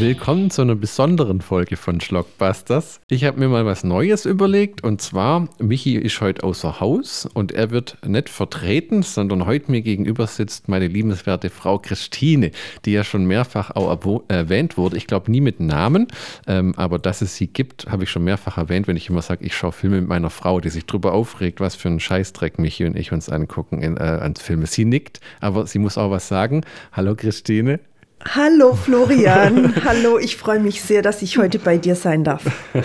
Willkommen zu einer besonderen Folge von Schlockbusters. Ich habe mir mal was Neues überlegt und zwar, Michi ist heute außer Haus und er wird nicht vertreten, sondern heute mir gegenüber sitzt meine liebenswerte Frau Christine, die ja schon mehrfach auch erwähnt wurde. Ich glaube nie mit Namen, ähm, aber dass es sie gibt, habe ich schon mehrfach erwähnt, wenn ich immer sage, ich schaue Filme mit meiner Frau, die sich darüber aufregt, was für einen Scheißdreck Michi und ich uns angucken in, äh, ans Filme. Sie nickt, aber sie muss auch was sagen. Hallo Christine. Hallo Florian, hallo, ich freue mich sehr, dass ich heute bei dir sein darf.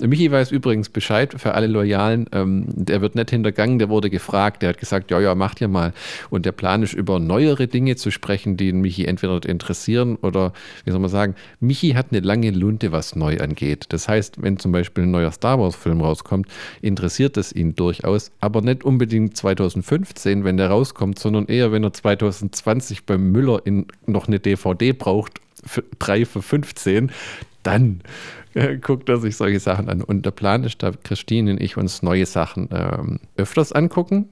Michi weiß übrigens Bescheid für alle Loyalen. Ähm, der wird nicht hintergangen, der wurde gefragt, der hat gesagt, ja, ja, macht ihr mal. Und der Plan ist, über neuere Dinge zu sprechen, die Michi entweder interessieren oder, wie soll man sagen, Michi hat eine lange Lunte, was neu angeht. Das heißt, wenn zum Beispiel ein neuer Star Wars-Film rauskommt, interessiert es ihn durchaus, aber nicht unbedingt 2015, wenn der rauskommt, sondern eher, wenn er 2020 beim Müller in noch eine DVD braucht, für 3 für 15, dann äh, guckt er sich solche Sachen an. Und der Plan ist, da Christine und ich uns neue Sachen ähm, öfters angucken,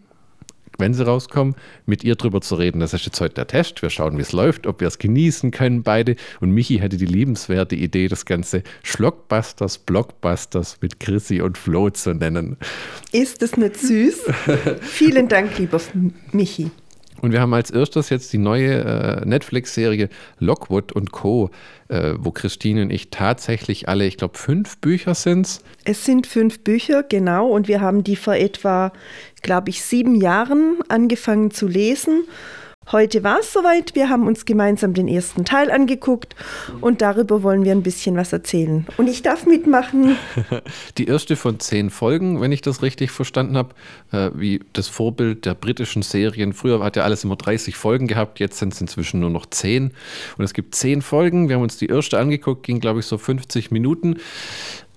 wenn sie rauskommen, mit ihr drüber zu reden. Das ist jetzt heute der Test. Wir schauen, wie es läuft, ob wir es genießen können, beide. Und Michi hatte die liebenswerte Idee, das Ganze Schlockbusters, Blockbusters mit Chrissy und Flo zu nennen. Ist es nicht süß? Vielen Dank, lieber Michi. Und wir haben als erstes jetzt die neue äh, Netflix-Serie Lockwood und Co., äh, wo Christine und ich tatsächlich alle, ich glaube, fünf Bücher sind es. sind fünf Bücher, genau. Und wir haben die vor etwa, glaube ich, sieben Jahren angefangen zu lesen. Heute war es soweit. Wir haben uns gemeinsam den ersten Teil angeguckt und darüber wollen wir ein bisschen was erzählen. Und ich darf mitmachen. Die erste von zehn Folgen, wenn ich das richtig verstanden habe, äh, wie das Vorbild der britischen Serien. Früher hat ja alles immer 30 Folgen gehabt, jetzt sind es inzwischen nur noch zehn. Und es gibt zehn Folgen. Wir haben uns die erste angeguckt, ging, glaube ich, so 50 Minuten.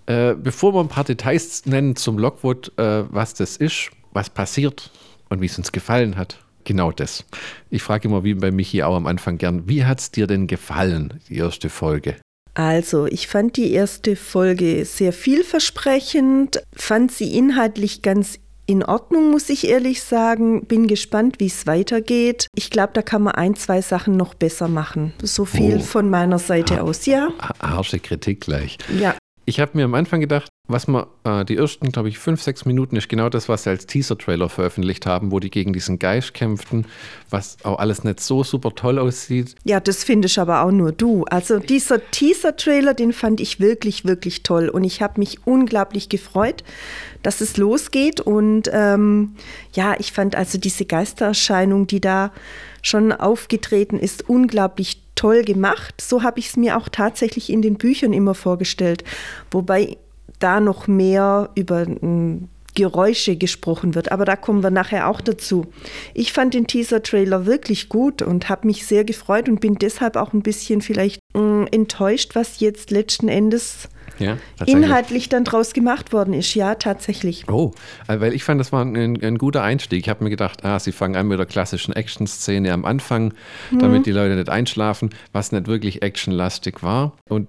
Äh, bevor wir ein paar Details nennen zum Lockwood, äh, was das ist, was passiert und wie es uns gefallen hat Genau das. Ich frage immer, wie bei Michi auch am Anfang gern, wie hat es dir denn gefallen, die erste Folge? Also, ich fand die erste Folge sehr vielversprechend, fand sie inhaltlich ganz in Ordnung, muss ich ehrlich sagen. Bin gespannt, wie es weitergeht. Ich glaube, da kann man ein, zwei Sachen noch besser machen. So viel oh. von meiner Seite aus, ja. Harsche Kritik gleich. Ja. Ich habe mir am Anfang gedacht, was man, äh, die ersten, glaube ich, fünf, sechs Minuten ist genau das, was sie als Teaser-Trailer veröffentlicht haben, wo die gegen diesen Geist kämpften, was auch alles nicht so super toll aussieht. Ja, das findest aber auch nur du. Also dieser Teaser-Trailer, den fand ich wirklich, wirklich toll und ich habe mich unglaublich gefreut, dass es losgeht und ähm, ja, ich fand also diese Geistererscheinung, die da schon aufgetreten ist, unglaublich toll gemacht. So habe ich es mir auch tatsächlich in den Büchern immer vorgestellt. Wobei da noch mehr über hm, Geräusche gesprochen wird. Aber da kommen wir nachher auch dazu. Ich fand den Teaser-Trailer wirklich gut und habe mich sehr gefreut und bin deshalb auch ein bisschen vielleicht mh, hm, enttäuscht, was jetzt letzten Endes ja, inhaltlich dann draus gemacht worden ist. Ja, tatsächlich. Oh, äh, weil ich fand, das war ein, ein guter Einstieg. Ich habe mir gedacht, ah, sie fangen an mit der klassischen Action-Szene am Anfang, mhm. damit die Leute nicht einschlafen, was nicht wirklich actionlastig war. Und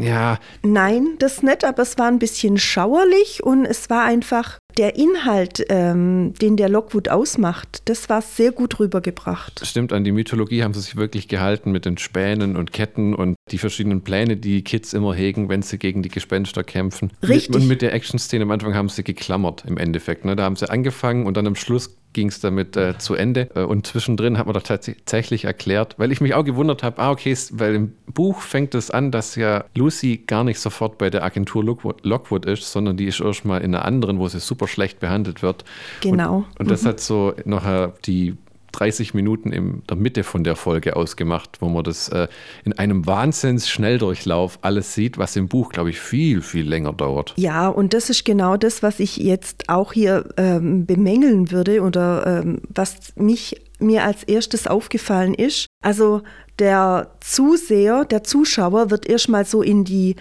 ja. Nein, das nicht, aber es war ein bisschen schauerlich und es war einfach der Inhalt, ähm, den der Lockwood ausmacht, das war sehr gut rübergebracht. Stimmt, an die Mythologie haben sie sich wirklich gehalten mit den Spänen und Ketten und die verschiedenen Pläne, die Kids immer hegen, wenn sie gegen die Gespenster kämpfen. Richtig. Und mit der Action-Szene am Anfang haben sie geklammert im Endeffekt. Ne? Da haben sie angefangen und dann am Schluss ging es damit äh, zu Ende. Äh, und zwischendrin hat man doch tatsächlich erklärt, weil ich mich auch gewundert habe, ah, okay, weil im Buch fängt es an, dass ja Lucy gar nicht sofort bei der Agentur Lockwood, Lockwood ist, sondern die ist erstmal in einer anderen, wo sie super schlecht behandelt wird. Genau. Und, und das mhm. hat so nachher die 30 Minuten in der Mitte von der Folge ausgemacht, wo man das äh, in einem Wahnsinns-Schnelldurchlauf alles sieht, was im Buch, glaube ich, viel, viel länger dauert. Ja, und das ist genau das, was ich jetzt auch hier ähm, bemängeln würde oder ähm, was mich mir als erstes aufgefallen ist. Also der Zuseher, der Zuschauer wird erstmal so in die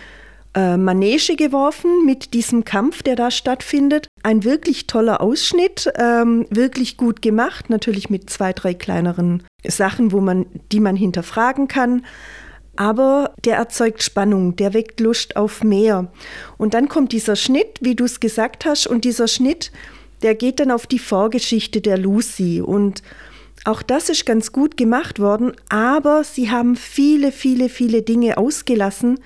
äh, Manege geworfen mit diesem Kampf, der da stattfindet. Ein wirklich toller Ausschnitt, ähm, wirklich gut gemacht, natürlich mit zwei, drei kleineren Sachen, wo man, die man hinterfragen kann. Aber der erzeugt Spannung, der weckt Lust auf mehr. Und dann kommt dieser Schnitt, wie du es gesagt hast, und dieser Schnitt, der geht dann auf die Vorgeschichte der Lucy. Und Auch das ist ganz gut gemacht worden, aber sie haben viele, viele, viele Dinge ausgelassen,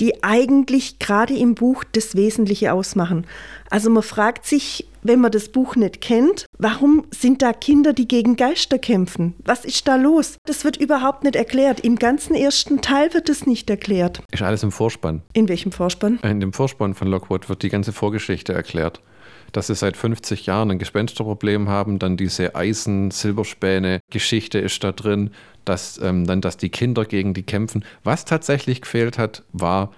die eigentlich gerade im Buch das Wesentliche ausmachen. Also man fragt sich, wenn man das Buch nicht kennt, warum sind da Kinder, die gegen Geister kämpfen? Was ist da los? Das wird überhaupt nicht erklärt. Im ganzen ersten Teil wird es nicht erklärt. Ist alles im Vorspann. In welchem Vorspann? In dem Vorspann von Lockwood wird die ganze Vorgeschichte erklärt dass sie seit 50 Jahren ein Gespensterproblem haben. Dann diese Eisen-Silberspäne-Geschichte ist da drin, dass ähm, dann, dass die Kinder gegen die kämpfen. Was tatsächlich gefehlt hat, war,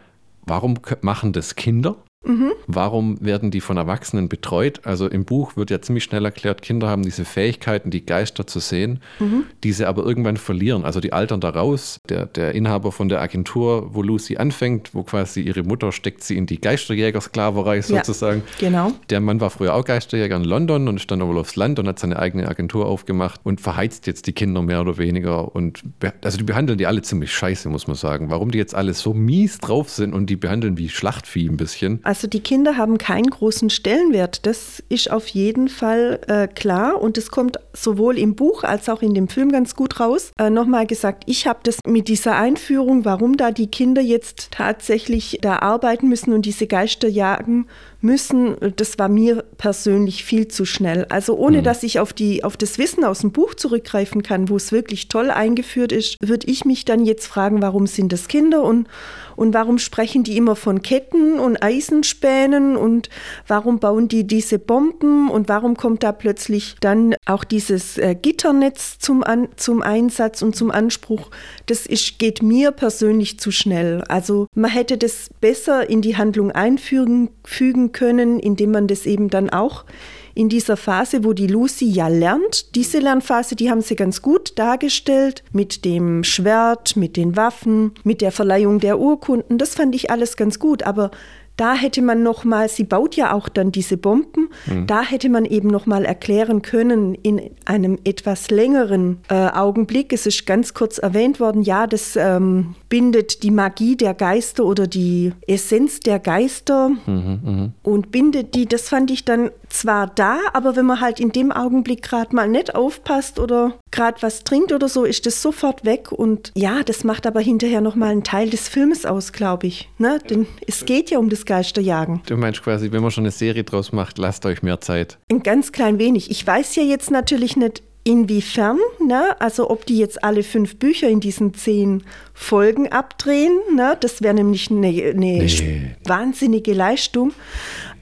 warum machen das Kinder? Mhm. Warum werden die von Erwachsenen betreut? Also im Buch wird ja ziemlich schnell erklärt, Kinder haben diese Fähigkeiten, die Geister zu sehen, mhm. die sie aber irgendwann verlieren. Also die altern da raus. Der, der Inhaber von der Agentur, wo Lucy anfängt, wo quasi ihre Mutter steckt sie in die Geisterjägersklaverei sozusagen. Ja, genau. Der Mann war früher auch Geisterjäger in London und ist dann aber aufs Land und hat seine eigene Agentur aufgemacht und verheizt jetzt die Kinder mehr oder weniger. Und also die behandeln die alle ziemlich scheiße, muss man sagen. Warum die jetzt alle so mies drauf sind und die behandeln wie Schlachtvieh ein bisschen. Also die Kinder haben keinen großen Stellenwert. Das ist auf jeden Fall äh, klar und es kommt sowohl im Buch als auch in dem Film ganz gut raus. Äh, Nochmal gesagt, ich habe das mit dieser Einführung, warum da die Kinder jetzt tatsächlich da arbeiten müssen und diese Geister jagen müssen, das war mir persönlich viel zu schnell. Also ohne mhm. dass ich auf, die, auf das Wissen aus dem Buch zurückgreifen kann, wo es wirklich toll eingeführt ist, würde ich mich dann jetzt fragen, warum sind das Kinder und, und warum sprechen die immer von Ketten und Eisenspänen und warum bauen die diese Bomben und warum kommt da plötzlich dann auch dieses äh, Gitternetz zum, An zum Einsatz und zum Anspruch. Das ist, geht mir persönlich zu schnell. Also man hätte das besser in die Handlung einfügen können, indem man das eben dann auch in dieser Phase, wo die Lucy ja lernt. Diese Lernphase, die haben sie ganz gut dargestellt mit dem Schwert, mit den Waffen, mit der Verleihung der Urkunden. Das fand ich alles ganz gut, aber da hätte man noch mal, sie baut ja auch dann diese Bomben, mhm. da hätte man eben noch mal erklären können in einem etwas längeren äh, Augenblick. Es ist ganz kurz erwähnt worden, ja, das ähm, bindet die Magie der Geister oder die Essenz der Geister mhm, mh. und bindet die. Das fand ich dann zwar da, aber wenn man halt in dem Augenblick gerade mal nicht aufpasst oder gerade was trinkt oder so, ist das sofort weg. Und ja, das macht aber hinterher noch mal einen Teil des Filmes aus, glaube ich. Ne? Denn es geht ja um das Geisterjagen. Du meinst quasi, wenn man schon eine Serie draus macht, lasst euch mehr Zeit. Ein ganz klein wenig. Ich weiß ja jetzt natürlich nicht, Inwiefern, ne? also ob die jetzt alle fünf Bücher in diesen zehn Folgen abdrehen, ne? das wäre nämlich eine, eine nee. wahnsinnige Leistung.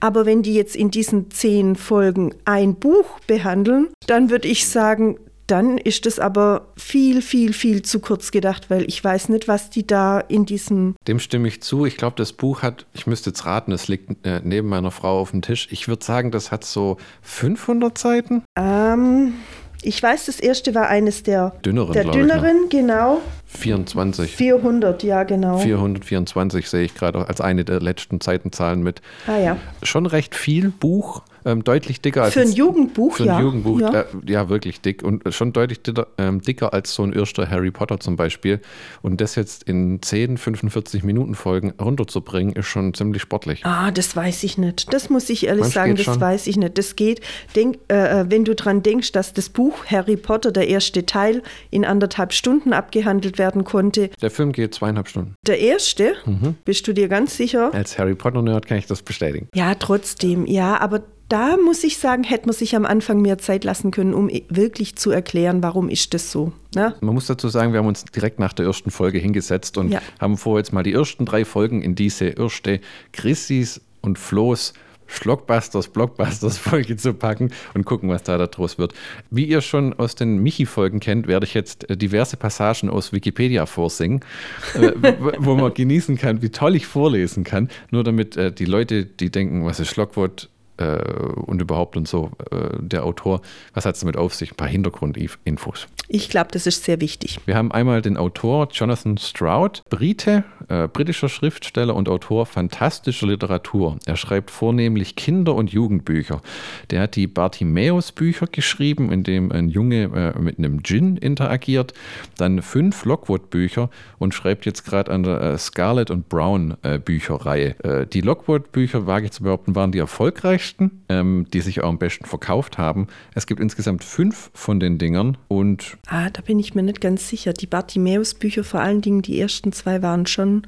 Aber wenn die jetzt in diesen zehn Folgen ein Buch behandeln, dann würde ich sagen, dann ist es aber viel, viel, viel zu kurz gedacht, weil ich weiß nicht, was die da in diesem. Dem stimme ich zu. Ich glaube, das Buch hat, ich müsste jetzt raten, es liegt äh, neben meiner Frau auf dem Tisch. Ich würde sagen, das hat so 500 Seiten. Ähm. Ich weiß, das erste war eines der dünneren, der dünneren ich, ne? genau. 24. 400, ja, genau. 424 sehe ich gerade als eine der letzten Zeitenzahlen mit. Ah ja. Schon recht viel Buch, ähm, deutlich dicker als. Für ein Jugendbuch, für ein ja. Jugendbuch, ja. Äh, ja. wirklich dick. Und schon deutlich dicker, ähm, dicker, als so ein erster Harry Potter zum Beispiel. Und das jetzt in 10, 45 Minuten Folgen runterzubringen, ist schon ziemlich sportlich. Ah, das weiß ich nicht. Das muss ich ehrlich Manch sagen, das schon. weiß ich nicht. Das geht, denk, äh, äh, wenn du dran denkst, dass das Buch Harry Potter, der erste Teil, in anderthalb Stunden abgehandelt werden konnte. Der Film geht zweieinhalb Stunden. Der erste? Mhm. Bist du dir ganz sicher? Als Harry Potter-Nerd kann ich das bestätigen. Ja, trotzdem. Ja, aber da muss ich sagen, hätte man sich am Anfang mehr Zeit lassen können, um wirklich zu erklären, warum ist das so. Ne? Man muss dazu sagen, wir haben uns direkt nach der ersten Folge hingesetzt und ja. haben vor, jetzt mal die ersten drei Folgen in diese erste Chrissys und Flo's Schlockbusters, Blockbusters Folge zu packen und gucken, was da daraus wird. Wie ihr schon aus den Michi-Folgen kennt, werde ich jetzt äh, diverse Passagen aus Wikipedia vorsingen, äh, wo man genießen kann, wie toll ich vorlesen kann, nur damit äh, die Leute, die denken, was ist Schlockwood, äh, und überhaupt und so, der Autor. Was hat es damit auf sich? Ein paar Hintergrundinfos. Ich glaube, das ist sehr wichtig. Wir haben einmal den Autor Jonathan Stroud, Brite, äh, britischer Schriftsteller und Autor fantastischer Literatur. Er schreibt vornehmlich Kinder- und Jugendbücher. Der hat die Bartimäus-Bücher geschrieben, in dem ein Junge äh, mit einem Djinn interagiert. Dann fünf Lockwood-Bücher und schreibt jetzt gerade an der äh, Scarlet und Brown-Bücherreihe. Äh, die Lockwood-Bücher, wage ich zu behaupten, waren die erfolgreichsten, ähm, die sich auch am besten verkauft haben. Es gibt insgesamt fünf von den Dingern und. Ah, da bin ich mir nicht ganz sicher. Die Bartimäus-Bücher, vor allen Dingen die ersten zwei, waren schon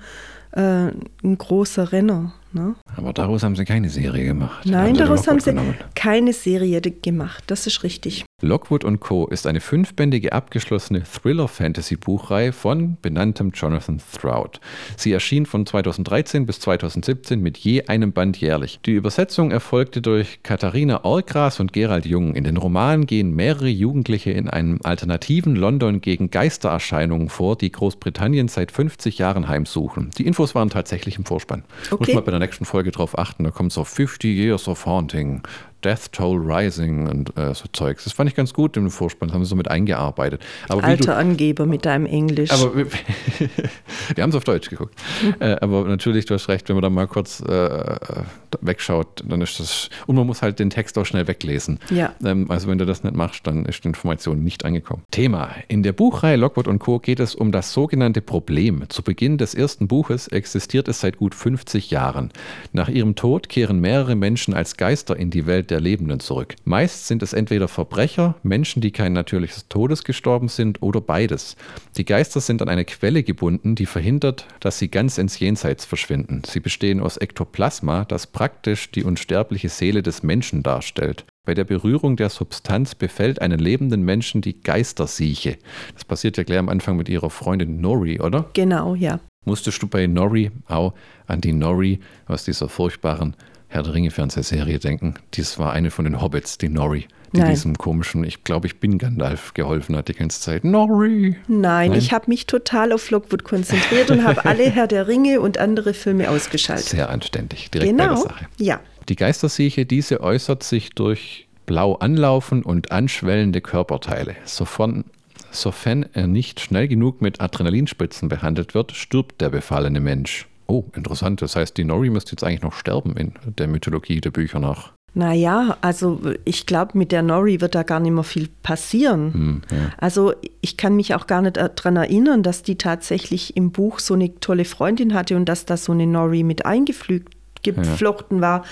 äh, ein großer Renner. Ne? Aber daraus haben sie keine Serie gemacht. Nein, daraus haben sie keine Serie gemacht. Das ist richtig. Lockwood Co. ist eine fünfbändige abgeschlossene Thriller-Fantasy-Buchreihe von benanntem Jonathan Stroud. Sie erschien von 2013 bis 2017 mit je einem Band jährlich. Die Übersetzung erfolgte durch Katharina Orgras und Gerald Jung. In den Romanen gehen mehrere Jugendliche in einem alternativen London gegen Geistererscheinungen vor, die Großbritannien seit 50 Jahren heimsuchen. Die Infos waren tatsächlich im Vorspann. Okay. Muss man bei der nächsten Folge drauf achten. Da kommt so 50 Years of Haunting. Death Toll Rising und äh, so Zeugs. Das fand ich ganz gut im Vorspann, das haben sie so mit eingearbeitet. Aber Alter du, Angeber mit deinem Englisch. Aber wir, wir haben es auf Deutsch geguckt. äh, aber natürlich, du hast recht, wenn man da mal kurz äh, wegschaut, dann ist das. Und man muss halt den Text auch schnell weglesen. Ja. Ähm, also wenn du das nicht machst, dann ist die Information nicht angekommen. Thema. In der Buchreihe Lockwood und Co. geht es um das sogenannte Problem. Zu Beginn des ersten Buches existiert es seit gut 50 Jahren. Nach ihrem Tod kehren mehrere Menschen als Geister in die Welt der Lebenden zurück. Meist sind es entweder Verbrecher, Menschen, die kein natürliches Todes gestorben sind oder beides. Die Geister sind an eine Quelle gebunden, die verhindert, dass sie ganz ins Jenseits verschwinden. Sie bestehen aus Ektoplasma, das praktisch die unsterbliche Seele des Menschen darstellt. Bei der Berührung der Substanz befällt einen lebenden Menschen die Geistersieche. Das passiert ja gleich am Anfang mit ihrer Freundin Nori, oder? Genau, ja. Musstest du bei Nori auch an die Nori aus dieser furchtbaren Herr der Ringe Fernsehserie denken. Dies war eine von den Hobbits, die Nori, Nein. diesem komischen, ich glaube, ich bin Gandalf geholfen hat die ganze Zeit. Nori! Nein, Nein? ich habe mich total auf Lockwood konzentriert und habe alle Herr der Ringe und andere Filme ausgeschaltet. Sehr anständig, direkt genau. bei der Sache. Ja. Die Geistersieche, diese äußert sich durch blau anlaufen und anschwellende Körperteile. Sofern, sofern er nicht schnell genug mit Adrenalinspritzen behandelt wird, stirbt der befallene Mensch. Oh, interessant. Das heißt, die Nori müsste jetzt eigentlich noch sterben in der Mythologie der Bücher nach. Naja, also ich glaube, mit der Nori wird da gar nicht mehr viel passieren. Hm, ja. Also ich kann mich auch gar nicht daran erinnern, dass die tatsächlich im Buch so eine tolle Freundin hatte und dass da so eine Nori mit eingeflochten ja. war.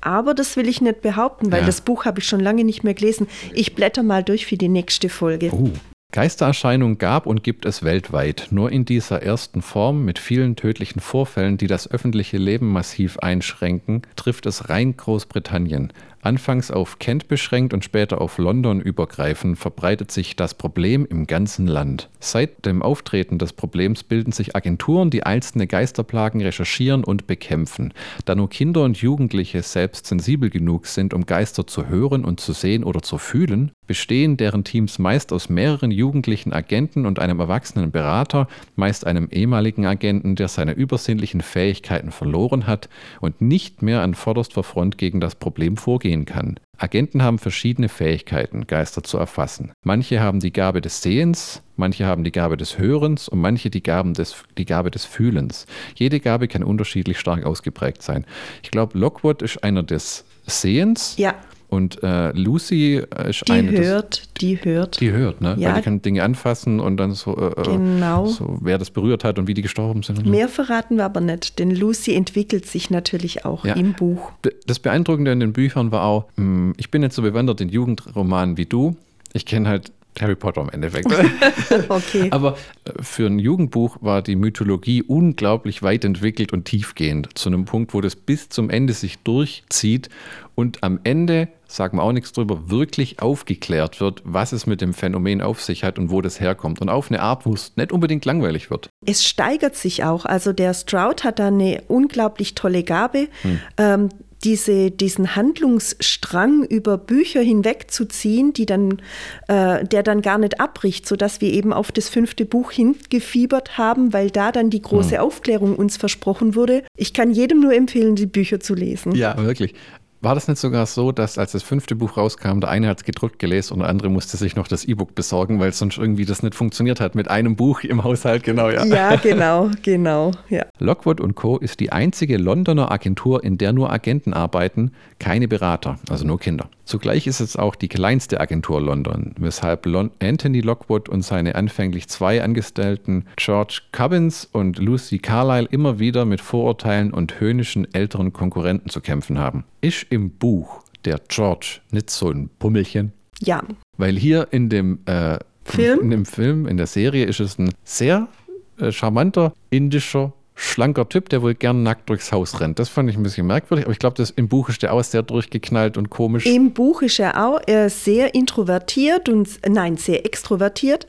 Aber das will ich nicht behaupten, weil ja. das Buch habe ich schon lange nicht mehr gelesen. Ich blätter mal durch für die nächste Folge. Oh, Geistererscheinungen gab und gibt es weltweit, nur in dieser ersten Form mit vielen tödlichen Vorfällen, die das öffentliche Leben massiv einschränken, trifft es rein Großbritannien. Anfangs auf Kent beschränkt und später auf London übergreifend, verbreitet sich das Problem im ganzen Land. Seit dem Auftreten des Problems bilden sich Agenturen, die einzelne Geisterplagen recherchieren und bekämpfen. Da nur Kinder und Jugendliche selbst sensibel genug sind, um Geister zu hören und zu sehen oder zu fühlen, bestehen deren Teams meist aus mehreren jugendlichen Agenten und einem erwachsenen Berater, meist einem ehemaligen Agenten, der seine übersinnlichen Fähigkeiten verloren hat und nicht mehr an vorderster Front gegen das Problem vorgehen sehen kann. Agenten haben verschiedene Fähigkeiten, Geister zu erfassen. Manche haben die Gabe des Sehens, manche haben die Gabe des Hörens und manche die, Gaben des, die Gabe des Fühlens. Jede Gabe kann unterschiedlich stark ausgeprägt sein. Ich glaube, Lockwood ist einer des Sehens. Ja. Und äh, Lucy ist die eine. Hört, das, die hört. Die hört, ne? Ja. Weil die kann Dinge anfassen und dann so, äh, äh, genau. so, wer das berührt hat und wie die gestorben sind. Mehr verraten wir aber nicht, denn Lucy entwickelt sich natürlich auch ja. im Buch. Das Beeindruckende in den Büchern war auch, hm, ich bin nicht so bewandert in Jugendromanen wie du. Ich kenne halt Harry Potter im Endeffekt. okay. Aber äh, für ein Jugendbuch war die Mythologie unglaublich weit entwickelt und tiefgehend, zu einem Punkt, wo das bis zum Ende sich durchzieht und am Ende, sagen wir auch nichts drüber, wirklich aufgeklärt wird, was es mit dem Phänomen auf sich hat und wo das herkommt. Und auf eine Art, wo es nicht unbedingt langweilig wird. Es steigert sich auch. Also der Stroud hat da eine unglaublich tolle Gabe. Hm. Ähm, diese, diesen Handlungsstrang über Bücher hinwegzuziehen, die dann, äh, der dann gar nicht abbricht, sodass wir eben auf das fünfte Buch hingefiebert haben, weil da dann die große mhm. Aufklärung uns versprochen wurde. Ich kann jedem nur empfehlen, die Bücher zu lesen. Ja, wirklich. War das nicht sogar so, dass als das fünfte Buch rauskam, der eine hat es gedruckt gelesen und der andere musste sich noch das E-Book besorgen, weil sonst irgendwie das nicht funktioniert hat mit einem Buch im Haushalt, genau, ja. Ja, genau, genau, ja. Lockwood Co. ist die einzige Londoner Agentur, in der nur Agenten arbeiten, keine Berater, also nur Kinder. Zugleich ist es auch die kleinste Agentur London, weshalb Lon Anthony Lockwood und seine anfänglich zwei Angestellten George Cubbins und Lucy Carlyle immer wieder mit Vorurteilen und höhnischen älteren Konkurrenten zu kämpfen haben. Ist im Buch der George nicht so ein Pummelchen? Ja. Weil hier in dem äh, Film? in dem Film, in der Serie ist es ein sehr äh, charmanter indischer schlanker Typ, der wohl gern nackt durchs Haus rennt. Das fand ich ein bisschen merkwürdig, aber ich glaube, im Buch ist der auch sehr durchgeknallt und komisch. Im Buch ist er auch äh, sehr introvertiert und nein, sehr extrovertiert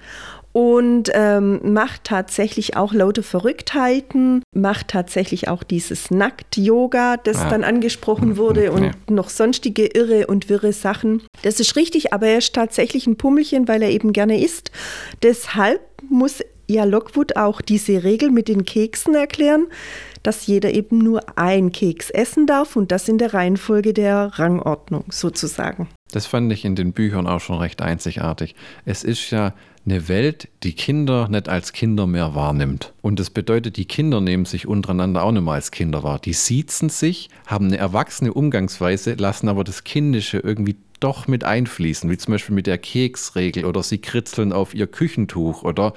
und ähm, macht tatsächlich auch laute Verrücktheiten, macht tatsächlich auch dieses Nackt-Yoga, das ah. dann angesprochen wurde und ja. noch sonstige irre und wirre Sachen. Das ist richtig, aber er ist tatsächlich ein Pummelchen, weil er eben gerne isst. Deshalb muss ja Lockwood auch diese Regel mit den Keksen erklären, dass jeder eben nur ein Keks essen darf und das in der Reihenfolge der Rangordnung sozusagen. Das fand ich in den Büchern auch schon recht einzigartig. Es ist ja eine Welt, die Kinder nicht als Kinder mehr wahrnimmt. Und das bedeutet, die Kinder nehmen sich untereinander auch nicht mehr als Kinder wahr. Die siezen sich, haben eine erwachsene Umgangsweise, lassen aber das Kindische irgendwie doch mit einfließen, wie zum Beispiel mit der Keksregel oder sie kritzeln auf ihr Küchentuch oder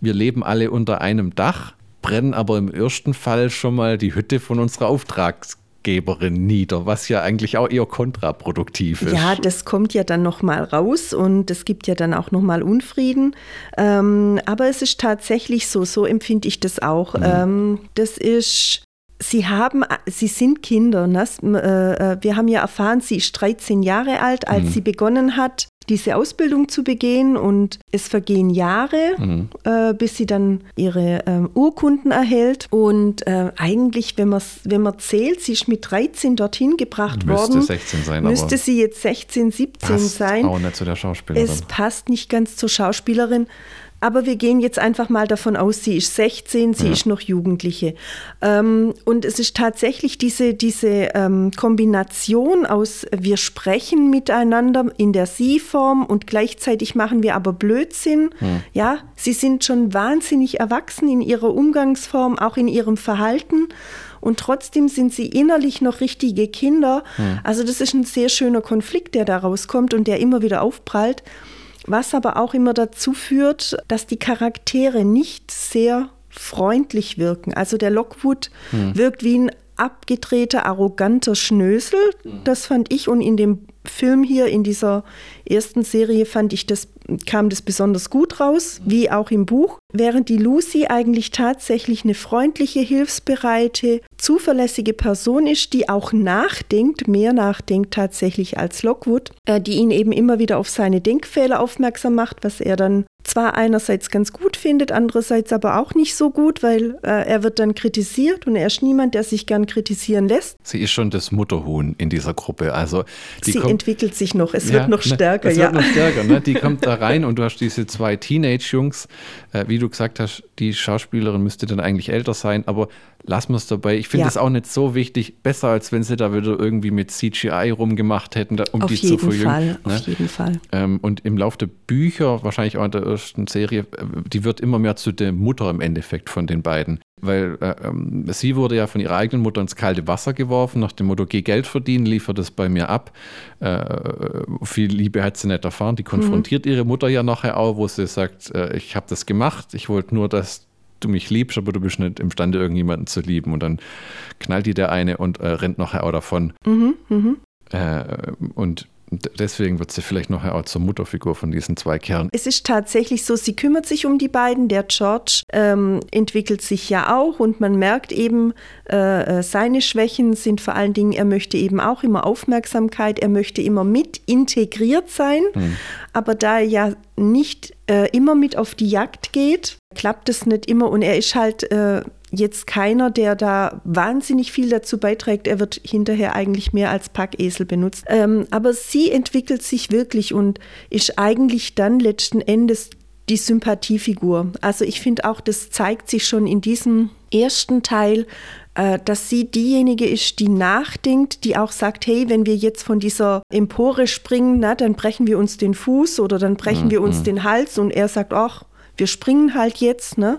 wir leben alle unter einem Dach, brennen aber im ersten Fall schon mal die Hütte von unserer Auftrags Geberin nieder, was ja eigentlich auch eher kontraproduktiv ist. Ja, das kommt ja dann nochmal raus und es gibt ja dann auch nochmal Unfrieden. Ähm, aber es ist tatsächlich so, so empfinde ich das auch. Mhm. Ähm, das ist Sie haben, Sie sind Kinder. Ne? Äh, äh, wir haben ja erfahren, sie ist 13 Jahre alt, als mhm. sie begonnen hat, diese Ausbildung zu begehen und es vergehen Jahre, mhm. äh, bis sie dann ihre äh, Urkunden erhält. Und äh, eigentlich, wenn, wenn man zählt, sie ist mit 13 dorthin gebracht müsste worden. 16 sein, müsste sie jetzt 16, 17 sein. Auch nicht zu der Schauspielerin. Es passt nicht ganz zur Schauspielerin. Aber wir gehen jetzt einfach mal davon aus, sie ist 16, sie ja. ist noch Jugendliche. Ähm, und es ist tatsächlich diese, diese ähm, Kombination aus, wir sprechen miteinander in der Sie-Form und gleichzeitig machen wir aber Blödsinn. Ja. ja, sie sind schon wahnsinnig erwachsen in ihrer Umgangsform, auch in ihrem Verhalten und trotzdem sind sie innerlich noch richtige Kinder. Ja. Also das ist ein sehr schöner Konflikt, der daraus kommt und der immer wieder aufprallt was aber auch immer dazu führt, dass die Charaktere nicht sehr freundlich wirken. Also der Lockwood hm. wirkt wie ein abgedrehter, arroganter Schnösel. Hm. Das fand ich und in dem Film hier, in dieser ersten Serie, fand ich das, kam das besonders gut raus, wie auch im Buch. Während die Lucy eigentlich tatsächlich eine freundliche, hilfsbereite, zuverlässige Person ist, die auch nachdenkt, mehr nachdenkt tatsächlich als Lockwood, äh, die ihn eben immer wieder auf seine Denkfehler aufmerksam macht, was er dann zwar einerseits ganz gut findet, andererseits aber auch nicht so gut, weil äh, er wird dann kritisiert und er ist niemand, der sich gern kritisieren lässt. Sie ist schon das Mutterhuhn in dieser Gruppe. Also sie entwickelt sich noch, es ja, wird noch stärker. Es ja. wird noch stärker. Ne? Die kommt da rein und du hast diese zwei Teenage-Jungs, äh, wie du gesagt hast, die Schauspielerin müsste dann eigentlich älter sein, aber lassen wir es dabei. Ich finde ja. das auch nicht so wichtig. Besser, als wenn sie da wieder irgendwie mit CGI rumgemacht hätten, um auf die zu verjüngen. Fall, ne? Auf jeden Fall. Ähm, und im Laufe der Bücher, wahrscheinlich auch in der ersten Serie, äh, die wird immer mehr zu der Mutter im Endeffekt von den beiden. Weil äh, ähm, sie wurde ja von ihrer eigenen Mutter ins kalte Wasser geworfen, nach dem Motto, geh Geld verdienen, liefer das bei mir ab. Äh, viel Liebe hat sie nicht erfahren. Die konfrontiert mhm. ihre Mutter ja nachher auch, wo sie sagt, äh, ich habe das gemacht, ich wollte nur, dass du mich liebst, aber du bist nicht imstande, irgendjemanden zu lieben. Und dann knallt die der eine und äh, rennt nachher auch davon. Mhm, mh. Äh, und deswegen wird sie vielleicht nachher auch zur Mutterfigur von diesen zwei Kerlen. Es ist tatsächlich so, sie kümmert sich um die beiden. Der George ähm, entwickelt sich ja auch und man merkt eben, äh, äh, seine Schwächen sind vor allen Dingen, er möchte eben auch immer Aufmerksamkeit, er möchte immer mit integriert sein. Hm. Aber da er ja nicht äh, immer mit auf die Jagd geht, klappt es nicht immer und er ist halt äh, jetzt keiner, der da wahnsinnig viel dazu beiträgt. Er wird hinterher eigentlich mehr als Packesel benutzt. Ähm, aber sie entwickelt sich wirklich und ist eigentlich dann letzten Endes die Sympathiefigur. Also ich finde auch, das zeigt sich schon in diesem ersten Teil, äh, dass sie diejenige ist, die nachdenkt, die auch sagt, hey, wenn wir jetzt von dieser Empore springen, na, dann brechen wir uns den Fuß oder dann brechen mhm. wir uns mhm. den Hals und er sagt, ach, wir springen halt jetzt. Ne?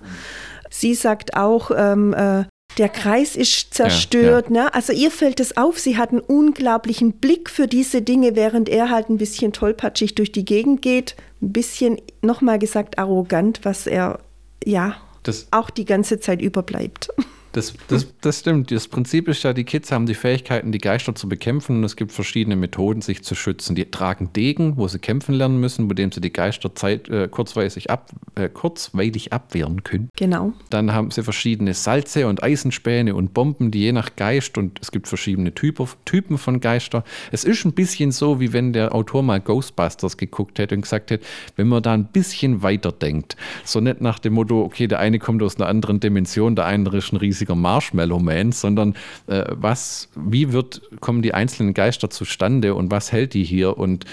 Sie sagt auch, ähm, äh, der Kreis ist zerstört. Ja, ja. Ne? Also ihr fällt es auf, sie hat einen unglaublichen Blick für diese Dinge, während er halt ein bisschen tollpatschig durch die Gegend geht. Ein bisschen, nochmal gesagt, arrogant, was er ja das, auch die ganze Zeit überbleibt. Das, das, das stimmt. Das Prinzip ist ja, die Kids haben die Fähigkeiten, die Geister zu bekämpfen und es gibt verschiedene Methoden, sich zu schützen. Die tragen Degen, wo sie kämpfen lernen müssen, mit dem sie die Geister Zeit, äh, kurzweilig, ab, äh, kurzweilig abwehren können. Genau. Dann haben sie verschiedene Salze und Eisenspäne und Bomben, die je nach Geist und es gibt verschiedene Typen, Typen von Geister. Es ist ein bisschen so, wie wenn der Autor mal Ghostbusters geguckt hätte und gesagt hätte, wenn man da ein bisschen weiter denkt. So nicht nach dem Motto, okay, der eine kommt aus einer anderen Dimension, der andere ist ein riesiger einziger Marshmallow-Man, sondern äh, was, wie wird, kommen die einzelnen Geister zustande und was hält die hier und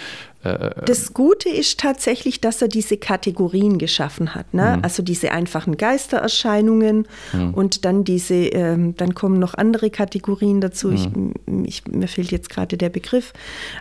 äh, das Gute ist tatsächlich, dass er diese Kategorien geschaffen hat. Ne? Mhm. Also diese einfachen Geistererscheinungen mhm. und dann diese, ähm, dann kommen noch andere Kategorien dazu. Mhm. Ich, ich, mir fehlt jetzt gerade der Begriff.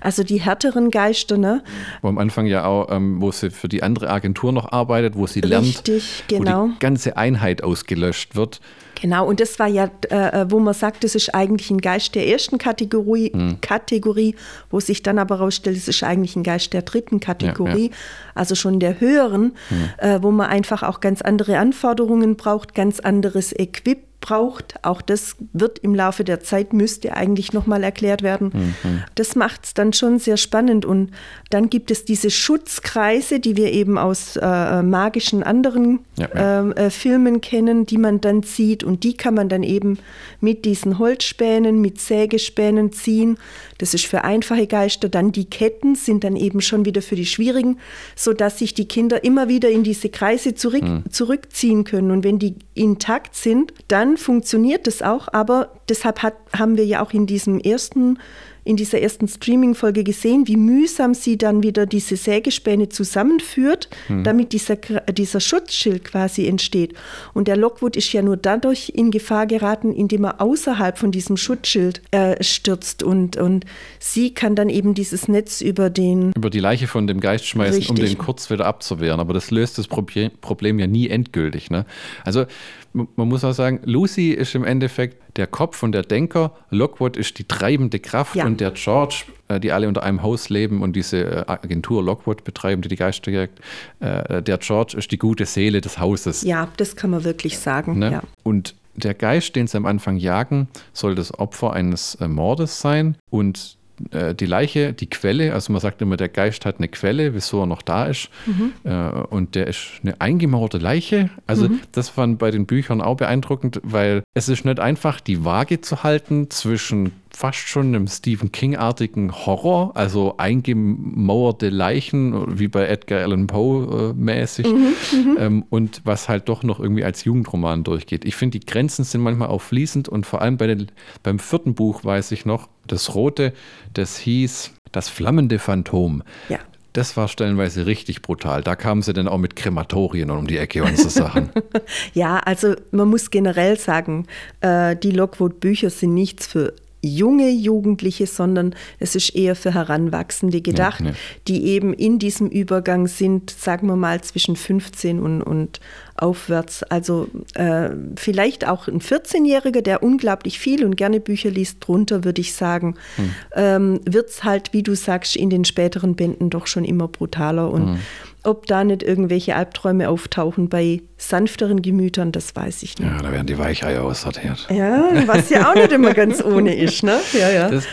Also die härteren Geister. Ne? Wo am Anfang ja auch, ähm, wo sie für die andere Agentur noch arbeitet, wo sie lernt, Richtig, genau. wo die ganze Einheit ausgelöscht wird. Genau, und das war ja, äh, wo man sagt, das ist eigentlich ein Geist der ersten Kategorie, hm. Kategorie, wo sich dann aber herausstellt, es ist eigentlich ein Geist der dritten Kategorie, ja, ja. also schon der höheren, hm. äh, wo man einfach auch ganz andere Anforderungen braucht, ganz anderes Equipment braucht. Auch das wird im Laufe der Zeit, müsste eigentlich nochmal erklärt werden. Mhm. Das macht es dann schon sehr spannend. Und dann gibt es diese Schutzkreise, die wir eben aus äh, magischen anderen ja, ja. Ähm, äh, Filmen kennen, die man dann zieht. Und die kann man dann eben mit diesen Holzspänen, mit Sägespänen ziehen. Das ist für einfache Geister. Dann die Ketten sind dann eben schon wieder für die schwierigen, sodass sich die Kinder immer wieder in diese Kreise zurück, mhm. zurückziehen können. Und wenn die intakt sind, dann funktioniert das auch. Aber deshalb hat, haben wir ja auch in diesem ersten in dieser ersten Streaming-Folge gesehen, wie mühsam sie dann wieder diese Sägespäne zusammenführt, mhm. damit dieser, dieser Schutzschild quasi entsteht. Und der Lockwood ist ja nur dadurch in Gefahr geraten, indem er außerhalb von diesem Schutzschild äh, stürzt. Und, und sie kann dann eben dieses Netz über den. Über die Leiche von dem Geist schmeißen, Richtig. um den kurz wieder abzuwehren. Aber das löst das Problem ja nie endgültig. Ne? Also man muss auch sagen, Lucy ist im Endeffekt der Kopf und der Denker, Lockwood ist die treibende Kraft ja. und der George, äh, die alle unter einem Haus leben und diese äh, Agentur Lockwood betreiben, die die Geister jagt, äh, der George ist die gute Seele des Hauses. Ja, das kann man wirklich sagen. Ne? Ja. Und der Geist, den sie am Anfang jagen, soll das Opfer eines Mordes sein und äh, die Leiche, die Quelle, also man sagt immer, der Geist hat eine Quelle, wieso er noch da ist. Mhm. Äh, und der ist eine eingemauerte Leiche. Also mhm. das fand bei den Büchern auch beeindruckend, weil es ist nicht einfach, die Waage zu halten zwischen fast schon einem Stephen King-artigen Horror, also eingemauerte Leichen, wie bei Edgar Allan Poe äh, mäßig, mhm, mhm, ähm, und was halt doch noch irgendwie als Jugendroman durchgeht. Ich finde, die Grenzen sind manchmal auch fließend und vor allem bei den, beim vierten Buch weiß ich noch, das rote, das hieß Das flammende Phantom. Ja. Das war stellenweise richtig brutal. Da kamen sie dann auch mit Krematorien um die Ecke und so Sachen. ja, also man muss generell sagen, äh, die Lockwood-Bücher sind nichts für junge Jugendliche, sondern es ist eher für Heranwachsende gedacht, ja, ja. die eben in diesem Übergang sind, sagen wir mal, zwischen 15 und, und aufwärts. Also äh, vielleicht auch ein 14-Jähriger, der unglaublich viel und gerne Bücher liest, drunter würde ich sagen, hm. ähm, wird es halt, wie du sagst, in den späteren Bänden doch schon immer brutaler und hm ob da nicht irgendwelche Albträume auftauchen bei sanfteren Gemütern, das weiß ich nicht. Ja, da werden die Weicheier aussortiert. Ja, was ja auch nicht immer ganz ohne ist, ne? Ja, ja. Das,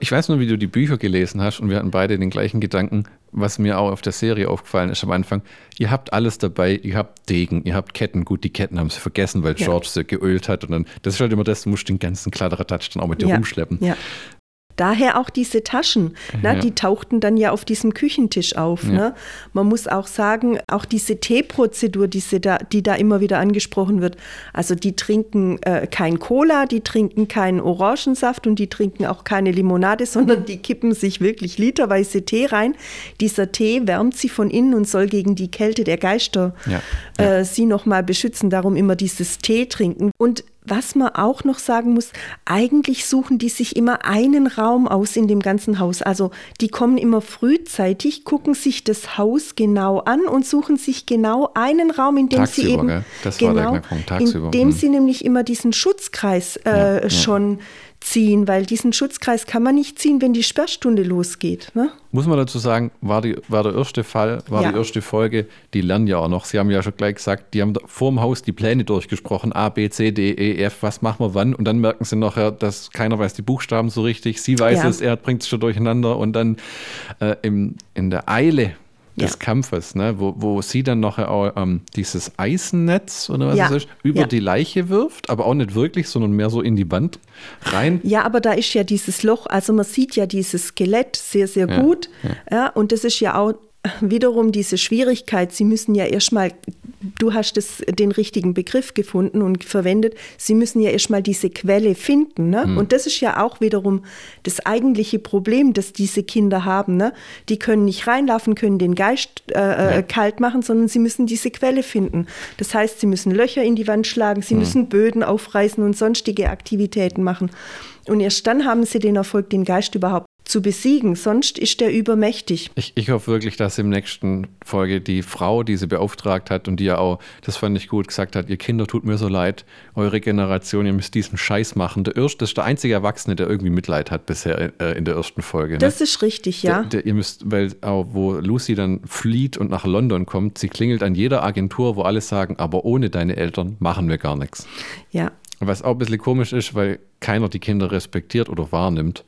ich weiß nur, wie du die Bücher gelesen hast und wir hatten beide den gleichen Gedanken, was mir auch auf der Serie aufgefallen ist am Anfang. Ihr habt alles dabei, ihr habt Degen, ihr habt Ketten. Gut, die Ketten haben sie vergessen, weil George ja. sie geölt hat und dann, das ist halt immer das, du musst den ganzen Kladderadatsch dann auch mit dir ja. rumschleppen. Ja. Daher auch diese Taschen, ne, ja. die tauchten dann ja auf diesem Küchentisch auf. Ja. Ne? Man muss auch sagen, auch diese Teeprozedur, diese da, die da immer wieder angesprochen wird, also die trinken äh, kein Cola, die trinken keinen Orangensaft und die trinken auch keine Limonade, sondern die kippen sich wirklich literweise Tee rein. Dieser Tee wärmt sie von innen und soll gegen die Kälte der Geister ja. Äh, sie nochmal beschützen. Darum immer dieses Tee trinken. Und was man auch noch sagen muss, eigentlich suchen die sich immer einen Raum aus in dem ganzen Haus. Also die kommen immer frühzeitig, gucken sich das Haus genau an und suchen sich genau einen Raum, in dem Tagsüber, sie eben gell? Das genau, war der Knackpunkt, tagsüber. in dem Hm. sie nämlich immer diesen Schutzkreis äh, Ja, ja. Ziehen, weil diesen Schutzkreis kann man nicht ziehen, wenn die Sperrstunde losgeht. Ne? Muss man dazu sagen, war, die, war der erste Fall, war Ja. die erste Folge, die lernen ja auch noch. Sie haben ja schon gleich gesagt, die haben da vor dem Haus die Pläne durchgesprochen, A, B, C, D, E, F, was machen wir wann? Und dann merken sie nachher, dass keiner weiß die Buchstaben so richtig. Sie weiß Ja. es, er bringt es schon durcheinander und dann äh, im, in der Eile des Ja. Kampfes, ne, wo, wo sie dann nachher auch ähm, dieses Eisennetz oder was Ja. ist, über Ja. die Leiche wirft, aber auch nicht wirklich, sondern mehr so in die Wand rein. Ja, aber da ist ja dieses Loch, also man sieht ja dieses Skelett sehr, sehr gut. Ja. und das ist ja auch wiederum diese Schwierigkeit. Sie müssen ja erstmal, du hast das, den richtigen Begriff gefunden und verwendet, Sie müssen ja erstmal diese Quelle finden. Ne? Und das ist ja auch wiederum das eigentliche Problem, das diese Kinder haben. Ne? Die können nicht reinlaufen, können den Geist äh, Ja. äh, kalt machen, sondern sie müssen diese Quelle finden. Das heißt, sie müssen Löcher in die Wand schlagen, sie müssen Böden aufreißen und sonstige Aktivitäten machen. Und erst dann haben sie den Erfolg, den Geist überhaupt zu besiegen. Sonst ist der übermächtig. Ich, ich hoffe wirklich, dass im nächsten Folge die Frau, die sie beauftragt hat und die ja auch, das fand ich gut, gesagt hat, ihr Kinder, tut mir so leid, eure Generation, ihr müsst diesen Scheiß machen. Der erste, das ist der einzige Erwachsene, der irgendwie Mitleid hat bisher äh, in der ersten Folge. Ne? Das ist richtig, ja. Der, der, ihr müsst, weil auch wo Lucy dann flieht und nach London kommt, sie klingelt an jeder Agentur, wo alle sagen, aber ohne deine Eltern machen wir gar nichts. ja. Was auch ein bisschen komisch ist, weil keiner die Kinder respektiert oder wahrnimmt.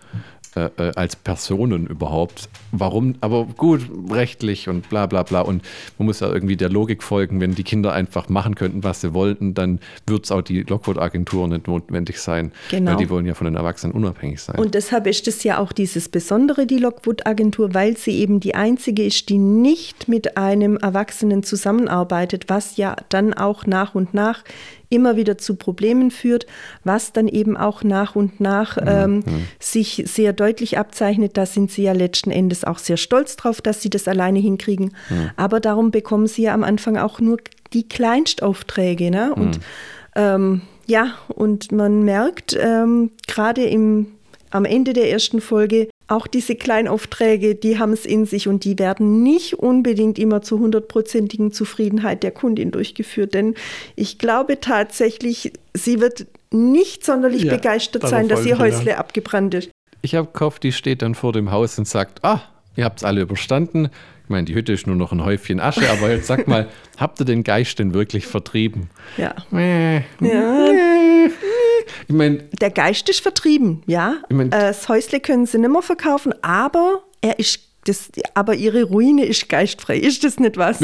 Äh, äh, als Personen überhaupt. Warum? Aber gut, rechtlich und bla bla bla. Und man muss ja irgendwie der Logik folgen, wenn die Kinder einfach machen könnten, was sie wollten, dann wird es auch die Lockwood-Agentur nicht notwendig sein. Genau. Weil die wollen ja von den Erwachsenen unabhängig sein. Und deshalb ist es ja auch dieses Besondere, die Lockwood-Agentur, weil sie eben die einzige ist, die nicht mit einem Erwachsenen zusammenarbeitet, was ja dann auch nach und nach immer wieder zu Problemen führt, was dann eben auch nach und nach ähm, sich sehr deutlich abzeichnet. Da sind sie ja letzten Endes auch sehr stolz drauf, dass sie das alleine hinkriegen. Aber darum bekommen sie ja am Anfang auch nur die Kleinstaufträge. Ne? Und ähm, ja, und man merkt ähm, gerade im am Ende der ersten Folge auch diese Kleinaufträge, die haben es in sich und die werden nicht unbedingt immer zur hundertprozentigen Zufriedenheit der Kundin durchgeführt. Denn ich glaube tatsächlich, sie wird nicht sonderlich Ja, begeistert sein, dass ihr. Häusle abgebrannt ist. Ich habe gehofft, die steht dann vor dem Haus und sagt, ah, ihr habt es alle überstanden. Ich meine, die Hütte ist nur noch ein Häufchen Asche, aber jetzt sag mal, habt ihr den Geist denn wirklich vertrieben? Ja. Äh, Ja. äh. Ich meine, Der Geist ist vertrieben, ja. Ich mein- äh, das Häusle können sie nicht mehr verkaufen, aber er ist das, aber ihre Ruine ist geistfrei. Ist das nicht was?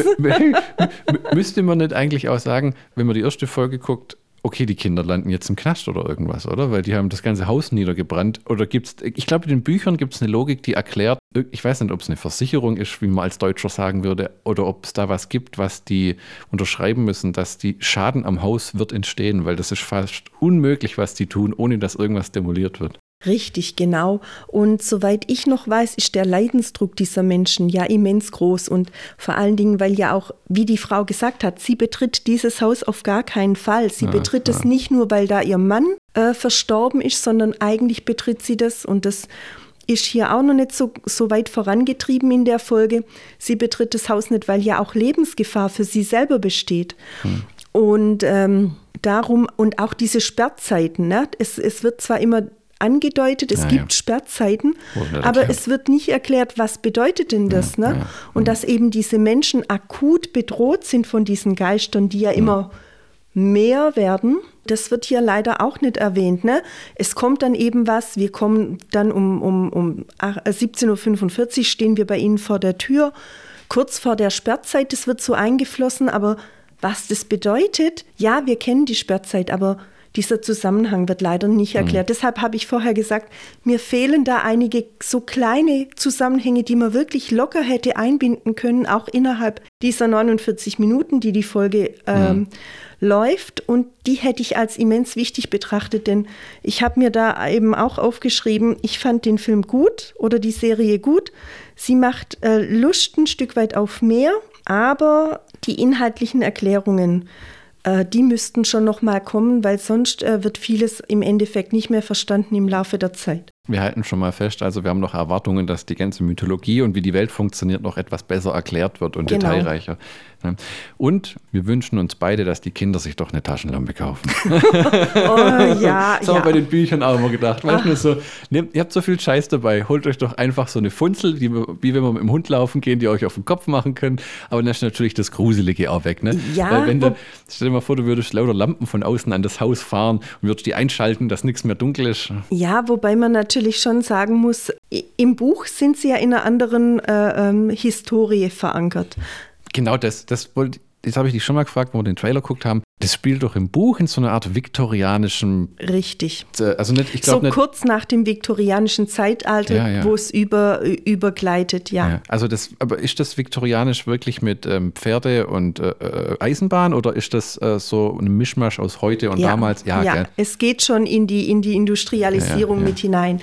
Müsste man nicht eigentlich auch sagen, wenn man die erste Folge guckt, okay, die Kinder landen jetzt im Knast oder irgendwas, oder? Weil die haben das ganze Haus niedergebrannt. Oder gibt's, ich glaube, in den Büchern gibt es eine Logik, die erklärt, ich weiß nicht, ob es eine Versicherung ist, wie man als Deutscher sagen würde, oder ob es da was gibt, was die unterschreiben müssen, dass die Schaden am Haus wird entstehen, weil das ist fast unmöglich, was die tun, ohne dass irgendwas demoliert wird. Richtig, genau. Und soweit ich noch weiß, ist der Leidensdruck dieser Menschen ja immens groß. Und vor allen Dingen, weil ja auch, wie die Frau gesagt hat, sie betritt dieses Haus auf gar keinen Fall. Sie Ja, betritt es ja. nicht nur, weil da ihr Mann äh, verstorben ist, sondern eigentlich betritt sie das. Und das ist hier auch noch nicht so, so weit vorangetrieben in der Folge. Sie betritt das Haus nicht, weil ja auch Lebensgefahr für sie selber besteht. Und ähm, darum, und auch diese Sperrzeiten, ne? es, es wird zwar immer angedeutet, es Ja, gibt ja. Sperrzeiten, aber erklärt. es wird nicht erklärt, was bedeutet denn das. Ja, ne? Und dass eben diese Menschen akut bedroht sind von diesen Geistern, die ja immer mehr werden. Das wird hier leider auch nicht erwähnt. Ne? Es kommt dann eben was, wir kommen dann um, um, um ach- äh, 17.45 Uhr, stehen wir bei Ihnen vor der Tür, kurz vor der Sperrzeit, das wird so eingeflossen, aber was das bedeutet, ja, wir kennen die Sperrzeit, aber dieser Zusammenhang wird leider nicht erklärt. Deshalb habe ich vorher gesagt, mir fehlen da einige so kleine Zusammenhänge, die man wirklich locker hätte einbinden können, auch innerhalb dieser 49 Minuten, die die Folge ähm, läuft. Und die hätte ich als immens wichtig betrachtet, denn ich habe mir da eben auch aufgeschrieben, ich fand den Film gut oder die Serie gut. Sie macht äh, Lust ein Stück weit auf mehr, aber die inhaltlichen Erklärungen die müssten schon noch mal kommen, weil sonst äh, wird vieles im Endeffekt nicht mehr verstanden im Laufe der Zeit. Wir halten schon mal fest, also wir haben noch Erwartungen, dass die ganze Mythologie und wie die Welt funktioniert noch etwas besser erklärt wird und genau. detailreicher. Und wir wünschen uns beide, dass die Kinder sich doch eine Taschenlampe kaufen. oh, ja, das haben wir bei den Büchern auch immer gedacht. Weißt du, so, nehmt, ihr habt so viel Scheiß dabei, holt euch doch einfach so eine Funzel, die, wie wenn wir mit dem Hund laufen gehen, die euch auf den Kopf machen können. Aber dann ist natürlich das Gruselige auch weg. Ne? Ja. Weil wenn du, stell dir mal vor, du würdest lauter Lampen von außen an das Haus fahren und würdest die einschalten, dass nichts mehr dunkel ist. Ja, wobei man natürlich schon sagen muss, im Buch sind sie ja in einer anderen äh, ähm, Historie verankert. Genau, das, das wollte das habe ich dich schon mal gefragt, wo wir den Trailer geguckt haben. Das spielt doch im Buch in so einer Art viktorianischen. Richtig. Also nicht, ich glaube so nicht, kurz nach dem viktorianischen Zeitalter, ja, ja. wo es über, übergleitet, ja. ja. Also das, aber ist das viktorianisch wirklich mit ähm, Pferde und äh, äh Eisenbahn oder ist das äh, so ein Mischmasch aus heute und damals? Ja, ja. es geht schon in die, in die Industrialisierung mit hinein.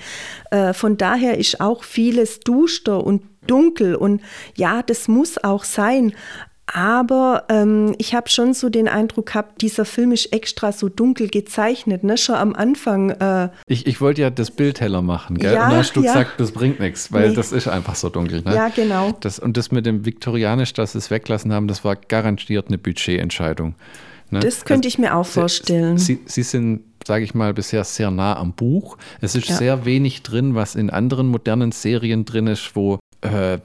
Äh, von daher ist auch vieles duster und dunkel und ja, das muss auch sein. Aber ähm, ich habe schon so den Eindruck gehabt, dieser Film ist extra so dunkel gezeichnet, ne? schon am Anfang. Äh ich, ich wollte ja das Bild heller machen, gell? Ja, und da hast du ja. gesagt, das bringt nichts, weil nee. das ist einfach so dunkel. Ne? Ja, genau. Das, und das mit dem Viktorianisch, dass sie es weglassen haben, das war garantiert eine Budgetentscheidung. Ne? Das könnte also, ich mir auch vorstellen. Sie, sie sind sage ich mal, bisher sehr nah am Buch. Es ist ja. sehr wenig drin, was in anderen modernen Serien drin ist, wo äh,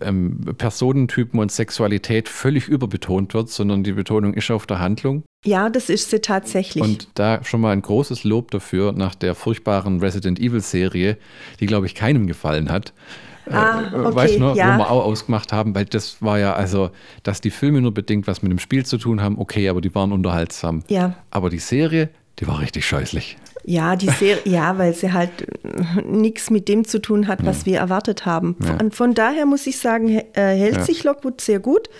ähm, Personentypen und Sexualität völlig überbetont wird, sondern die Betonung ist auf der Handlung. Ja, das ist sie tatsächlich. Und da schon mal ein großes Lob dafür nach der furchtbaren Resident Evil Serie, die, glaube ich, keinem gefallen hat. Äh, ah, okay, weißt du, ja. wo wir auch ausgemacht haben, weil das war ja, also, dass die Filme nur bedingt was mit dem Spiel zu tun haben, okay, aber die waren unterhaltsam. Ja. Aber die Serie, die war richtig scheußlich. Ja, die Serie, ja, weil sie halt nichts mit dem zu tun hat, was ja. wir erwartet haben. Ja. Von, von, daher muss ich sagen, äh, hält sich Lockwood sehr gut.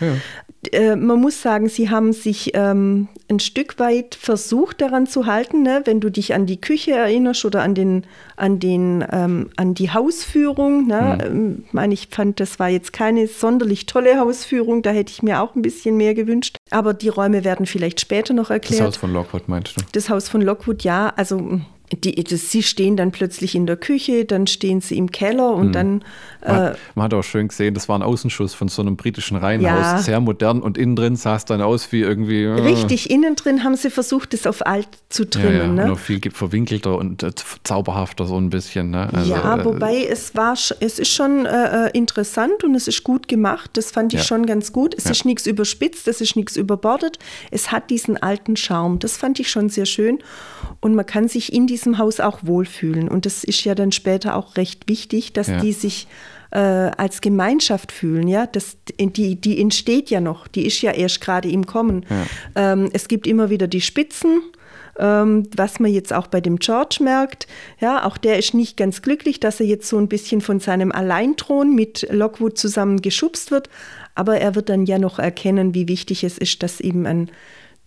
Äh, man muss sagen, sie haben sich ähm, ein Stück weit versucht daran zu halten, ne? wenn du dich an die Küche erinnerst oder an den, an den, ähm, an die Hausführung. Ne? Mhm. Ähm, meine, ich fand, das war jetzt keine sonderlich tolle Hausführung, da hätte ich mir auch ein bisschen mehr gewünscht. Aber die Räume werden vielleicht später noch erklärt. Das Haus von Lockwood meinst du? Das Haus von Lockwood, ja. Also die, das, sie stehen dann plötzlich in der Küche, dann stehen sie im Keller und hm. dann. Äh, man, man, hat auch schön gesehen, das war ein Außenschuss von so einem britischen Reihenhaus, ja. sehr modern und innen drin sah es dann aus wie irgendwie. Äh, Richtig, innen drin haben sie versucht, das auf alt zu trimmen. Ja, ja. Ne? Noch viel verwinkelter und äh, zauberhafter so ein bisschen. Ne? Also, ja, äh, wobei es war, es ist schon äh, äh, interessant und es ist gut gemacht. Das fand ich schon ganz gut. Es ist nichts überspitzt, es ist nichts überbordet. Es hat diesen alten Charme. Das fand ich schon sehr schön und man kann sich in diesem Haus auch wohlfühlen. Und das ist ja dann später auch recht wichtig, dass ja. die sich äh, als Gemeinschaft fühlen. Ja, das, die, die entsteht ja noch, die ist ja erst gerade im Kommen. Ja. Ähm, es gibt immer wieder die Spitzen. Ähm, was man jetzt auch bei dem George merkt, ja, auch der ist nicht ganz glücklich, dass er jetzt so ein bisschen von seinem Alleinthron mit Lockwood zusammen geschubst wird, aber er wird dann ja noch erkennen, wie wichtig es ist, dass eben ein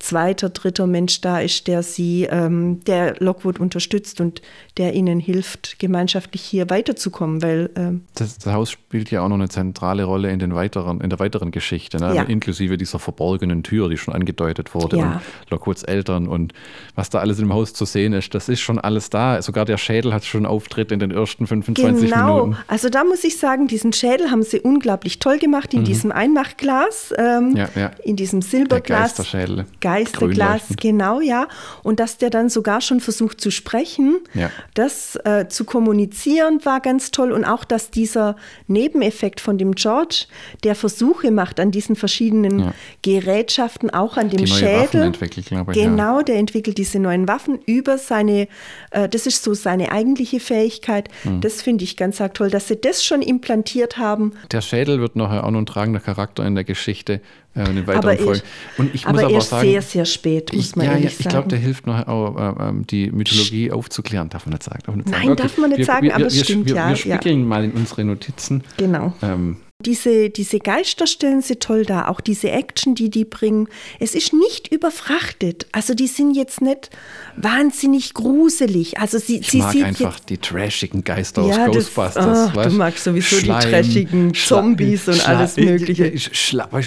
zweiter, dritter Mensch da ist, der sie, ähm, der Lockwood unterstützt und der ihnen hilft, gemeinschaftlich hier weiterzukommen, weil ähm, das, das, Haus spielt ja auch noch eine zentrale Rolle in den weiteren, in der weiteren Geschichte, ne? ja. inklusive dieser verborgenen Tür, die schon angedeutet wurde ja. und Lockwoods Eltern und was da alles im Haus zu sehen ist, das ist schon alles da. Sogar der Schädel hat schon Auftritt in den ersten 25 genau. Minuten. Also da muss ich sagen, diesen Schädel haben sie unglaublich toll gemacht in mhm. diesem Einmachglas, ähm, ja, in diesem Silberglas. Der Geisterschädel. Geisterglas, genau, ja. Und dass der dann sogar schon versucht zu sprechen, ja. das äh, zu kommunizieren, war ganz toll. Und auch, dass dieser Nebeneffekt von dem George, der Versuche macht an diesen verschiedenen ja. Gerätschaften, auch an dem Die neue Schädel. Waffen entwickelt, ich. Genau, der entwickelt diese neuen Waffen über seine, äh, das ist so seine eigentliche Fähigkeit. Mhm. Das finde ich ganz toll, dass sie das schon implantiert haben. Der Schädel wird nachher auch noch ein tragender Charakter in der Geschichte äh, in den weiteren aber Folgen. Und ich muss aber erst sagen, sehr, sehr spät, muss man ich, ja, ja, ich sagen. Ich glaube, der hilft noch auch, äh, die Mythologie aufzuklären. Darf man nicht sagen. Darf man nicht Nein, sagen. Okay. darf man nicht wir, sagen, wir, aber es stimmt, wir, ja. Wir spiegeln ja. mal in unsere Notizen. Genau. Ähm, Diese, diese Geister stellen sie toll dar, auch diese Action, die die bringen. Es ist nicht überfrachtet. Also die sind jetzt nicht wahnsinnig gruselig. Also sie, ich sie mag einfach die trashigen Geister Ja, aus das- Ghostbusters. weißt? du magst sowieso die Schleim, trashigen Zombies und alles Mögliche.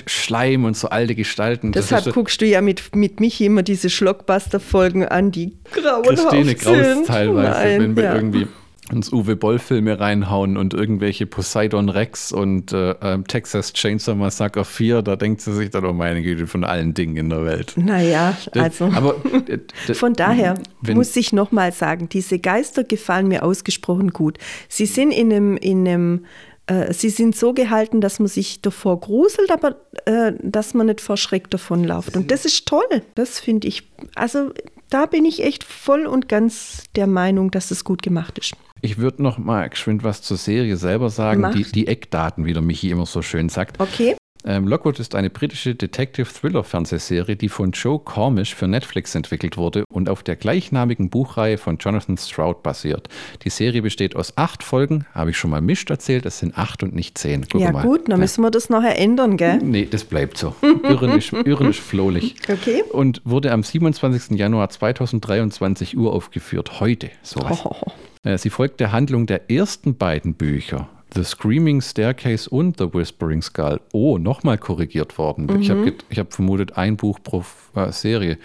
Schleim und so alte Gestalten. Deshalb so- guckst du ja mit, mit Michi immer diese Schlockbuster-Folgen an, die grauenhaft Christine Kraus sind. teilweise, Nein, wenn wir ja. irgendwie uns Uwe Boll-Filme reinhauen und irgendwelche Poseidon Rex und äh, ähm, Texas Chainsaw Massacre 4, da denkt sie sich dann, oh meine Güte, von allen Dingen in der Welt. Naja, also aber äh, von daher wenn- muss ich nochmal sagen, diese Geister gefallen mir ausgesprochen gut. Sie sind in einem, in einem äh, sie sind so gehalten, dass man sich davor gruselt, aber äh, dass man nicht vor Schreck davonläuft. Und das ist toll. Das finde ich, also da bin ich echt voll und ganz der Meinung, dass es gut gemacht ist. Ich würde noch mal geschwind was zur Serie selber sagen, die, die Eckdaten, wie der Michi immer so schön sagt. Okay? Ähm, Lockwood ist eine britische Detective-Thriller-Fernsehserie, die von Joe Cornish für Netflix entwickelt wurde und auf der gleichnamigen Buchreihe von Jonathan Stroud basiert. Die Serie besteht aus acht Folgen, habe ich schon mal mischt erzählt, es sind acht und nicht zehn. Guck ja mal. gut, dann müssen wir das nachher ändern, gell? Nee, das bleibt so. Irrenisch, irrenisch flohlich. Okay. Und wurde am 27. Januar 2023 uraufgeführt. Heute sowas. Oh. Äh, Sie folgt der Handlung der ersten beiden Bücher. The Screaming Staircase und The Whispering Skull. Oh, nochmal korrigiert worden. Ich Mhm. habe hab vermutet, ein Buch pro äh, Serie.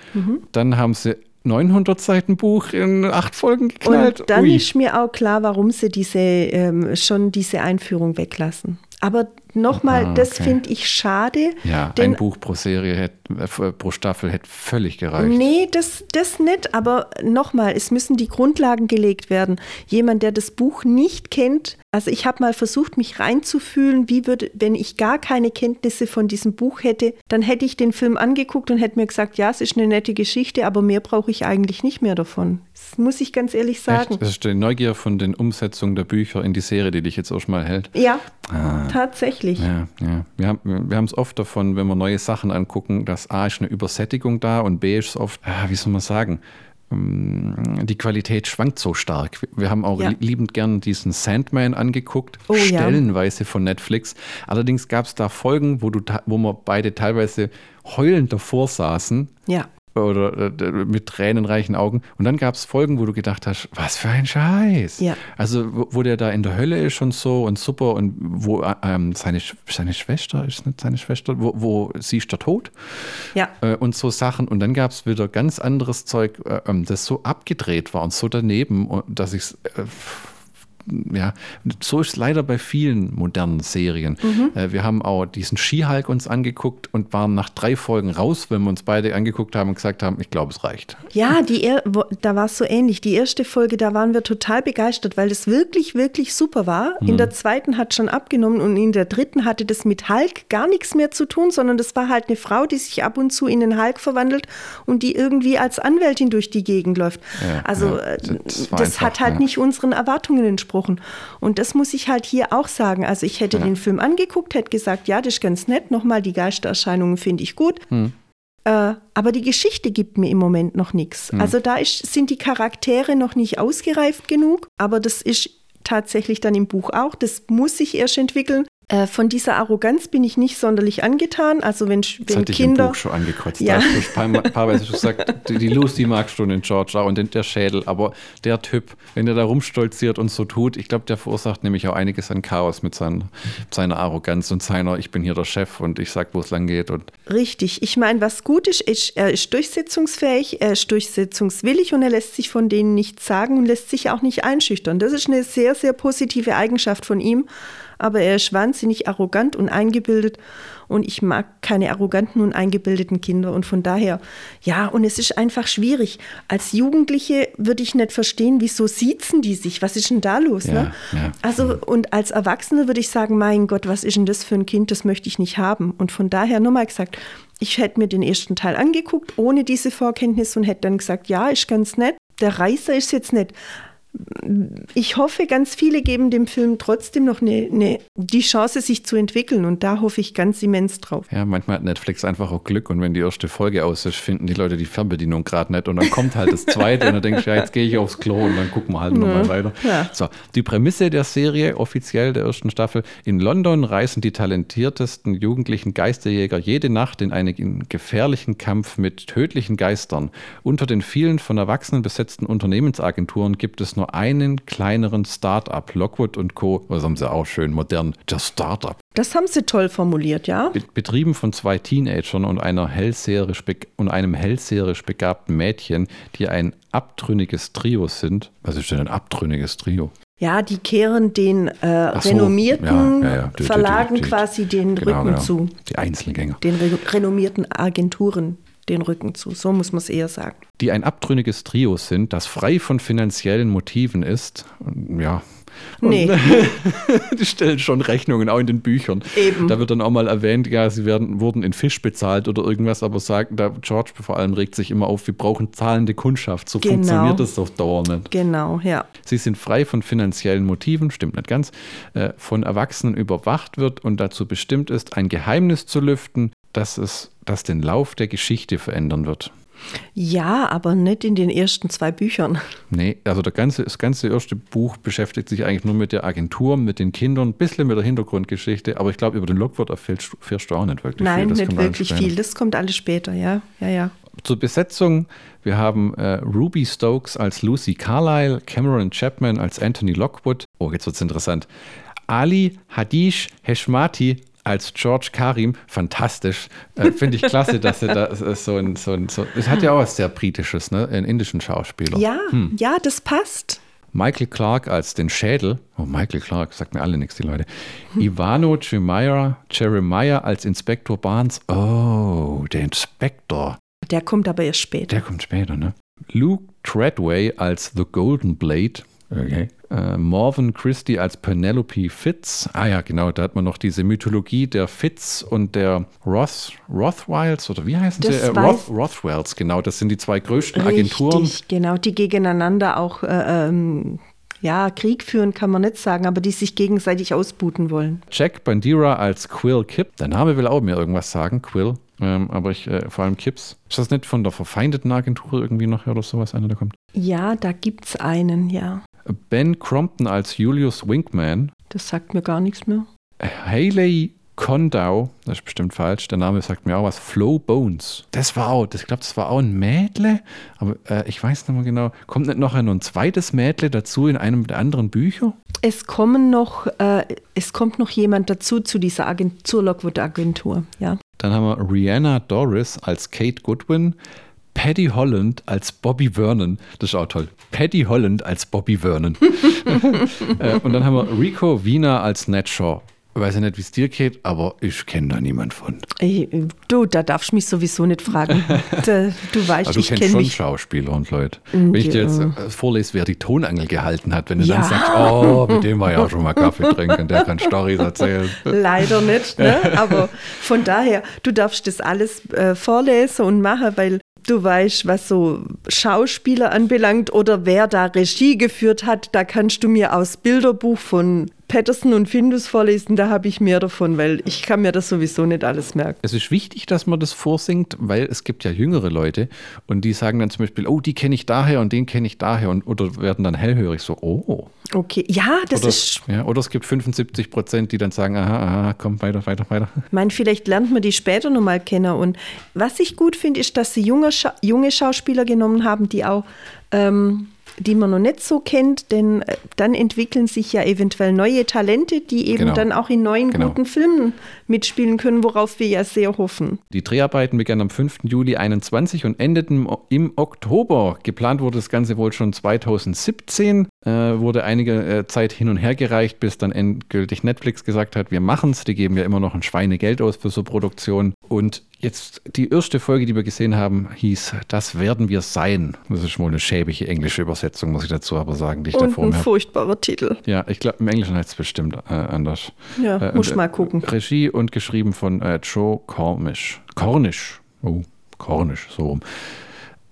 Dann haben sie 900 Seiten Buch in acht Folgen geknallt. Und dann Ui. ist mir auch klar, warum sie diese, ähm, schon diese Einführung weglassen. Aber nochmal, Ah, das okay. finde ich schade. ja, ein Buch pro Serie, hätt, äh, pro Staffel hätte völlig gereicht. Nee, das, das nicht, aber nochmal, es müssen die Grundlagen gelegt werden. Jemand, der das Buch nicht kennt, also ich habe mal versucht, mich reinzufühlen, wie würde, wenn ich gar keine Kenntnisse von diesem Buch hätte, dann hätte ich den Film angeguckt und hätte mir gesagt, ja, es ist eine nette Geschichte, aber mehr brauche ich eigentlich nicht mehr davon. Das muss ich ganz ehrlich sagen. Echt? Das ist die Neugier von den Umsetzungen der Bücher in die Serie, die dich jetzt auch schon mal hält. Ja, tatsächlich. Ja, ja. Wir haben wir es oft davon, wenn wir neue Sachen angucken, dass A ist eine Übersättigung da und B ist oft, ah, wie soll man sagen, ähm, die Qualität schwankt so stark. Wir haben auch Ja. li- liebend gern diesen Sandman angeguckt, Oh ja. stellenweise von Netflix. Allerdings gab es da Folgen, wo, du, wo wir beide teilweise heulend davor saßen Ja. Oder äh, mit tränenreichen Augen. Und dann gab es Folgen, wo du gedacht hast, was für ein Scheiß. Ja. Also wo, wo der da in der Hölle ist und so und super und wo äh, ähm, seine, seine Schwester, ist nicht seine Schwester, wo, wo sie ist der tot Ja. äh, und so Sachen. Und dann gab es wieder ganz anderes Zeug, äh, ähm, das so abgedreht war und so daneben, dass ich äh, ja, so ist es leider bei vielen modernen Serien. Äh, wir haben auch diesen Skihulk uns angeguckt und waren nach drei Folgen raus, wenn wir uns beide angeguckt haben und gesagt haben, ich glaube, es reicht. Ja, die, er- da war es so ähnlich. Die erste Folge, da waren wir total begeistert, weil das wirklich, wirklich super war. In der zweiten hat schon abgenommen und in der dritten hatte das mit Hulk gar nichts mehr zu tun, sondern das war halt eine Frau, die sich ab und zu in den Hulk verwandelt und die irgendwie als Anwältin durch die Gegend läuft. Ja, also ja, äh, das das, einfach, hat halt ja. nicht unseren Erwartungen entsprochen. Und das muss ich halt hier auch sagen. Also ich hätte den Film angeguckt, hätte gesagt, ja, das ist ganz nett. Nochmal die Geistererscheinungen finde ich gut. Äh, aber die Geschichte gibt mir im Moment noch nichts. Also da ist, sind die Charaktere noch nicht ausgereift genug, aber das ist tatsächlich dann im Buch auch. Das muss sich erst entwickeln. Äh, von dieser Arroganz bin ich nicht sonderlich angetan. Also wenn, Das wenn hatte ich im Kinder. Buch schon angekotzt. Ja. Da hast du ein paar, paar Weise schon gesagt, die, Lucy magst du den George auch und den, der Schädel. Aber der Typ, wenn er da rumstolziert und so tut, ich glaube, der verursacht nämlich auch einiges an Chaos mit, seinen, seiner Arroganz und seiner, ich bin hier der Chef und ich sag, wo es lang geht. Und Richtig. Ich meine, was gut ist, ist, er ist durchsetzungsfähig, er ist durchsetzungswillig und er lässt sich von denen nichts sagen und lässt sich auch nicht einschüchtern. Das ist eine sehr, sehr positive Eigenschaft von ihm. Aber er ist wahnsinnig arrogant und eingebildet und ich mag keine arroganten und eingebildeten Kinder. Und von daher, ja, und es ist einfach schwierig. Als Jugendliche würde ich nicht verstehen, wieso siezen die sich? Was ist denn da los? Ja, ne? ja. Also, und als Erwachsene würde ich sagen, mein Gott, was ist denn das für ein Kind? Das möchte ich nicht haben. Und von daher nochmal gesagt, ich hätte mir den ersten Teil angeguckt, ohne diese Vorkenntnis und hätte dann gesagt, ja, ist ganz nett. Der Reißer ist jetzt nicht ich hoffe, ganz viele geben dem Film trotzdem noch eine, eine, die Chance, sich zu entwickeln. Und da hoffe ich ganz immens drauf. Ja, manchmal hat Netflix einfach auch Glück. Und wenn die erste Folge aus ist, finden die Leute die Fernbedienung gerade nicht. Und dann kommt halt das zweite und dann denkst du, ja, jetzt gehe ich aufs Klo und dann gucken wir halt ja. nochmal weiter. Ja. So, die Prämisse der Serie, offiziell der ersten Staffel. In London reisen die talentiertesten jugendlichen Geisterjäger jede Nacht in einen gefährlichen Kampf mit tödlichen Geistern. Unter den vielen von Erwachsenen besetzten Unternehmensagenturen gibt es nur einen kleineren Start-up, Lockwood und Co. Das haben sie auch schön modern, der Start-up. Das haben sie toll formuliert, ja. Betrieben von zwei Teenagern und, einer hellseherisch und einem hellseherisch begabten Mädchen, die ein abtrünniges Trio sind. Was ist denn ein abtrünniges Trio? Ja, die kehren den äh, so, renommierten ja, ja, ja. Verlagen quasi den genau, Rücken genau. zu. Die Einzelgänger. Den re renommierten Agenturen den Rücken zu. So muss man es eher sagen. Die ein abtrünniges Trio sind, das frei von finanziellen Motiven ist. Ja, Nee. die stellen schon Rechnungen, auch in den Büchern. Eben. Da wird dann auch mal erwähnt, ja, sie werden, wurden in Fisch bezahlt oder irgendwas, aber sagt, da George vor allem regt sich immer auf, wir brauchen zahlende Kundschaft. So genau. funktioniert das auf Dauer nicht. Genau, ja. Sie sind frei von finanziellen Motiven, stimmt nicht ganz, äh, von Erwachsenen überwacht wird und dazu bestimmt ist, ein Geheimnis zu lüften, dass es das den Lauf der Geschichte verändern wird. Ja, aber nicht in den ersten zwei Büchern. Nee, also der ganze, das ganze erste Buch beschäftigt sich eigentlich nur mit der Agentur, mit den Kindern, ein bisschen mit der Hintergrundgeschichte, aber ich glaube, über den Lockwood erfährst du auch nicht wirklich Nein, viel. Nein, nicht wirklich viel. Das kommt alles später, ja. ja, ja. Zur Besetzung, wir haben äh, Ruby Stokes als Lucy Carlyle, Cameron Chapman als Anthony Lockwood. Oh, jetzt wird es interessant. Ali Hadish Heshmati als George Karim fantastisch. Äh, Finde ich klasse, dass er da so ein, so ein, so, es hat ja auch was sehr Britisches, ne? Einen indischen Schauspieler. Ja, hm. ja, das passt. Michael Clark als den Schädel. Oh, Michael Clark, sagt mir alle nichts, die Leute. Ivano Jeremiah, Jeremiah als Inspektor Barnes. Oh, der Inspektor. Der kommt aber erst später. Der kommt später, ne? Luke Treadway als The Golden Blade. Okay. Äh, Morven Christie als Penelope Fitz. Ah ja, genau, da hat man noch diese Mythologie der Fitz und der Roth, Rothwilds oder wie heißen das sie? Äh, Roth, Rothwells, genau, das sind die zwei größten Richtig, Agenturen. Genau, die gegeneinander auch äh, ähm, ja, Krieg führen kann man nicht sagen, aber die sich gegenseitig ausbuten wollen. Jack Bandira als Quill Kip. Der Name will auch mir irgendwas sagen, Quill. Ähm, aber ich, äh, vor allem Kips. Ist das nicht von der verfeindeten Agentur irgendwie noch oder sowas, einer, der kommt? Ja, da gibt's einen, ja. Ben Crompton als Julius Winkman. Das sagt mir gar nichts mehr. Haley Kondau, das ist bestimmt falsch, der Name sagt mir auch was, Flow Bones. Das war auch, das, ich glaube, das war auch ein Mädle, aber äh, ich weiß nicht mehr genau. Kommt nicht noch ein, ein zweites Mädle dazu in einem der anderen Bücher? Es kommen noch, äh, es kommt noch jemand dazu zu dieser Agent, zur Lockwood-Agentur, ja. Dann haben wir Rihanna Doris als Kate Goodwin, Paddy Holland als Bobby Vernon. Das ist auch toll. Paddy Holland als Bobby Vernon. Äh, und dann haben wir Rico Wiener als Ned Shaw. Ich weiß ja nicht, wie es dir geht, aber ich kenne da niemand von. Ey, du, da darfst du mich sowieso nicht fragen. du weißt, also, du ich kennst schon mich. Schauspieler und Leute. Wenn ich dir jetzt äh, vorlese, wer die Tonangel gehalten hat, wenn du ja. dann sagst, oh, mit dem war ja auch schon mal Kaffee trinken, der kann Storys erzählen. Leider nicht, ne? aber von daher, du darfst das alles äh, vorlesen und machen, weil du weißt, was so Schauspieler anbelangt oder wer da Regie geführt hat, da kannst du mir aus Bilderbuch von Patterson und Findus vorlesen, da habe ich mehr davon, weil ich kann mir das sowieso nicht alles merken. Es ist wichtig, dass man das vorsingt, weil es gibt ja jüngere Leute und die sagen dann zum Beispiel, oh, die kenne ich daher und den kenne ich daher und oder werden dann hellhörig so, oh. Okay, ja, das oder, ist. Ja, oder es gibt 75 Prozent, die dann sagen, aha, aha, komm, weiter, weiter, weiter. Ich meine, vielleicht lernt man die später nochmal kennen. Und was ich gut finde, ist, dass sie junge, Scha junge Schauspieler genommen haben, die auch ähm, die man noch nicht so kennt, denn äh, dann entwickeln sich ja eventuell neue Talente, die eben genau. dann auch in neuen genau. guten Filmen mitspielen können, worauf wir ja sehr hoffen. Die Dreharbeiten begannen am 5. Juli 2021 und endeten im Oktober. Geplant wurde das Ganze wohl schon 2017, äh, wurde einige äh, Zeit hin und her gereicht, bis dann endgültig Netflix gesagt hat, wir machen es. Die geben ja immer noch ein Schweinegeld aus für so Produktion. Und Jetzt die erste Folge, die wir gesehen haben, hieß Das werden wir sein. Das ist wohl eine schäbige englische Übersetzung, muss ich dazu aber sagen, die ich Und ein furchtbarer Titel. Ja, ich glaube, im Englischen heißt es bestimmt äh, anders. Ja, äh, muss und, mal gucken. Regie und geschrieben von äh, Joe Cornish. Cornish. Oh, Cornish, so rum.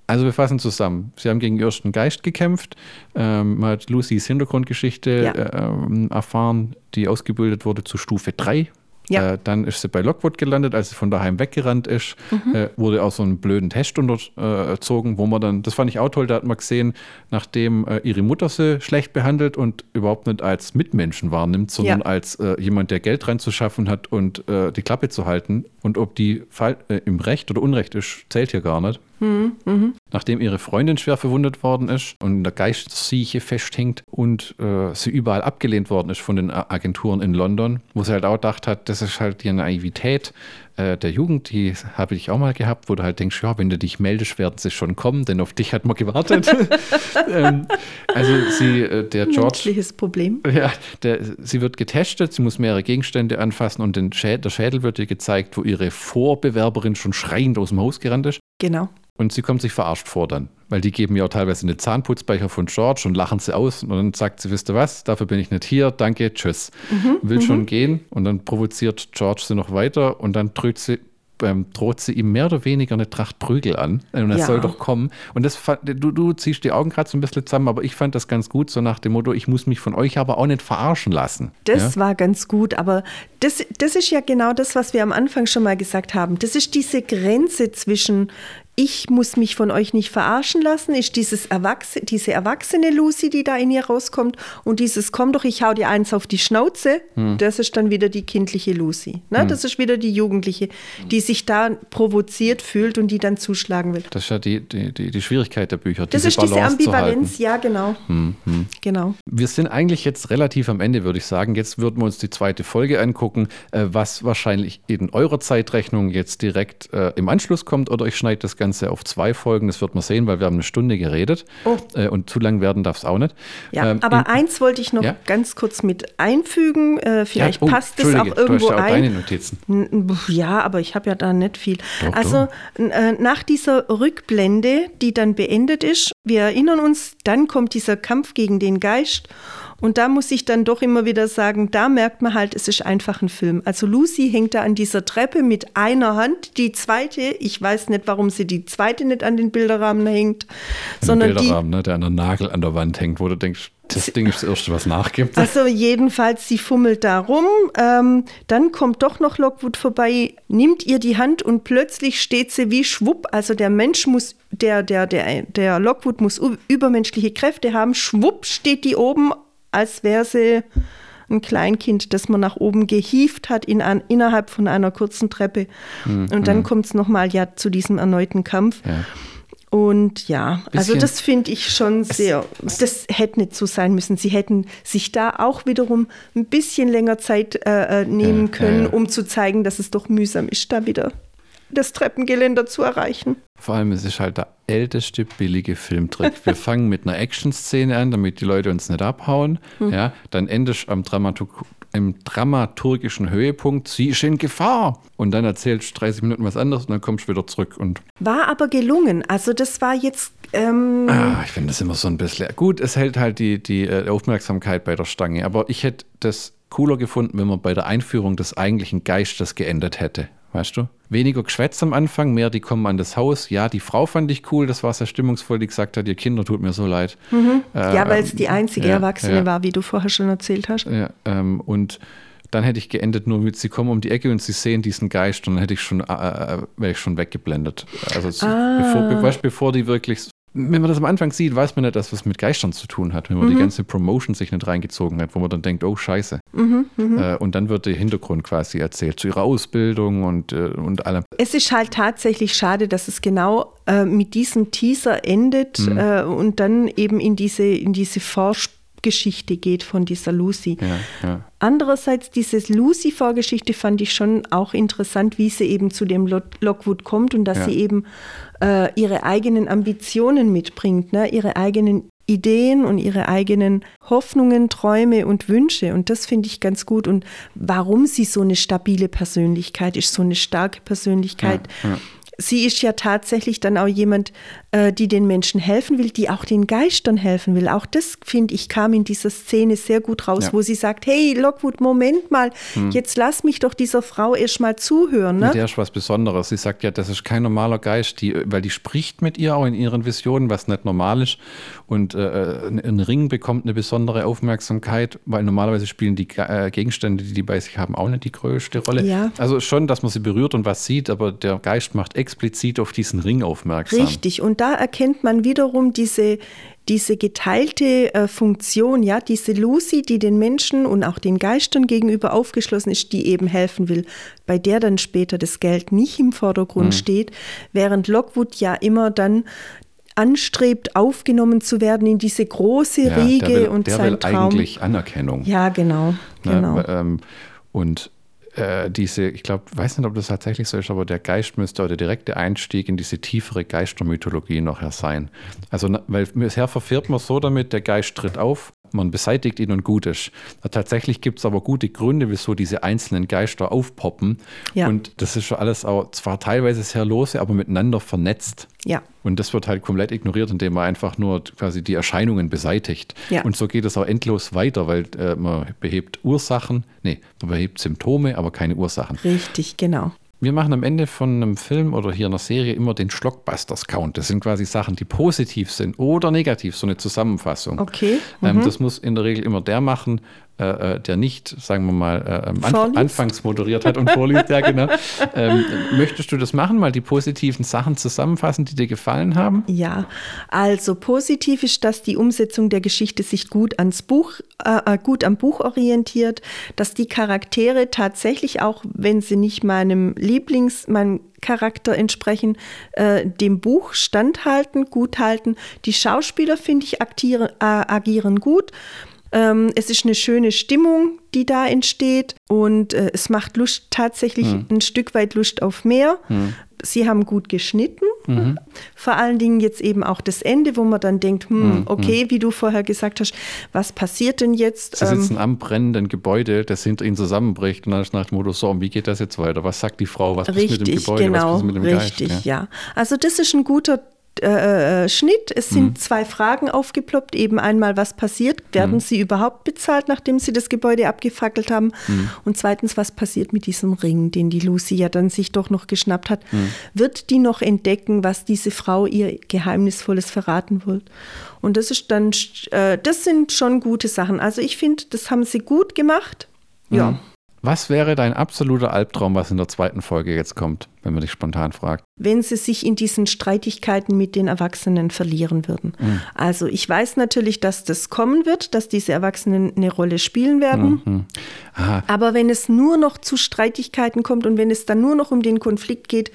Also wir fassen zusammen. Sie haben gegen Irrsten Geist gekämpft. Ähm, man hat Lucys Hintergrundgeschichte ja. äh, ähm, erfahren, die ausgebildet wurde zu Stufe 3 ja. Äh, dann ist sie bei Lockwood gelandet, als sie von daheim weggerannt ist, mhm. äh, wurde auch so einen blöden Test unterzogen, wo man dann, das fand ich auch toll, da hat man gesehen, nachdem äh, ihre Mutter sie schlecht behandelt und überhaupt nicht als Mitmenschen wahrnimmt, sondern ja. als äh, jemand, der Geld reinzuschaffen hat und äh, die Klappe zu halten. Und ob die Fall, im Recht oder Unrecht ist, zählt hier gar nicht. Mhm. Mhm. Nachdem ihre Freundin schwer verwundet worden ist und in der Geistsieche festhängt und äh, sie überall abgelehnt worden ist von den Agenturen in London, wo sie halt auch gedacht hat, das ist halt die Naivität äh, der Jugend, die habe ich auch mal gehabt, wo du halt denkst, ja, wenn du dich meldest, werden sie schon kommen, denn auf dich hat man gewartet. ähm, also sie, äh, der George. Menschliches Problem. Ja, der, sie wird getestet, sie muss mehrere Gegenstände anfassen und den Schä der Schädel wird ihr gezeigt, wo ihre Vorbewerberin schon schreiend aus dem Haus gerannt ist. Genau. Und sie kommt sich verarscht vor dann, weil die geben mir auch teilweise eine Zahnputzbecher von George und lachen sie aus und dann sagt sie, wisst ihr was, dafür bin ich nicht hier, danke, tschüss. Mhm, Will schon mhm. gehen und dann provoziert George sie noch weiter und dann drückt sie ähm, droht sie ihm mehr oder weniger eine Tracht Prügel an. Und das ja. soll doch kommen. Und das du, du ziehst die Augen gerade so ein bisschen zusammen, aber ich fand das ganz gut, so nach dem Motto, ich muss mich von euch aber auch nicht verarschen lassen. Das ja? war ganz gut, aber das, das ist ja genau das, was wir am Anfang schon mal gesagt haben. Das ist diese Grenze zwischen ich muss mich von euch nicht verarschen lassen, ist dieses Erwachse, diese erwachsene Lucy, die da in ihr rauskommt und dieses komm doch, ich hau dir eins auf die Schnauze, hm. das ist dann wieder die kindliche Lucy. Ne? Hm. Das ist wieder die Jugendliche, die sich da provoziert fühlt und die dann zuschlagen will. Das ist ja die, die, die, die Schwierigkeit der Bücher. Das ist Balance diese Ambivalenz, ja genau. Hm, hm. genau. Wir sind eigentlich jetzt relativ am Ende, würde ich sagen. Jetzt würden wir uns die zweite Folge angucken, äh, was wahrscheinlich in eurer Zeitrechnung jetzt direkt äh, im Anschluss kommt oder ich schneide das Ganze Ganze auf zwei Folgen. Das wird man sehen, weil wir haben eine Stunde geredet. Oh. Äh, und zu lang werden darf es auch nicht. Ja, ähm, aber in, eins wollte ich noch ja? ganz kurz mit einfügen. Äh, vielleicht ja, oh, passt es auch irgendwo du hast ja auch ein. Deine Notizen. Ja, aber ich habe ja da nicht viel. Doch, also doch. Äh, nach dieser Rückblende, die dann beendet ist, wir erinnern uns, dann kommt dieser Kampf gegen den Geist. Und da muss ich dann doch immer wieder sagen, da merkt man halt, es ist einfach ein Film. Also Lucy hängt da an dieser Treppe mit einer Hand, die zweite, ich weiß nicht, warum sie die zweite nicht an den Bilderrahmen hängt, an sondern Bilderrahmen, die, ne, der an der Nagel an der Wand hängt, wo du denkst, das Ding ist das Erste, was nachgibt. Also jedenfalls, sie fummelt da rum. Ähm, dann kommt doch noch Lockwood vorbei, nimmt ihr die Hand und plötzlich steht sie wie schwupp. Also der Mensch muss, der, der, der, der Lockwood muss übermenschliche Kräfte haben. Schwupp steht die oben als wäre sie ein Kleinkind, das man nach oben gehieft hat in ein, innerhalb von einer kurzen Treppe. Mhm. Und dann mhm. kommt es nochmal ja zu diesem erneuten Kampf. Ja. Und ja, also das finde ich schon sehr, das hätte nicht so sein müssen. Sie hätten sich da auch wiederum ein bisschen länger Zeit äh, äh nehmen ja, können, ja, um zu zeigen, dass es doch mühsam ist, da wieder das Treppengeländer zu erreichen. Vor allem, es ist halt der älteste billige Filmtrick. Wir fangen mit einer Action-Szene an, damit die Leute uns nicht abhauen. Hm. Ja, dann endest am Dramaturg im dramaturgischen Höhepunkt, sie ist in Gefahr. Und dann erzählst du 30 Minuten was anderes und dann kommst du wieder zurück. Und war aber gelungen. Also das war jetzt. Ähm ah, ich finde das immer so ein bisschen. Gut, es hält halt die, die äh, Aufmerksamkeit bei der Stange. Aber ich hätte das cooler gefunden, wenn man bei der Einführung des eigentlichen Geistes geändert hätte weißt du? Weniger Geschwätz am Anfang, mehr die kommen an das Haus. Ja, die Frau fand ich cool, das war sehr stimmungsvoll, die gesagt hat, ihr Kinder tut mir so leid. Mhm. Äh, ja, weil es die einzige ja, Erwachsene ja. war, wie du vorher schon erzählt hast. Ja, ähm, und dann hätte ich geendet nur mit, sie kommen um die Ecke und sie sehen diesen Geist und dann hätte ich schon, äh, äh wäre ich schon weggeblendet. Also ah. bevor, bevor die wirklich wenn man das am Anfang sieht, weiß man nicht, dass was mit Geistern zu tun hat, wenn man mhm. die ganze Promotion sich nicht reingezogen hat, wo man dann denkt, oh Scheiße. Mhm, mh. äh, und dann wird der Hintergrund quasi erzählt zu ihrer Ausbildung und, äh, und allem. Es ist halt tatsächlich schade, dass es genau äh, mit diesem Teaser endet mhm. Äh, und dann eben in diese, in diese Vorspiel Geschichte geht von dieser Lucy. Ja, ja. Andererseits, diese Lucy-Vorgeschichte fand ich schon auch interessant, wie sie eben zu dem Lockwood kommt und dass ja. sie eben äh, ihre eigenen Ambitionen mitbringt, ne? ihre eigenen Ideen und ihre eigenen Hoffnungen, Träume und Wünsche. Und das finde ich ganz gut. Und warum sie so eine stabile Persönlichkeit ist, so eine starke Persönlichkeit. Ja, ja sie ist ja tatsächlich dann auch jemand, äh, die den Menschen helfen will, die auch den Geistern helfen will. Auch das, finde ich, kam in dieser Szene sehr gut raus, ja. wo sie sagt, hey Lockwood, Moment mal, hm. jetzt lass mich doch dieser Frau erst mal zuhören. Ne? Der ist was Besonderes. Sie sagt ja, das ist kein normaler Geist, die, weil die spricht mit ihr auch in ihren Visionen, was nicht normal ist. Und äh, ein Ring bekommt eine besondere Aufmerksamkeit, weil normalerweise spielen die äh, Gegenstände, die die bei sich haben, auch nicht die größte Rolle. Ja. Also schon, dass man sie berührt und was sieht, aber der Geist macht explizit auf diesen Ring aufmerksam. Richtig, und da erkennt man wiederum diese, diese geteilte äh, Funktion, ja, diese Lucy, die den Menschen und auch den Geistern gegenüber aufgeschlossen ist, die eben helfen will, bei der dann später das Geld nicht im Vordergrund mhm. steht, während Lockwood ja immer dann anstrebt, aufgenommen zu werden in diese große ja, Riege der will, und der sein will Traum. eigentlich Anerkennung. Ja, genau. Genau. Ähm, und äh, diese, ich glaube, weiß nicht, ob das tatsächlich so ist, aber der Geist müsste oder der direkte Einstieg in diese tiefere Geistermythologie nachher sein. Also, weil bisher verfährt man so damit, der Geist tritt auf, man beseitigt ihn und gut ist. Tatsächlich gibt es aber gute Gründe, wieso diese einzelnen Geister aufpoppen. Ja. Und das ist schon alles auch zwar teilweise sehr lose, aber miteinander vernetzt. Ja. Und das wird halt komplett ignoriert, indem man einfach nur quasi die Erscheinungen beseitigt. Ja. Und so geht es auch endlos weiter, weil äh, man behebt Ursachen, nee, man behebt Symptome, aber keine Ursachen. Richtig, genau. Wir machen am Ende von einem Film oder hier einer Serie immer den Schlockbusters-Count. Das sind quasi Sachen, die positiv sind oder negativ, so eine Zusammenfassung. Okay. Ähm, mhm. Ähm, das muss in der Regel immer der machen, äh, äh, der nicht, sagen wir mal, äh, Anf anfangs moderiert hat und vorliest. ja, genau. Ähm, möchtest du das machen, mal die positiven Sachen zusammenfassen, die dir gefallen haben? Ja, also positiv ist, dass die Umsetzung der Geschichte sich gut ans Buch, äh, äh, gut am Buch orientiert, dass die Charaktere tatsächlich auch, wenn sie nicht meinem Lieblings, meinem Charakter entsprechen, äh, dem Buch standhalten, gut halten. Die Schauspieler, finde ich, aktieren, äh, agieren gut. Ähm, es ist eine schöne Stimmung, die da entsteht und äh, es macht Lust, tatsächlich hm. ein Stück weit Lust auf mehr. Hm. Sie haben gut geschnitten, mhm. vor allen Dingen jetzt eben auch das Ende, wo man dann denkt, hm, mhm. okay, wie du vorher gesagt hast, was passiert denn jetzt? Sie sitzen ähm, am brennenden Gebäude, das hinter ihnen zusammenbricht und dann ist nach dem Motto, so, wie geht das jetzt weiter? Was sagt die Frau? Was richtig, ist mit dem Gebäude? Genau, was mit dem richtig, Geist? Ja. ja. Also das ist ein guter äh, äh, Schnitt. Es sind mhm. zwei Fragen aufgeploppt. Eben einmal, was passiert? Werden mhm. sie überhaupt bezahlt, nachdem sie das Gebäude abgefackelt haben? Mhm. Und zweitens, was passiert mit diesem Ring, den die Lucy ja dann sich doch noch geschnappt hat? Mhm. Wird die noch entdecken, was diese Frau ihr Geheimnisvolles verraten wird? Und das ist dann, äh, das sind schon gute Sachen. Also ich finde, das haben sie gut gemacht. Ja. Was wäre dein absoluter Albtraum, was in der zweiten Folge jetzt kommt, wenn man dich spontan fragt? Wenn sie sich in diesen Streitigkeiten mit den Erwachsenen verlieren würden. Mhm. Also ich weiß natürlich, dass das kommen wird, dass diese Erwachsenen eine Rolle spielen werden. Mhm. Aber wenn es nur noch zu Streitigkeiten kommt und wenn es dann nur noch um den Konflikt geht,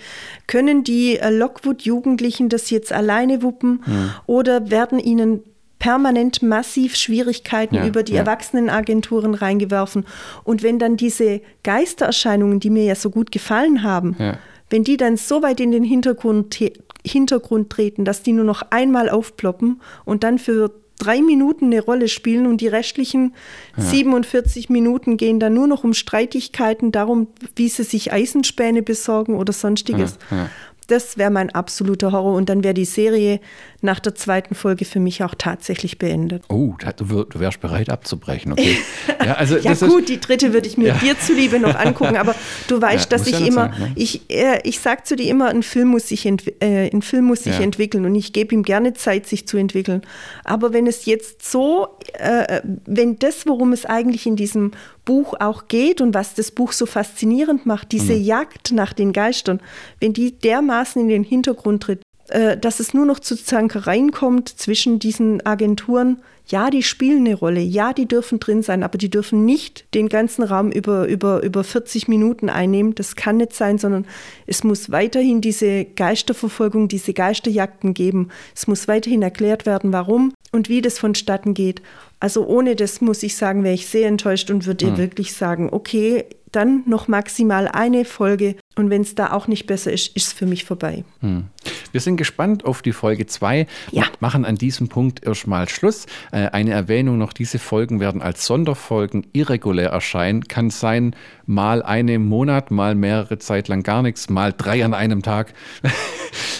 können die äh, Lockwood-Jugendlichen das jetzt alleine wuppen mhm. oder werden ihnen permanent massiv Schwierigkeiten ja, über die ja. Erwachsenenagenturen reingeworfen. Und wenn dann diese Geistererscheinungen, die mir ja so gut gefallen haben, ja. wenn die dann so weit in den Hintergrund, Hintergrund treten, dass die nur noch einmal aufploppen und dann für drei Minuten eine Rolle spielen und die restlichen ja. 47 Minuten gehen dann nur noch um Streitigkeiten, darum, wie sie sich Eisenspäne besorgen oder sonstiges. Ja, ja. Das wäre mein absoluter Horror und dann wäre die Serie nach der zweiten Folge für mich auch tatsächlich beendet. Oh, du wärst bereit abzubrechen, okay. Ja, also ja gut, die dritte würde ich mir ja. dir zuliebe noch angucken, aber du weißt, ja, dass ich immer, sein, ne? ich, äh, ich sage zu dir immer, ein Film muss sich, äh, ein Film muss sich entwickeln und ich gebe ihm gerne Zeit, sich zu entwickeln. Aber wenn es jetzt so, äh, wenn das, worum es eigentlich in diesem Buch auch geht und was das Buch so faszinierend macht, diese mhm. Jagd nach den Geistern, wenn die dermaßen in den Hintergrund tritt, äh, dass es nur noch zu Zankereien kommt zwischen diesen Agenturen. Ja, die spielen eine Rolle, ja, die dürfen drin sein, aber die dürfen nicht den ganzen Raum über, über, über 40 Minuten einnehmen. Das kann nicht sein, sondern es muss weiterhin diese Geisterverfolgung, diese Geisterjagden geben. Es muss weiterhin erklärt werden, warum und wie das vonstatten geht. Also ohne das muss ich sagen, wäre ich sehr enttäuscht und würde hm. wirklich sagen, okay, dann noch maximal eine Folge und wenn es da auch nicht besser ist, ist es für mich vorbei. Hm. Wir sind gespannt auf die Folge 2 Ja. und machen an diesem Punkt erstmal Schluss. Äh, Eine Erwähnung noch, diese Folgen werden als Sonderfolgen irregulär erscheinen. Kann sein, mal eine im Monat, mal mehrere Zeit lang gar nichts, mal drei an einem Tag.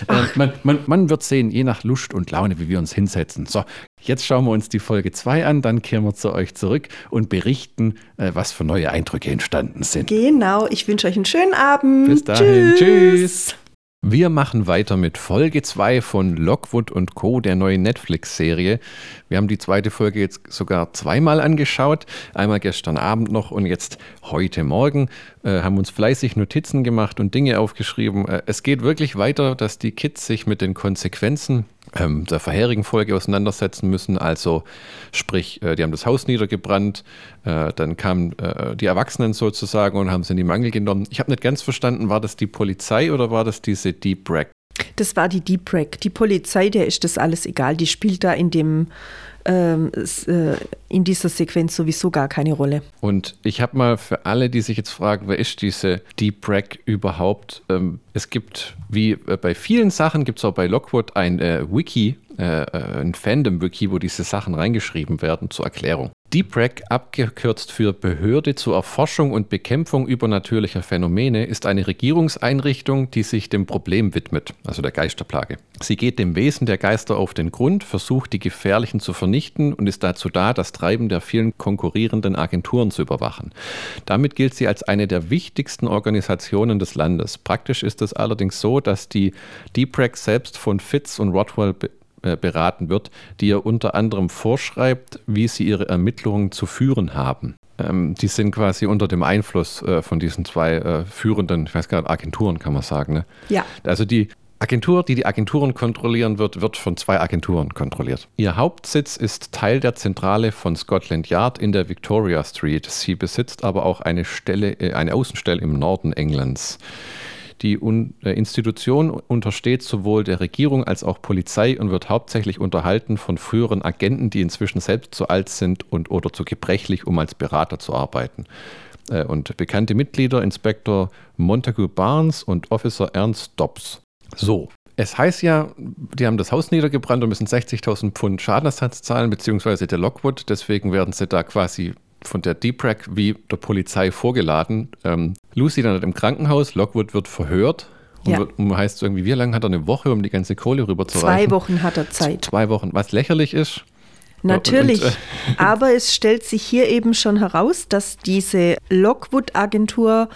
Äh, man, man, man wird sehen, je nach Lust und Laune, wie wir uns hinsetzen. So, jetzt schauen wir uns die Folge 2 an, dann kehren wir zu euch zurück und berichten, äh, was für neue Eindrücke entstanden sind. Genau, ich wünsche euch einen schönen Abend. Bis dahin. Tschüss. Wir machen weiter mit Folge 2 von Lockwood und Co., der neuen Netflix-Serie. Wir haben die zweite Folge jetzt sogar zweimal angeschaut. Einmal gestern Abend noch und jetzt heute Morgen. Äh, haben uns fleißig Notizen gemacht und Dinge aufgeschrieben. Äh, es geht wirklich weiter, dass die Kids sich mit den Konsequenzen ähm, der vorherigen Folge auseinandersetzen müssen. Also sprich, äh, die haben das Haus niedergebrannt, äh, dann kamen äh, die Erwachsenen sozusagen und haben sie in die Mangel genommen. Ich habe nicht ganz verstanden, war das die Polizei oder war das diese Deep Rack? Das war die Deep Break. Die Polizei, der ist das alles egal. Die spielt da in dem in dieser Sequenz sowieso gar keine Rolle. Und ich habe mal für alle, die sich jetzt fragen, wer ist diese Deep Rack überhaupt? Ähm, es gibt, wie äh, bei vielen Sachen, gibt es auch bei Lockwood ein äh, Wiki, äh, äh, ein Fandom-Wiki, wo diese Sachen reingeschrieben werden zur Erklärung. Deep Rack, abgekürzt für Behörde zur Erforschung und Bekämpfung übernatürlicher Phänomene, ist eine Regierungseinrichtung, die sich dem Problem widmet, also der Geisterplage. Sie geht dem Wesen der Geister auf den Grund, versucht die gefährlichen zu vernichten und ist dazu da, das Treiben der vielen konkurrierenden Agenturen zu überwachen. Damit gilt sie als eine der wichtigsten Organisationen des Landes. Praktisch ist es allerdings so, dass die Deep Rack selbst von Fitz und äh, beraten wird, die ihr unter anderem vorschreibt, wie sie ihre Ermittlungen zu führen haben. Ähm, die sind quasi unter dem Einfluss äh, von diesen zwei äh, führenden, ich weiß gar nicht, Agenturen kann man sagen. Ne? Ja. Also die Agentur, die die Agenturen kontrollieren wird, wird von zwei Agenturen kontrolliert. Ihr Hauptsitz ist Teil der Zentrale von Scotland Yard in der Victoria Street. Sie besitzt aber auch eine Stelle, äh, eine Außenstelle im Norden Englands. Die äh, Institution untersteht sowohl der Regierung als auch Polizei und wird hauptsächlich unterhalten von früheren Agenten, die inzwischen selbst zu alt sind und oder zu gebrechlich, um als Berater zu arbeiten. Äh, Und bekannte Mitglieder Inspektor Montague Barnes und Officer Ernst Dobbs. So, es heißt ja, die haben das Haus niedergebrannt und müssen 60.000 Pfund Schadenersatz zahlen, beziehungsweise der Lockwood. Deswegen werden sie da quasi von der Deep Rack wie der Polizei vorgeladen. Ähm, Lucy dann im Krankenhaus, Lockwood wird verhört. Und Ja. wird, und heißt irgendwie, wie lange hat er eine Woche, um die ganze Kohle rüberzureichen? Zwei Wochen hat er Zeit. Zwei Wochen, was lächerlich ist. Natürlich. Und, äh, Aber es stellt sich hier eben schon heraus, dass diese Lockwood-Agentur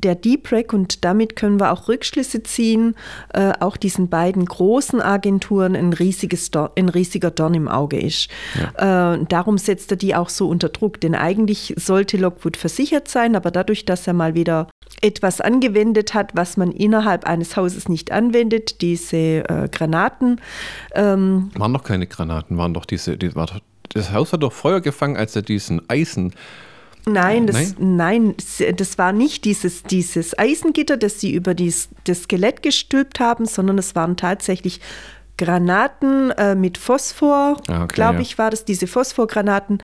der Deep und damit können wir auch Rückschlüsse ziehen, äh, auch diesen beiden großen Agenturen ein, riesiges Dor ein riesiger Dorn im Auge ist. Äh, darum setzt er die auch so unter Druck, denn eigentlich sollte Lockwood versichert sein, aber dadurch, dass er mal wieder etwas angewendet hat, was man innerhalb eines Hauses nicht anwendet, diese äh, Granaten, ähm, Waren doch keine Granaten, waren doch diese, die, war doch, das Haus hat doch Feuer gefangen, als er diesen Eisen, Nein, das, nein? das war nicht dieses, dieses Eisengitter, das sie über dies, das Skelett gestülpt haben, sondern es waren tatsächlich Granaten äh, mit Phosphor, Ah, okay, glaube ja. ich, war das, diese Phosphorgranaten.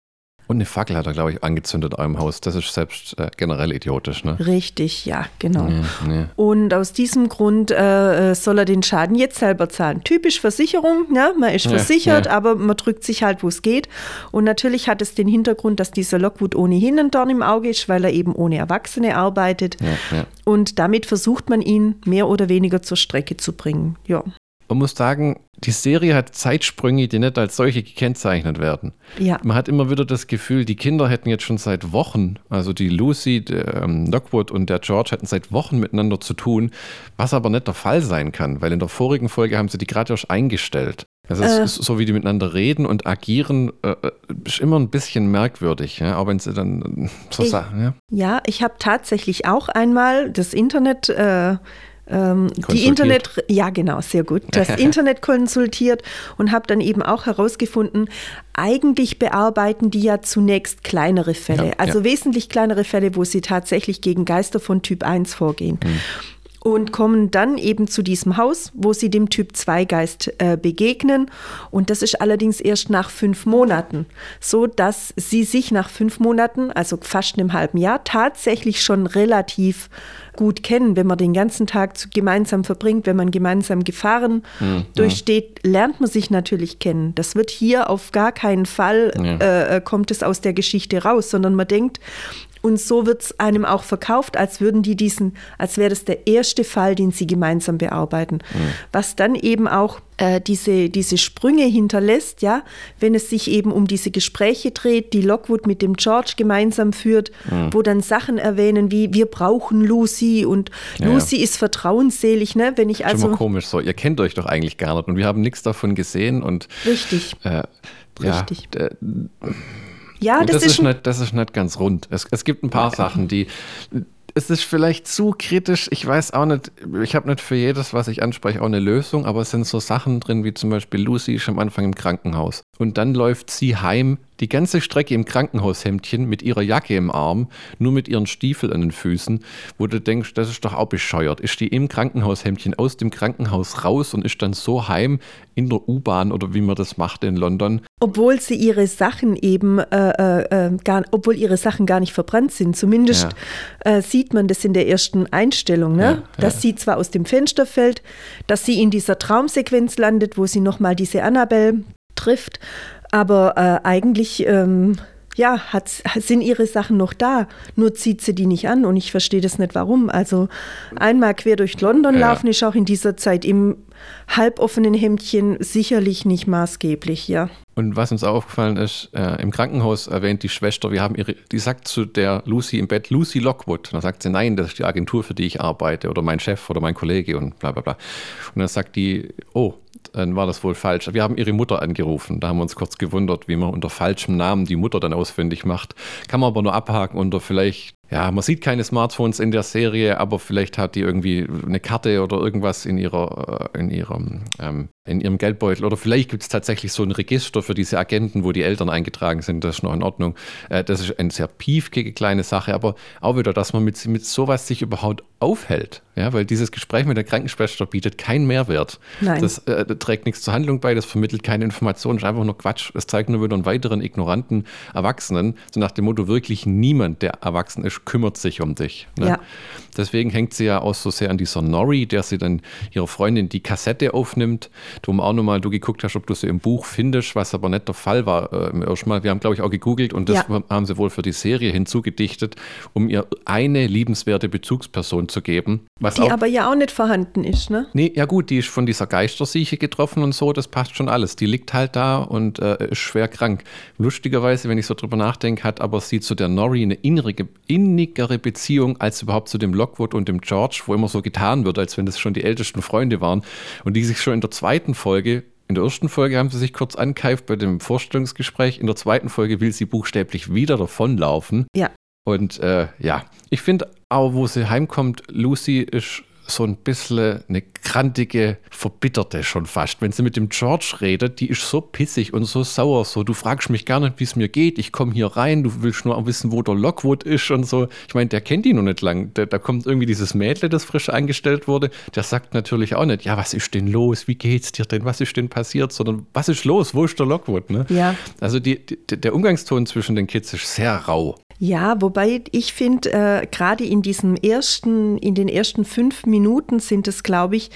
Und eine Fackel hat er, glaube ich, angezündet in eurem Haus. Das ist selbst äh, generell idiotisch, ne? Richtig, ja, genau. Ja, nee. Und aus diesem Grund äh, soll er den Schaden jetzt selber zahlen. Typisch Versicherung, ja, man ist Ja, versichert, ja. aber man drückt sich halt, wo es geht. Und natürlich hat es den Hintergrund, dass dieser Lockwood ohnehin ein Dorn im Auge ist, weil er eben ohne Erwachsene arbeitet. Ja. Und damit versucht man ihn mehr oder weniger zur Strecke zu bringen. Ja, Man muss sagen, die Serie hat Zeitsprünge, die nicht als solche gekennzeichnet werden. ja. Man hat immer wieder das Gefühl, die Kinder hätten jetzt schon seit Wochen, also die Lucy, der, ähm, Lockwood und der George hätten seit Wochen miteinander zu tun, was aber nicht der Fall sein kann, weil in der vorigen Folge haben sie die gerade erst eingestellt. Also Äh. ist so, wie die miteinander reden und agieren, äh, äh, ist immer ein bisschen merkwürdig, ja? auch wenn sie dann äh, so Ich- sagen. Ja? Ja, ich habe tatsächlich auch einmal das Internet, äh, ähm, die. Internet, ja genau, sehr gut, das Internet konsultiert und habe dann eben auch herausgefunden, eigentlich bearbeiten die ja zunächst kleinere Fälle, Ja, also ja. wesentlich kleinere Fälle, wo sie tatsächlich gegen Geister von Typ 1 vorgehen. Mhm. Und kommen dann eben zu diesem Haus, wo sie dem Typ 2 Geist äh, begegnen. Und das ist allerdings erst nach fünf Monaten, so dass sie sich nach fünf Monaten, also fast einem halben Jahr, tatsächlich schon relativ gut kennen. Wenn man den ganzen Tag gemeinsam verbringt, wenn man gemeinsam Gefahren mhm. durchsteht, lernt man sich natürlich kennen. Das wird hier auf gar keinen Fall, ja. äh, äh kommt es aus der Geschichte raus, sondern man denkt, und so wird es einem auch verkauft, als würden die diesen, als wäre das der erste Fall, den sie gemeinsam bearbeiten. Mhm. Was dann eben auch äh, diese, diese Sprünge hinterlässt, ja, wenn es sich eben um diese Gespräche dreht, die Lockwood mit dem George gemeinsam führt, mhm. wo dann Sachen erwähnen wie wir brauchen Lucy und ja, Lucy ja. ist vertrauensselig, ne? Wenn ich also. Schon mal komisch so, ihr kennt euch doch eigentlich gar nicht und wir haben nichts davon gesehen und. Richtig. Äh, Richtig. Ja, ja, das, das, ist, ist nicht, das ist nicht ganz rund. Es, es gibt ein paar Sachen, die. Es ist vielleicht zu kritisch. Ich weiß auch nicht, ich habe nicht für jedes, was ich anspreche, auch eine Lösung, aber es sind so Sachen drin, wie zum Beispiel Lucy ist am Anfang im Krankenhaus. Und dann läuft sie heim die ganze Strecke im Krankenhaushemdchen mit ihrer Jacke im Arm, nur mit ihren Stiefeln an den Füßen, wo du denkst, das ist doch auch bescheuert. Ist die im Krankenhaushemdchen aus dem Krankenhaus raus und ist dann so heim in der U-Bahn oder wie man das macht in London. Obwohl sie ihre Sachen eben, äh, äh, äh gar, obwohl ihre Sachen gar nicht verbrannt sind. Zumindest ja. äh, sieht man das in der ersten Einstellung, ne? Ja, dass ja. sie zwar aus dem Fenster fällt, dass sie in dieser Traumsequenz landet, wo sie nochmal diese Annabelle trifft aber äh, eigentlich ähm, ja, hat, sind ihre Sachen noch da, nur zieht sie die nicht an und ich verstehe das nicht warum. Also einmal quer durch London ja. laufen ist auch in dieser Zeit im halboffenen Hemdchen sicherlich nicht maßgeblich, ja. Und was uns auch aufgefallen ist, äh, im Krankenhaus erwähnt die Schwester, wir haben ihre, die sagt zu der Lucy im Bett, Lucy Lockwood. Und dann sagt sie, nein, das ist die Agentur, für die ich arbeite oder mein Chef oder mein Kollege und bla bla bla. Und dann sagt die, oh, dann war das wohl falsch. Wir haben ihre Mutter angerufen. Da haben wir uns kurz gewundert, wie man unter falschem Namen die Mutter dann ausfindig macht. Kann man aber nur abhaken unter vielleicht ja, man sieht keine Smartphones in der Serie, aber vielleicht hat die irgendwie eine Karte oder irgendwas in ihrer, äh, in ihrem, ähm, in ihrem Geldbeutel. Oder vielleicht gibt es tatsächlich so ein Register für diese Agenten, wo die Eltern eingetragen sind. Das ist noch in Ordnung. Äh, das ist eine sehr piefige kleine Sache, aber auch wieder, dass man mit, mit sowas sich überhaupt aufhält. Ja, weil dieses Gespräch mit der Krankenschwester bietet keinen Mehrwert. Nein. Das äh, trägt nichts zur Handlung bei, das vermittelt keine Informationen, ist einfach nur Quatsch. Es zeigt nur wieder einen weiteren ignoranten Erwachsenen, so nach dem Motto, wirklich niemand, der erwachsen ist, kümmert sich um dich. Ne? Ja. Deswegen hängt sie ja auch so sehr an dieser Nori, der sie dann ihrer Freundin die Kassette aufnimmt. Du auch nochmal, du geguckt hast, ob du sie im Buch findest, was aber nicht der Fall war äh, im ersten Mal. Wir haben, glaube ich, auch gegoogelt und das ja. haben sie wohl für die Serie hinzugedichtet, um ihr eine liebenswerte Bezugsperson zu geben. die auch, aber ja auch nicht vorhanden ist, ne? Nee, ja gut, die ist von dieser Geistersieche getroffen und so, das passt schon alles. Die liegt halt da und äh, ist schwer krank. Lustigerweise, wenn ich so drüber nachdenke, hat aber sie zu der Nori eine innere, innigere Beziehung als überhaupt zu dem Lockwood und dem George, wo immer so getan wird, als wenn das schon die ältesten Freunde waren und die sich schon in der zweiten Folge in der ersten Folge haben sie sich kurz ankeift bei dem Vorstellungsgespräch. In der zweiten Folge will sie buchstäblich wieder davonlaufen. Ja. Und äh, ja, ich finde auch, wo sie heimkommt, Lucy ist so ein bisschen eine krantige, verbitterte schon fast. Wenn sie mit dem George redet, die ist so pissig und so sauer. So, du fragst mich gar nicht, wie es mir geht. Ich komme hier rein, du willst nur auch wissen, wo der Lockwood ist und so. Ich meine, der kennt ihn noch nicht lang. Da, da kommt irgendwie dieses Mädle, das frisch eingestellt wurde. Der sagt natürlich auch nicht, ja, was ist denn los? Wie geht's dir denn? Was ist denn passiert? Sondern, was ist los? Wo ist der Lockwood? Ne? Ja. Also die, die, der Umgangston zwischen den Kids ist sehr rau. Ja, wobei ich finde, äh, gerade in diesem ersten, in den ersten fünf Minuten sind es, glaube ich,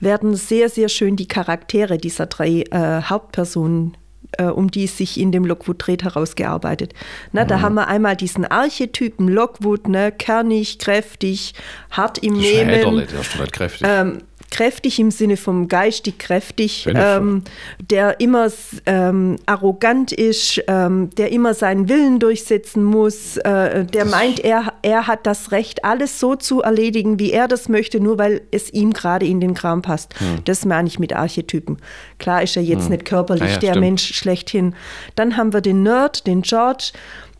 werden sehr, sehr schön die Charaktere dieser drei äh, Hauptpersonen äh, um die es sich in dem Lockwood dreht, herausgearbeitet. Na, mhm. Da haben wir einmal diesen Archetypen Lockwood, ne, kernig, kräftig, hart im Nehmen. Häderle, der ist kräftig. Ähm, kräftig im Sinne vom geistig kräftig, ähm, der immer ähm, arrogant ist, ähm, der immer seinen Willen durchsetzen muss, äh, der das meint, er, er hat das Recht, alles so zu erledigen, wie er das möchte, nur weil es ihm gerade in den Kram passt. Hm. Das meine ich mit Archetypen. Klar ist er jetzt hm. nicht körperlich ja, der stimmt. Mensch schlechthin. Dann haben wir den Nerd, den George,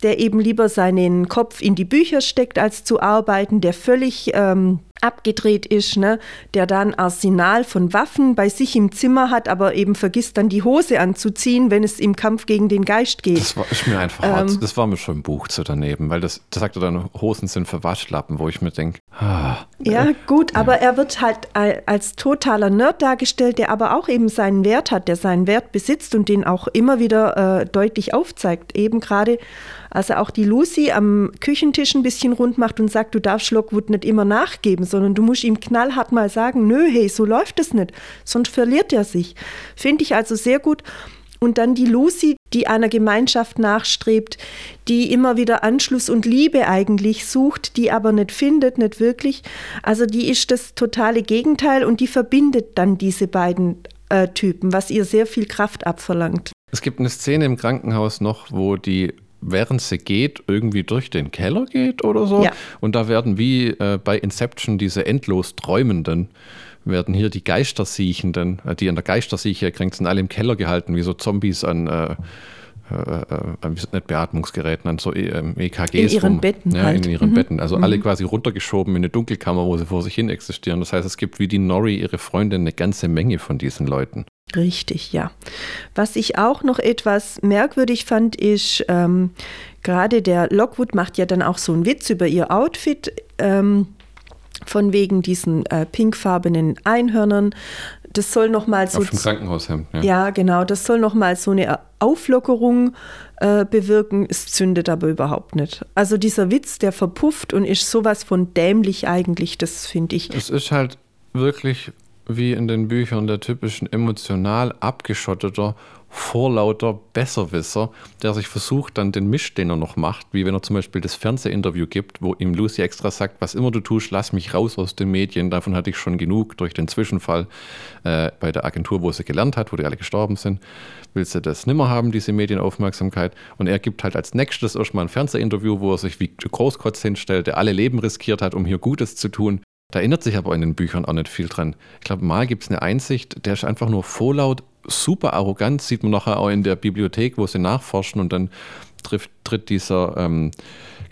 der eben lieber seinen Kopf in die Bücher steckt, als zu arbeiten, der völlig ähm, abgedreht ist, ne, der da ein Arsenal von Waffen bei sich im Zimmer hat, aber eben vergisst dann die Hose anzuziehen, wenn es im Kampf gegen den Geist geht. Das war ist mir einfach hart. Ähm. Das war mir schon ein Buch zu daneben, weil das, das sagt er dann, Hosen sind für Waschlappen, wo ich mir denke, ah, Ja, gut, aber er wird halt al- als totaler Nerd dargestellt, der aber auch eben seinen Wert hat, der seinen Wert besitzt und den auch immer wieder äh, deutlich aufzeigt. Eben gerade, als er auch die Lucy am Küchentisch ein bisschen rund macht und sagt, du darfst Lockwood nicht immer nachgeben, sondern du musst ihm knallhart mal sagen, nö, hey, so läuft es nicht, sonst verliert er sich. Finde ich also sehr gut. Und dann die Lucy, die einer Gemeinschaft nachstrebt, die immer wieder Anschluss und Liebe eigentlich sucht, die aber nicht findet, nicht wirklich. Also die ist das totale Gegenteil und die verbindet dann diese beiden äh, Typen, was ihr sehr viel Kraft abverlangt. Es gibt eine Szene im Krankenhaus noch, wo die, während sie geht, irgendwie durch den Keller geht oder so. Ja. Und da werden wie äh, bei Inception diese endlos Träumenden, werden hier die Geistersiechenden, äh, die an der Geistersieche erkrankt sind, alle im Keller gehalten, wie so Zombies an, äh, äh, äh, nicht Beatmungsgeräten, an so E- ähm, EKGs. In ihren rum. Betten Ja, halt. in ihren Mhm. Betten. Also alle quasi runtergeschoben in eine Dunkelkammer, wo sie vor sich hin existieren. Das heißt, es gibt wie die Nori, ihre Freundin, eine ganze Menge von diesen Leuten. Richtig, ja. Was ich auch noch etwas merkwürdig fand, ist, ähm, gerade der Lockwood macht ja dann auch so einen Witz über ihr Outfit, ähm, von wegen diesen äh, pinkfarbenen Einhörnern. Das soll nochmal so Auf dem Krankenhaushemd. Ja. ja, genau. Das soll nochmal so eine Auflockerung äh, bewirken. Es zündet aber überhaupt nicht. Also dieser Witz, der verpufft und ist sowas von dämlich eigentlich, das finde ich. Es ist halt wirklich wie in den Büchern der typischen emotional abgeschotteter, vorlauter Besserwisser, der sich versucht, dann den Misch, den er noch macht, wie wenn er zum Beispiel das Fernsehinterview gibt, wo ihm Lucy extra sagt, was immer du tust, lass mich raus aus den Medien. Davon hatte ich schon genug durch den Zwischenfall äh, bei der Agentur, wo sie gelernt hat, wo die alle gestorben sind. Will sie das nimmer haben, diese Medienaufmerksamkeit? Und er gibt halt als nächstes erstmal ein Fernsehinterview, wo er sich wie Großkotz hinstellt, der alle Leben riskiert hat, um hier Gutes zu tun. Da erinnert sich aber in den Büchern auch nicht viel dran. Ich glaube, mal gibt es eine Einsicht, der ist einfach nur vorlaut, super arrogant, sieht man nachher auch in der Bibliothek, wo sie nachforschen und dann trifft, tritt dieser ähm,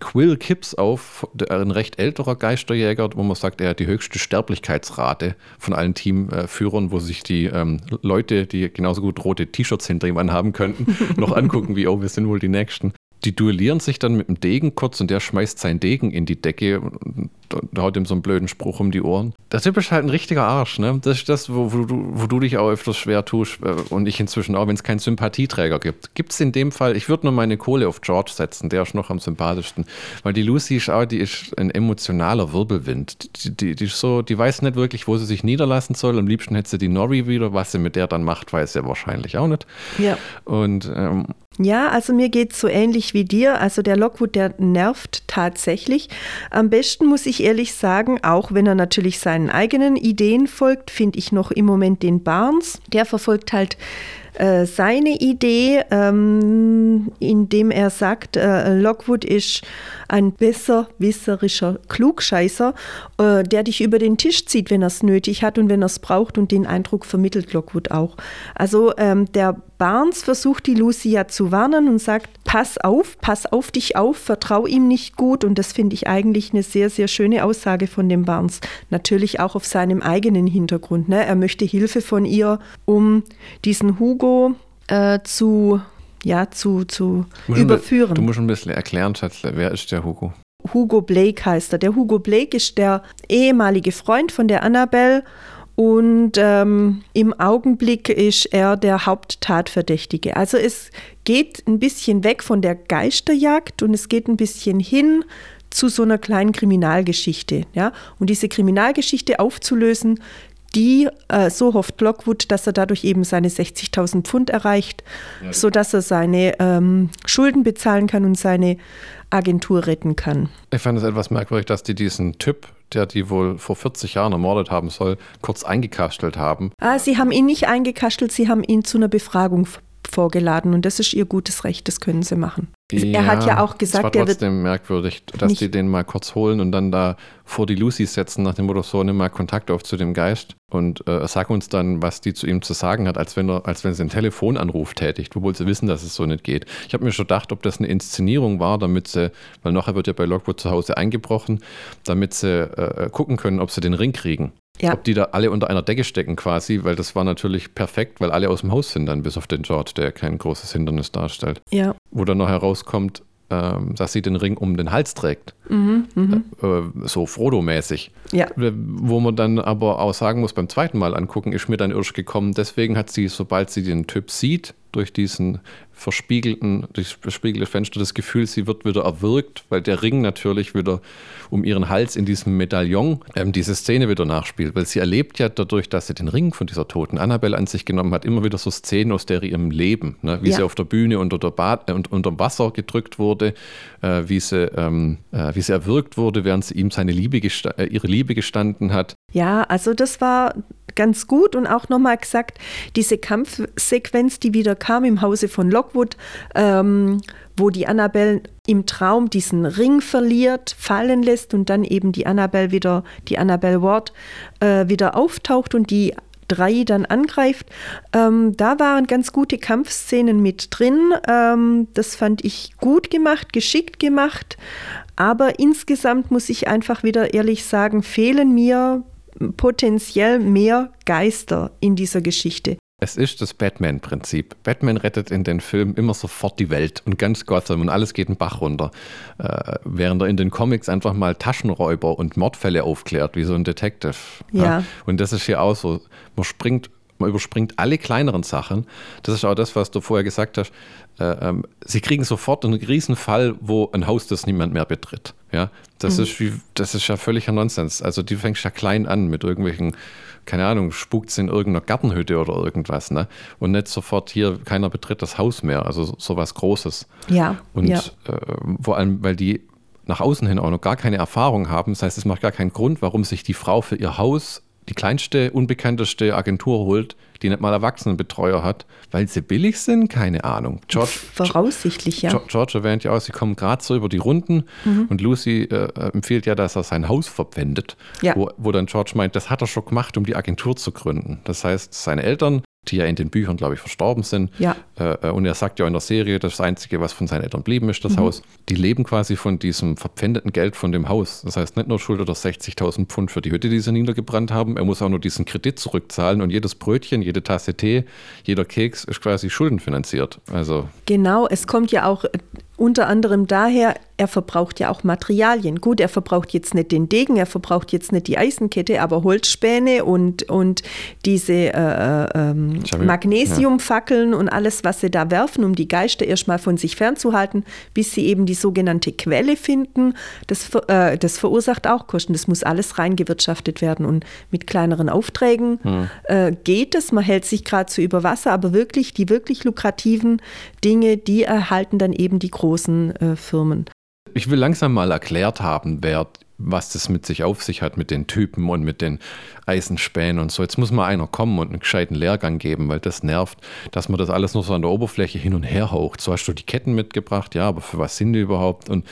Quill Kipps auf, ein recht älterer Geisterjäger, wo man sagt, er hat die höchste Sterblichkeitsrate von allen Teamführern, wo sich die ähm, Leute, die genauso gut rote T-Shirts hinter ihm anhaben könnten, noch angucken, wie, oh, wir sind wohl die Nächsten. Die duellieren sich dann mit dem Degen kurz und der schmeißt seinen Degen in die Decke und haut ihm so einen blöden Spruch um die Ohren. Der Typ ist halt ein richtiger Arsch, ne? Das ist das, wo, wo, du, wo du dich auch öfters schwer tust äh, und ich inzwischen auch, wenn es keinen Sympathieträger gibt. Gibt es in dem Fall, ich würde nur meine Kohle auf George setzen, der ist noch am sympathischsten. Weil die Lucy ist auch, die ist ein emotionaler Wirbelwind. Die, die, die, ist so, die weiß nicht wirklich, wo sie sich niederlassen soll. Am liebsten hätte sie die Nori wieder. Was sie mit der dann macht, weiß sie wahrscheinlich auch nicht. Ja. Und ähm, Ja, also mir geht es so ähnlich wie dir. Also der Lockwood, der nervt tatsächlich. Am besten muss ich ehrlich sagen, auch wenn er natürlich seinen eigenen Ideen folgt, finde ich noch im Moment den Barnes. Der verfolgt halt äh, seine Idee, ähm, indem er sagt, äh, Lockwood ist ein besserwisserischer Klugscheißer, äh, der dich über den Tisch zieht, wenn er es nötig hat und wenn er es braucht und den Eindruck vermittelt Lockwood auch. Also ähm, der Barnes versucht die Lucy ja zu warnen und sagt, pass auf, pass auf dich auf, vertrau ihm nicht gut und das finde ich eigentlich eine sehr, sehr schöne Aussage von dem Barnes. Natürlich auch auf seinem eigenen Hintergrund. Ne? Er möchte Hilfe von ihr, um diesen Hugo äh, zu, ja, zu, zu du überführen. Du musst ein bisschen erklären, Schatzle, wer ist der Hugo? Hugo Blake heißt er. Der Hugo Blake ist der ehemalige Freund von der Annabelle und ähm, im Augenblick ist er der Haupttatverdächtige. Also es geht ein bisschen weg von der Geisterjagd und es geht ein bisschen hin zu so einer kleinen Kriminalgeschichte. Ja? Und diese Kriminalgeschichte aufzulösen, die, äh, so hofft Lockwood, dass er dadurch eben seine 60.000 Pfund erreicht, sodass er seine ähm, Schulden bezahlen kann und seine Agentur retten kann. Ich fand es etwas merkwürdig, dass die diesen Typ, der die wohl vor 40 Jahren ermordet haben soll, kurz eingekastelt haben. Ah, sie haben ihn nicht eingekastelt, sie haben ihn zu einer Befragung vorgeladen und das ist ihr gutes Recht, das können sie machen. Er hat ja auch gesagt, es war trotzdem merkwürdig, dass die den mal kurz holen und dann da vor die Lucy setzen, nach dem Motto, so, nimm mal Kontakt auf zu dem Geist und äh, sag uns dann, was die zu ihm zu sagen hat, als wenn er, als wenn sie einen Telefonanruf tätigt, obwohl sie wissen, dass es so nicht geht. Ich habe mir schon gedacht, ob das eine Inszenierung war, damit sie, weil nachher wird ja bei Lockwood zu Hause eingebrochen, damit sie äh, gucken können, ob sie den Ring kriegen. Ja. Ob die da alle unter einer Decke stecken quasi, weil das war natürlich perfekt, weil alle aus dem Haus sind dann, bis auf den George, der kein großes Hindernis darstellt. ja. Wo dann noch herauskommt, ähm, dass sie den Ring um den Hals trägt. Mhm, mhm. Äh, so Frodo-mäßig. ja. Wo man dann aber auch sagen muss, beim zweiten Mal angucken, ist mir dann irsch gekommen. Deswegen hat sie, sobald sie den Typ sieht, durch diesen verspiegelten, durch das verspiegelte Fenster das Gefühl, sie wird wieder erwürgt, weil der Ring natürlich wieder um ihren Hals in diesem Medaillon ähm, diese Szene wieder nachspielt. Weil sie erlebt ja dadurch, dass sie den Ring von dieser toten Annabelle an sich genommen hat, immer wieder so Szenen aus der ihrem Leben. Ne? Wie Ja. sie auf der Bühne unter, der Bad, äh, und, unter Wasser gedrückt wurde, äh, wie, sie, ähm, äh, wie sie erwürgt wurde, während sie ihm seine Liebe äh, ihre Liebe gestanden hat. Ja, also das war ganz gut und auch nochmal gesagt, diese Kampfsequenz, die wieder kam im Hause von Lockwood, ähm, wo die Annabelle im Traum diesen Ring verliert, fallen lässt und dann eben die Annabelle wieder, die Annabelle Ward äh, wieder auftaucht und die drei dann angreift. Ähm, da waren ganz gute Kampfszenen mit drin. Ähm, das fand ich gut gemacht, geschickt gemacht. Aber insgesamt muss ich einfach wieder ehrlich sagen, fehlen mir potenziell mehr Geister in dieser Geschichte. Es ist das Batman-Prinzip. Batman rettet in den Filmen immer sofort die Welt und ganz Gotham und alles geht den Bach runter. Äh, während er in den Comics einfach mal Taschenräuber und Mordfälle aufklärt, wie so ein Detective. Ja. Und das ist hier auch so. Man springt, man überspringt alle kleineren Sachen. Das ist auch das, was du vorher gesagt hast. Äh, ähm, sie kriegen sofort einen Riesenfall, wo ein Haus, das niemand mehr betritt. Ja, das, ist wie, das ist ja völliger Nonsens. Also die fängst ja klein an mit irgendwelchen, keine Ahnung, spukt in irgendeiner Gartenhütte oder irgendwas, ne? Und nicht sofort hier, keiner betritt das Haus mehr, also so- sowas Großes. Ja, Und ja. äh, vor allem, weil die nach außen hin auch noch gar keine Erfahrung haben. Das heißt, es macht gar keinen Grund, warum sich die Frau für ihr Haus die kleinste, unbekannteste Agentur holt, die nicht mal Erwachsenenbetreuer hat, weil sie billig sind? Keine Ahnung. George, Voraussichtlich, ja. Mhm. George- George erwähnt ja auch, sie kommen gerade so über die Runden und Lucy äh, empfiehlt ja, dass er sein Haus verpfändet. Ja. Wo, wo dann George meint, das hat er schon gemacht, um die Agentur zu gründen. Das heißt, seine Eltern, die ja in den Büchern, glaube ich, verstorben sind, Ja. äh, und er sagt ja in der Serie, das Einzige, was von seinen Eltern blieben, ist das Mhm. Haus. Die leben quasi von diesem verpfändeten Geld von dem Haus. Das heißt, nicht nur schuldet er 60.000 Pfund für die Hütte, die sie niedergebrannt haben, er muss auch nur diesen Kredit zurückzahlen und jedes Brötchen, jede Tasse Tee, jeder Keks ist quasi schuldenfinanziert. Also Genau, es kommt ja auch äh, unter anderem daher, er verbraucht ja auch Materialien. Gut, er verbraucht jetzt nicht den Degen, er verbraucht jetzt nicht die Eisenkette, aber Holzspäne und, und diese äh, äh, ähm, Magnesiumfackeln und alles, was sie da werfen, um die Geister erstmal von sich fernzuhalten, bis sie eben die sogenannte Quelle finden. Das, äh, das verursacht auch Kosten. Das muss alles reingewirtschaftet werden. Und mit kleineren Aufträgen äh, geht es. Man hält sich gerade so über Wasser, aber wirklich die wirklich lukrativen Dinge, die erhalten dann eben die großen äh, Firmen. Ich will langsam mal erklärt haben, wer, was das mit sich auf sich hat, mit den Typen und mit den Eisenspänen und so. Jetzt muss mal einer kommen und einen gescheiten Lehrgang geben, weil das nervt, dass man das alles nur so an der Oberfläche hin und her haucht. So hast du die Ketten mitgebracht, ja, aber für was sind die überhaupt? Und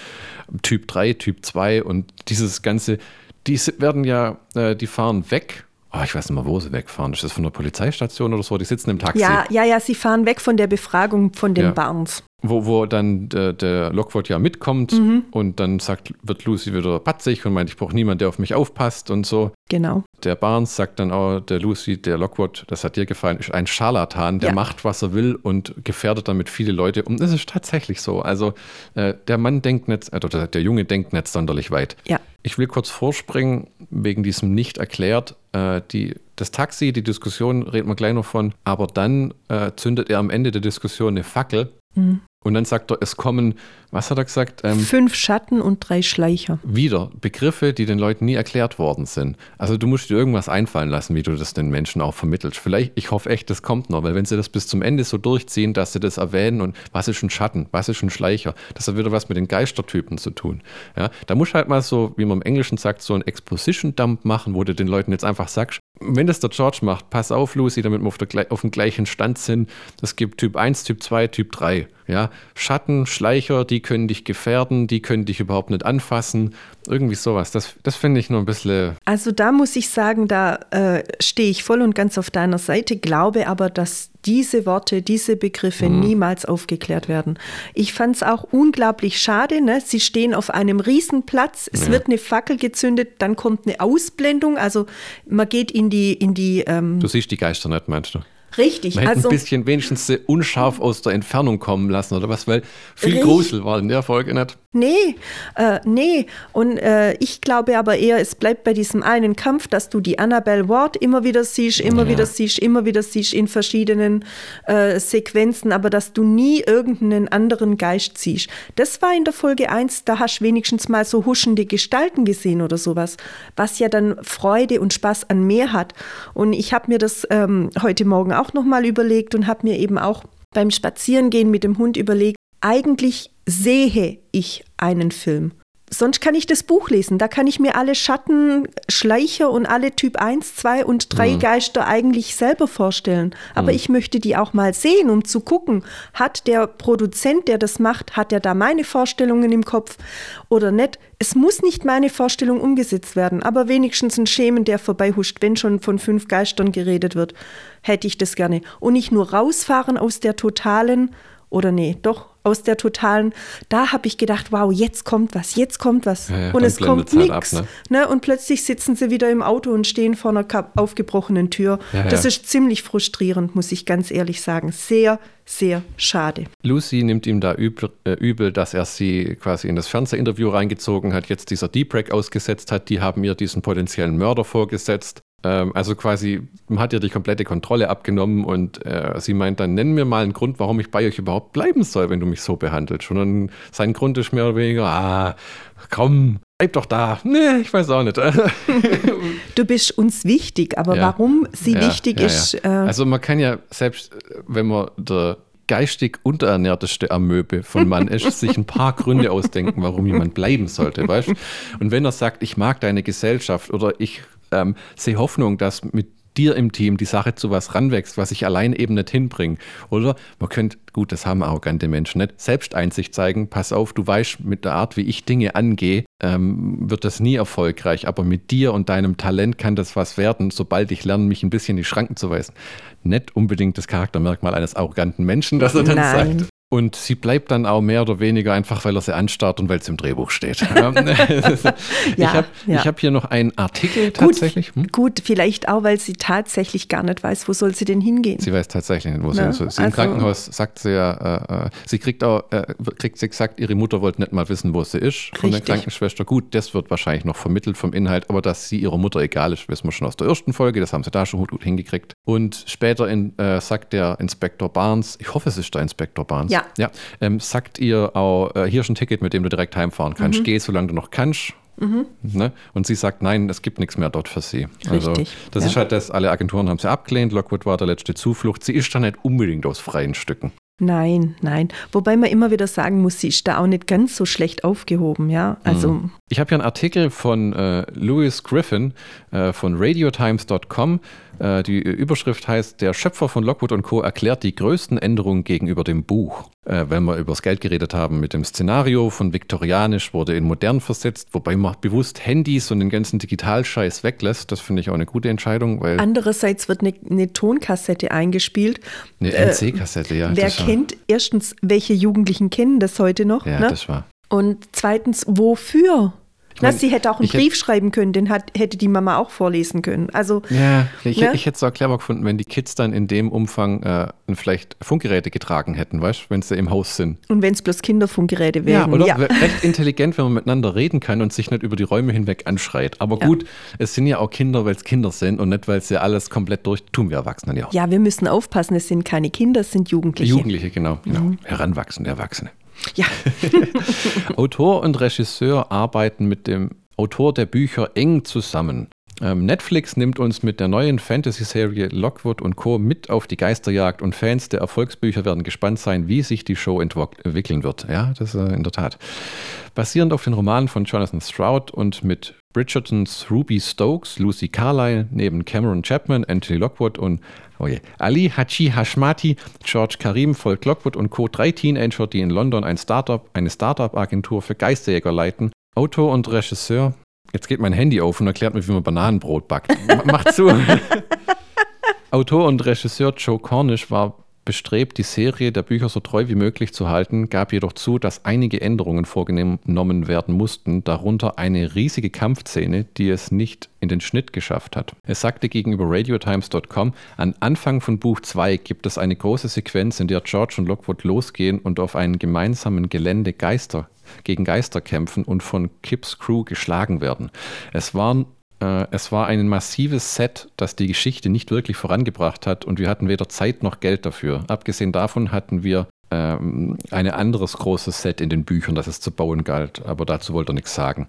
Typ 3, Typ 2 und dieses Ganze, die werden ja, äh, die fahren weg. Oh, ich weiß nicht mal, wo sie wegfahren. Ist das von der Polizeistation oder so? Die sitzen im Taxi. Ja, ja, ja, sie fahren weg von der Befragung von den Ja. Barnes. Wo, wo dann der, der Lockwood ja mitkommt Mhm. und dann sagt, wird Lucy wieder patzig und meint, ich brauche niemanden, der auf mich aufpasst und so. Genau. Der Barnes sagt dann auch, der Lucy, der Lockwood, das hat dir gefallen, ist ein Scharlatan, der Ja. macht, was er will und gefährdet damit viele Leute. Und das ist tatsächlich so. Also äh, der Mann denkt nicht, also der, der Junge denkt nicht sonderlich weit. Ja. Ich will kurz vorspringen, wegen diesem nicht erklärt. Äh, die, das Taxi, die Diskussion, reden wir gleich noch von, aber dann äh, zündet er am Ende der Diskussion eine Fackel Mhm. und dann sagt er, es kommen, was hat er gesagt? Ähm, Fünf Schatten und drei Schleicher. wieder Begriffe, die den Leuten nie erklärt worden sind. Also du musst dir irgendwas einfallen lassen, wie du das den Menschen auch vermittelst. Vielleicht, ich hoffe echt, das kommt noch, weil wenn sie das bis zum Ende so durchziehen, dass sie das erwähnen und was ist ein Schatten, was ist ein Schleicher, das hat wieder was mit den Geistertypen zu tun. Ja, da musst du halt mal so, wie man im Englischen sagt, so ein Exposition-Dump machen, wo du den Leuten jetzt einfach sagst, wenn das der George macht, pass auf, Lucy, damit wir auf, der, auf dem gleichen Stand sind. Es gibt Typ 1, Typ 2, Typ 3. Ja, Ja, Schatten, Schleicher, die können dich gefährden, die können dich überhaupt nicht anfassen. Irgendwie sowas. Das, das finde ich nur ein bisschen. Also da muss ich sagen, da äh, stehe ich voll und ganz auf deiner Seite, glaube aber, dass diese Worte, diese Begriffe mhm. niemals aufgeklärt werden. Ich fand es auch unglaublich schade. Ne? Sie stehen auf einem Riesenplatz, es ja. wird eine Fackel gezündet, dann kommt eine Ausblendung, also man geht in die... In die ähm du siehst die Geister nicht, meinst du? Richtig. Man hätte also, ein bisschen wenigstens unscharf aus der Entfernung kommen lassen oder was, weil viel richtig. Grusel war in der Folge nicht. Nee, äh, nee. Und äh, ich glaube aber eher, es bleibt bei diesem einen Kampf, dass du die Annabelle Ward immer wieder siehst, immer ja. wieder siehst, immer wieder siehst in verschiedenen äh, Sequenzen, aber dass du nie irgendeinen anderen Geist siehst. Das war in der Folge 1, da hast du wenigstens mal so huschende Gestalten gesehen oder sowas, was ja dann Freude und Spaß an mehr hat. Und ich habe mir das ähm, heute Morgen auch nochmal überlegt und habe mir eben auch beim Spazierengehen mit dem Hund überlegt, eigentlich sehe ich einen Film. Sonst kann ich das Buch lesen. Da kann ich mir alle Schatten, Schleicher und alle Typ 1, 2 und 3 mhm. Geister eigentlich selber vorstellen. Aber mhm. ich möchte die auch mal sehen, um zu gucken, hat der Produzent, der das macht, hat er da meine Vorstellungen im Kopf oder nicht? Es muss nicht meine Vorstellung umgesetzt werden, aber wenigstens ein Schemen, der vorbeihuscht, wenn schon von fünf Geistern geredet wird, hätte ich das gerne. Und nicht nur rausfahren aus der totalen, oder nee, doch aus der totalen, da habe ich gedacht, wow, jetzt kommt was, jetzt kommt was. Ja, ja, und es kommt nichts. Ne? Ne? Und plötzlich sitzen sie wieder im Auto und stehen vor einer aufgebrochenen Tür. Ja, das ist ziemlich frustrierend, muss ich ganz ehrlich sagen. Sehr, sehr schade. Lucy nimmt ihm da übel, äh, übel, dass er sie quasi in das Fernsehinterview reingezogen hat, jetzt dieser Deep Break ausgesetzt hat. Die haben ihr diesen potenziellen Mörder vorgesetzt. Ähm, also quasi, man hat ihr die komplette Kontrolle abgenommen und äh, sie meint dann, nenn mir mal einen Grund, warum ich bei euch überhaupt bleiben soll, wenn du mich so behandelst. Und dann sein Grund ist mehr oder weniger, ah, komm, bleib doch da. Nee, ich weiß auch nicht. du bist uns wichtig, aber ja. warum sie ja, wichtig ist. Äh also man kann ja selbst, wenn man der geistig unterernährteste Amöbe von Mann ist, sich ein paar Gründe ausdenken, warum jemand bleiben sollte, weißt Und wenn er sagt, ich mag deine Gesellschaft oder ich ähm, sehe Hoffnung, dass mit dir im Team die Sache zu was ranwächst, was ich allein eben nicht hinbringe. Oder man könnte, gut, das haben arrogante Menschen nicht, selbst Einsicht zeigen, pass auf, du weißt, mit der Art, wie ich Dinge angehe, ähm, wird das nie erfolgreich. Aber mit dir und deinem Talent kann das was werden, sobald ich lerne, mich ein bisschen die Schranken zu weisen. Nicht unbedingt das Charaktermerkmal eines arroganten Menschen, dass er dann Nein. sagt, und sie bleibt dann auch mehr oder weniger einfach, weil er sie anstarrt und weil es im Drehbuch steht. ich habe ja. hab hier noch einen Artikel tatsächlich. Gut, hm? gut, vielleicht auch, weil sie tatsächlich gar nicht weiß, wo soll sie denn hingehen. Sie weiß tatsächlich nicht, wo sie, also, sie Im Krankenhaus sagt sie ja, äh, äh, sie kriegt auch, äh, kriegt sie gesagt, ihre Mutter wollte nicht mal wissen, wo sie ist. Von Richtig. der Krankenschwester. Gut, das wird wahrscheinlich noch vermittelt vom Inhalt, aber dass sie ihrer Mutter egal ist, wissen wir schon aus der ersten Folge. Das haben sie da schon gut, gut hingekriegt. Und später in, äh, sagt der Inspektor Barnes, ich hoffe, es ist der Inspektor Barnes. Ja. Ja. Ähm, sagt ihr auch, äh, hier ist ein Ticket, mit dem du direkt heimfahren kannst. Mhm. Geh, solange du noch kannst. Mhm. Ne? Und sie sagt, nein, es gibt nichts mehr dort für sie. Also, Richtig, das ja. ist halt das, alle Agenturen haben sie abgelehnt. Lockwood war der letzte Zuflucht. Sie ist dann nicht unbedingt aus freien Stücken. Nein, nein. Wobei man immer wieder sagen muss, sie ist da auch nicht ganz so schlecht aufgehoben, ja. Also. Mhm. Ich habe hier einen Artikel von äh, Louis Griffin äh, von radiotimes.com. Äh, die Überschrift heißt, der Schöpfer von Lockwood Co. erklärt die größten Änderungen gegenüber dem Buch. Äh, wenn wir über das Geld geredet haben mit dem Szenario von viktorianisch wurde in modern versetzt, wobei man bewusst Handys und den ganzen Digitalscheiß weglässt. Das finde ich auch eine gute Entscheidung. Weil Andererseits wird eine, eine Tonkassette eingespielt. Eine äh, NC-Kassette, ja. Wer kennt erstens, welche Jugendlichen kennen das heute noch? Ja, ne? das war. Und zweitens, wofür? Ich mein, sie hätte auch einen Brief hätte, schreiben können, den hat, hätte die Mama auch vorlesen können. Also, ja, ich, ne? ich hätte es auch clever gefunden, wenn die Kids dann in dem Umfang äh, vielleicht Funkgeräte getragen hätten, weißt du, wenn sie im Haus sind. Und wenn es bloß Kinderfunkgeräte wären. Ja, oder ja. recht intelligent, wenn man miteinander reden kann und sich nicht über die Räume hinweg anschreit. Aber ja. gut, es sind ja auch Kinder, weil es Kinder sind und nicht, weil sie alles komplett durch tun wir Erwachsenen ja auch. Ja, wir müssen aufpassen, es sind keine Kinder, es sind Jugendliche. Jugendliche, genau. genau. Mhm. Heranwachsende Erwachsene. Ja. Autor und Regisseur arbeiten mit dem Autor der Bücher eng zusammen. Ähm, Netflix nimmt uns mit der neuen Fantasy-Serie Lockwood und Co. mit auf die Geisterjagd und Fans der Erfolgsbücher werden gespannt sein, wie sich die Show entwickeln wird. Ja, das ist äh, in der Tat. Basierend auf den Romanen von Jonathan Stroud und mit Bridgertons Ruby Stokes, Lucy Carlyle, neben Cameron Chapman, Anthony Lockwood und oh je, Ali Hachi Hashmati, George Karim, Volk Lockwood und Co. Drei Teenager, die in London ein Startup, eine Startup-Agentur für Geisterjäger leiten. Autor und Regisseur. Jetzt geht mein Handy auf und erklärt mir, wie man Bananenbrot backt. Macht zu. Autor und Regisseur Joe Cornish war bestrebt, die Serie der Bücher so treu wie möglich zu halten, gab jedoch zu, dass einige Änderungen vorgenommen werden mussten, darunter eine riesige Kampfszene, die es nicht in den Schnitt geschafft hat. Er sagte gegenüber radiotimes.com, an Anfang von Buch 2 gibt es eine große Sequenz, in der George und Lockwood losgehen und auf einem gemeinsamen Gelände Geister gegen Geister kämpfen und von Kips Crew geschlagen werden. Es waren äh, es war ein massives Set, das die Geschichte nicht wirklich vorangebracht hat und wir hatten weder Zeit noch Geld dafür. Abgesehen davon hatten wir ähm, ein anderes großes Set in den Büchern, das es zu bauen galt, aber dazu wollte er nichts sagen.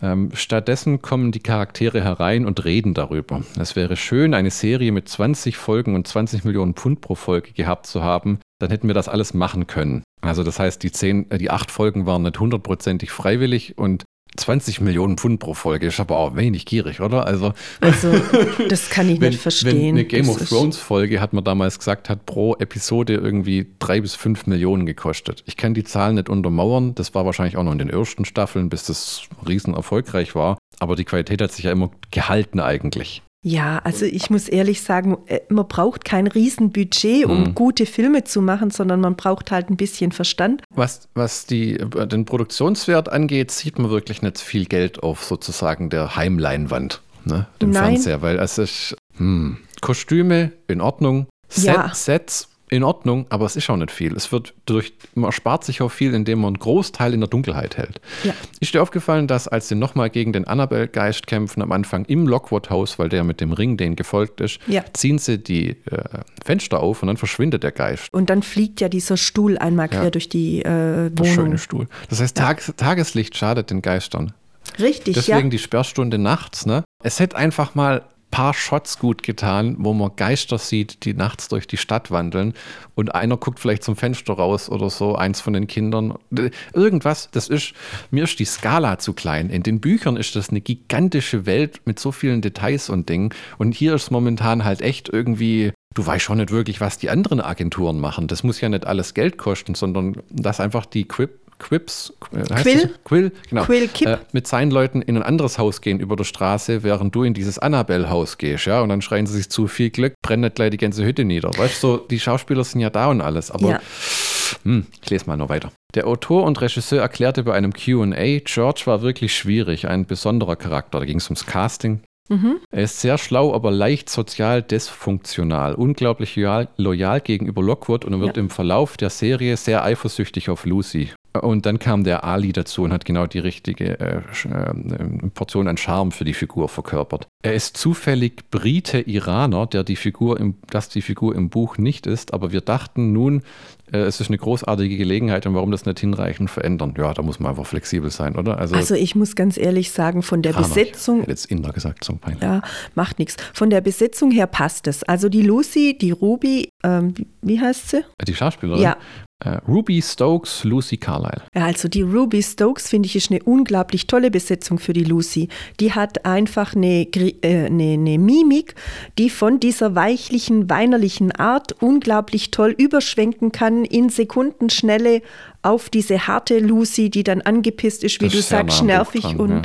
Ähm, stattdessen kommen die Charaktere herein und reden darüber. Es wäre schön, eine Serie mit 20 Folgen und 20 Millionen Pfund pro Folge gehabt zu haben. Dann hätten wir das alles machen können. Also das heißt, die, zehn, äh, die acht Folgen waren nicht hundertprozentig freiwillig und 20 Millionen Pfund pro Folge ist aber auch wenig gierig, oder? Also, also das kann ich wenn, nicht verstehen. Wenn eine Game das of Thrones Folge, hat man damals gesagt, hat pro Episode irgendwie drei bis fünf Millionen gekostet. Ich kann die Zahlen nicht untermauern. Das war wahrscheinlich auch noch in den ersten Staffeln, bis das riesen erfolgreich war. Aber die Qualität hat sich ja immer gehalten eigentlich. Ja, also ich muss ehrlich sagen, äh, man braucht kein Riesenbudget, um mhm. gute Filme zu machen, sondern man braucht halt ein bisschen Verstand. Was, was die, äh, den Produktionswert angeht, sieht man wirklich nicht viel Geld auf sozusagen der Heimleinwand, ne, dem Nein. Fernseher, weil es ist hm, Kostüme in Ordnung, Set, ja. Sets in Ordnung, aber es ist auch nicht viel. Es wird durch, man spart sich auch viel, indem man einen Großteil in der Dunkelheit hält. Ja. Ist dir aufgefallen, dass als sie nochmal gegen den Annabelle-Geist kämpfen, am Anfang im Lockwood-Haus, weil der mit dem Ring den gefolgt ist, ja. ziehen sie die äh, Fenster auf und dann verschwindet der Geist. Und dann fliegt ja dieser Stuhl einmal quer ja. durch die äh, Wohnung. Der schöne Stuhl. Das heißt, Tages Tageslicht schadet den Geistern. Richtig, Deswegen ja. die Sperrstunde nachts. Ne? Es hätte einfach mal paar Shots gut getan, wo man Geister sieht, die nachts durch die Stadt wandeln und einer guckt vielleicht zum Fenster raus oder so, eins von den Kindern. Irgendwas, das ist, mir ist die Skala zu klein. In den Büchern ist das eine gigantische Welt mit so vielen Details und Dingen und hier ist momentan halt echt irgendwie du weißt schon nicht wirklich, was die anderen Agenturen machen. Das muss ja nicht alles Geld kosten, sondern dass einfach die Quip Quips, äh, Quill, Quill, genau, Quill Kip. Äh, mit seinen Leuten in ein anderes Haus gehen über der Straße, während du in dieses Annabelle-Haus gehst, ja, und dann schreien sie sich zu viel Glück, brennt gleich die ganze Hütte nieder. Weißt du, so, die Schauspieler sind ja da und alles, aber ja. hm, ich lese mal noch weiter. Der Autor und Regisseur erklärte bei einem QA, George war wirklich schwierig, ein besonderer Charakter. Da ging es ums Casting. Mhm. Er ist sehr schlau, aber leicht sozial dysfunktional, unglaublich loyal, loyal gegenüber Lockwood und er wird ja. im Verlauf der Serie sehr eifersüchtig auf Lucy. Und dann kam der Ali dazu und hat genau die richtige äh, äh, Portion an Charme für die Figur verkörpert. Er ist zufällig Brite-Iraner, der die Figur im, das die Figur im Buch nicht ist, aber wir dachten nun, äh, es ist eine großartige Gelegenheit und warum das nicht hinreichend verändern? Ja, da muss man einfach flexibel sein, oder? Also, also ich muss ganz ehrlich sagen, von der Iraner. Besetzung. Ich jetzt Inder gesagt, so peinlich. Ja, macht nichts. Von der Besetzung her passt es. Also die Lucy, die Ruby, ähm, wie heißt sie? Die Schauspielerin? Ja, Ruby Stokes, Lucy Carlyle. Ja, also die Ruby Stokes finde ich ist eine unglaublich tolle Besetzung für die Lucy. Die hat einfach eine, äh, eine, eine, Mimik, die von dieser weichlichen, weinerlichen Art unglaublich toll überschwenken kann in Sekundenschnelle auf diese harte Lucy, die dann angepisst ist, wie das du sagst, nervig dran, und, ja.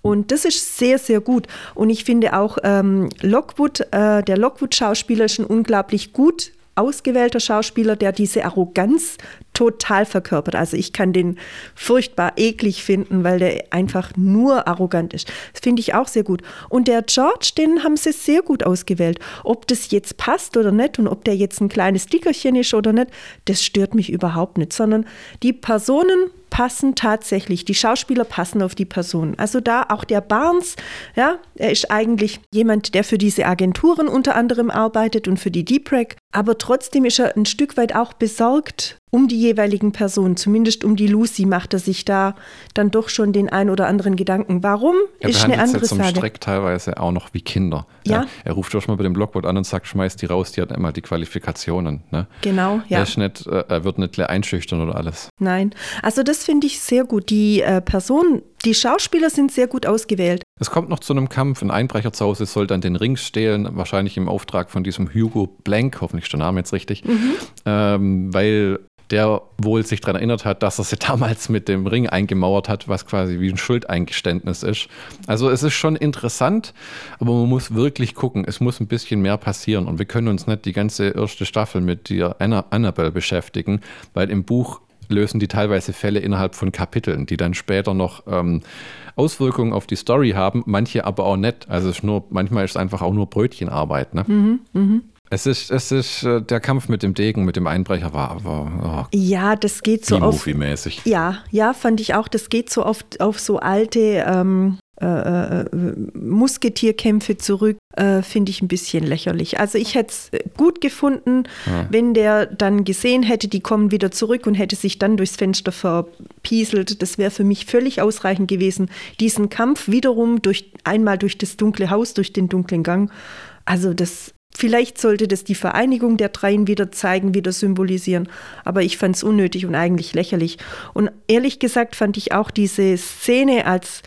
und das ist sehr, sehr gut. Und ich finde auch ähm, Lockwood, äh, der Lockwood-Schauspieler ist ein unglaublich gut ausgewählter Schauspieler, der diese Arroganz total verkörpert. Also ich kann den furchtbar eklig finden, weil der einfach nur arrogant ist. Das finde ich auch sehr gut. Und der George, den haben sie sehr gut ausgewählt. Ob das jetzt passt oder nicht und ob der jetzt ein kleines Dickerchen ist oder nicht, das stört mich überhaupt nicht, sondern die Personen passen tatsächlich, die Schauspieler passen auf die Personen. Also da auch der Barnes, ja, er ist eigentlich jemand, der für diese Agenturen unter anderem arbeitet und für die Deep Rec, aber trotzdem ist er ein Stück weit auch besorgt um die jeweiligen Personen, zumindest um die Lucy, macht er sich da dann doch schon den ein oder anderen Gedanken. Warum er ist eine andere zum Sache. Streck teilweise auch noch wie Kinder. Ja. ja. Er ruft doch mal bei dem Blogboard an und sagt, schmeiß die raus, die hat immer die Qualifikationen. Ne? Genau, ja. Er, ist nicht, äh, er wird nicht einschüchtern oder alles. Nein, also das finde ich sehr gut. Die äh, Person Die Schauspieler sind sehr gut ausgewählt. Es kommt noch zu einem Kampf. Ein Einbrecher zu Hause soll dann den Ring stehlen, wahrscheinlich im Auftrag von diesem Hugo Blank, hoffentlich ist der Name jetzt richtig, mhm. ähm, weil der wohl sich daran erinnert hat, dass er sie damals mit dem Ring eingemauert hat, was quasi wie ein Schuldeingeständnis ist. Also es ist schon interessant, aber man muss wirklich gucken, es muss ein bisschen mehr passieren und wir können uns nicht die ganze erste Staffel mit der Annabelle beschäftigen, weil im Buch lösen die teilweise Fälle innerhalb von Kapiteln, die dann später noch ähm, Auswirkungen auf die Story haben, manche aber auch nicht. Also es ist nur, manchmal ist es einfach auch nur Brötchenarbeit. Ne? Mhm, mh. Es ist, es ist äh, der Kampf mit dem Degen, mit dem Einbrecher war aber. Oh, ja, das geht so auf. mäßig Ja, ja, fand ich auch. Das geht so oft auf so alte ähm, äh, äh, Musketierkämpfe zurück, äh, finde ich ein bisschen lächerlich. Also ich hätte es gut gefunden, ja. wenn der dann gesehen hätte, die kommen wieder zurück und hätte sich dann durchs Fenster verpieselt. Das wäre für mich völlig ausreichend gewesen. Diesen Kampf wiederum durch einmal durch das dunkle Haus, durch den dunklen Gang. Also das Vielleicht sollte das die Vereinigung der Dreien wieder zeigen, wieder symbolisieren. Aber ich fand es unnötig und eigentlich lächerlich. Und ehrlich gesagt fand ich auch diese Szene, als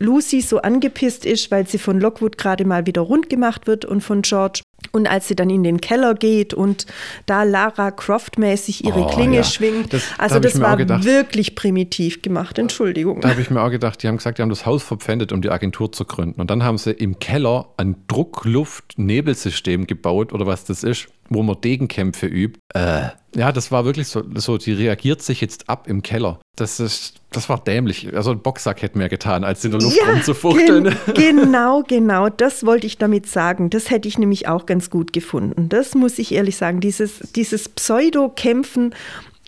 Lucy so angepisst ist, weil sie von Lockwood gerade mal wieder rund gemacht wird und von George. Und als sie dann in den Keller geht und da Lara Croft-mäßig ihre oh, Klinge ja. schwingt, das, also da das war wirklich primitiv gemacht, Entschuldigung. Da habe ich mir auch gedacht, die haben gesagt, die haben das Haus verpfändet, um die Agentur zu gründen. Und dann haben sie im Keller ein Druckluft-Nebelsystem gebaut oder was das ist wo man Degenkämpfe übt. Äh, ja, das war wirklich so, so, die reagiert sich jetzt ab im Keller. Das ist, das war dämlich. Also ein Boxsack hätte mehr getan, als in der Luft ja, rumzufuchteln. Gen genau, genau. Das wollte ich damit sagen. Das hätte ich nämlich auch ganz gut gefunden. Das muss ich ehrlich sagen. Dieses, dieses Pseudo-Kämpfen,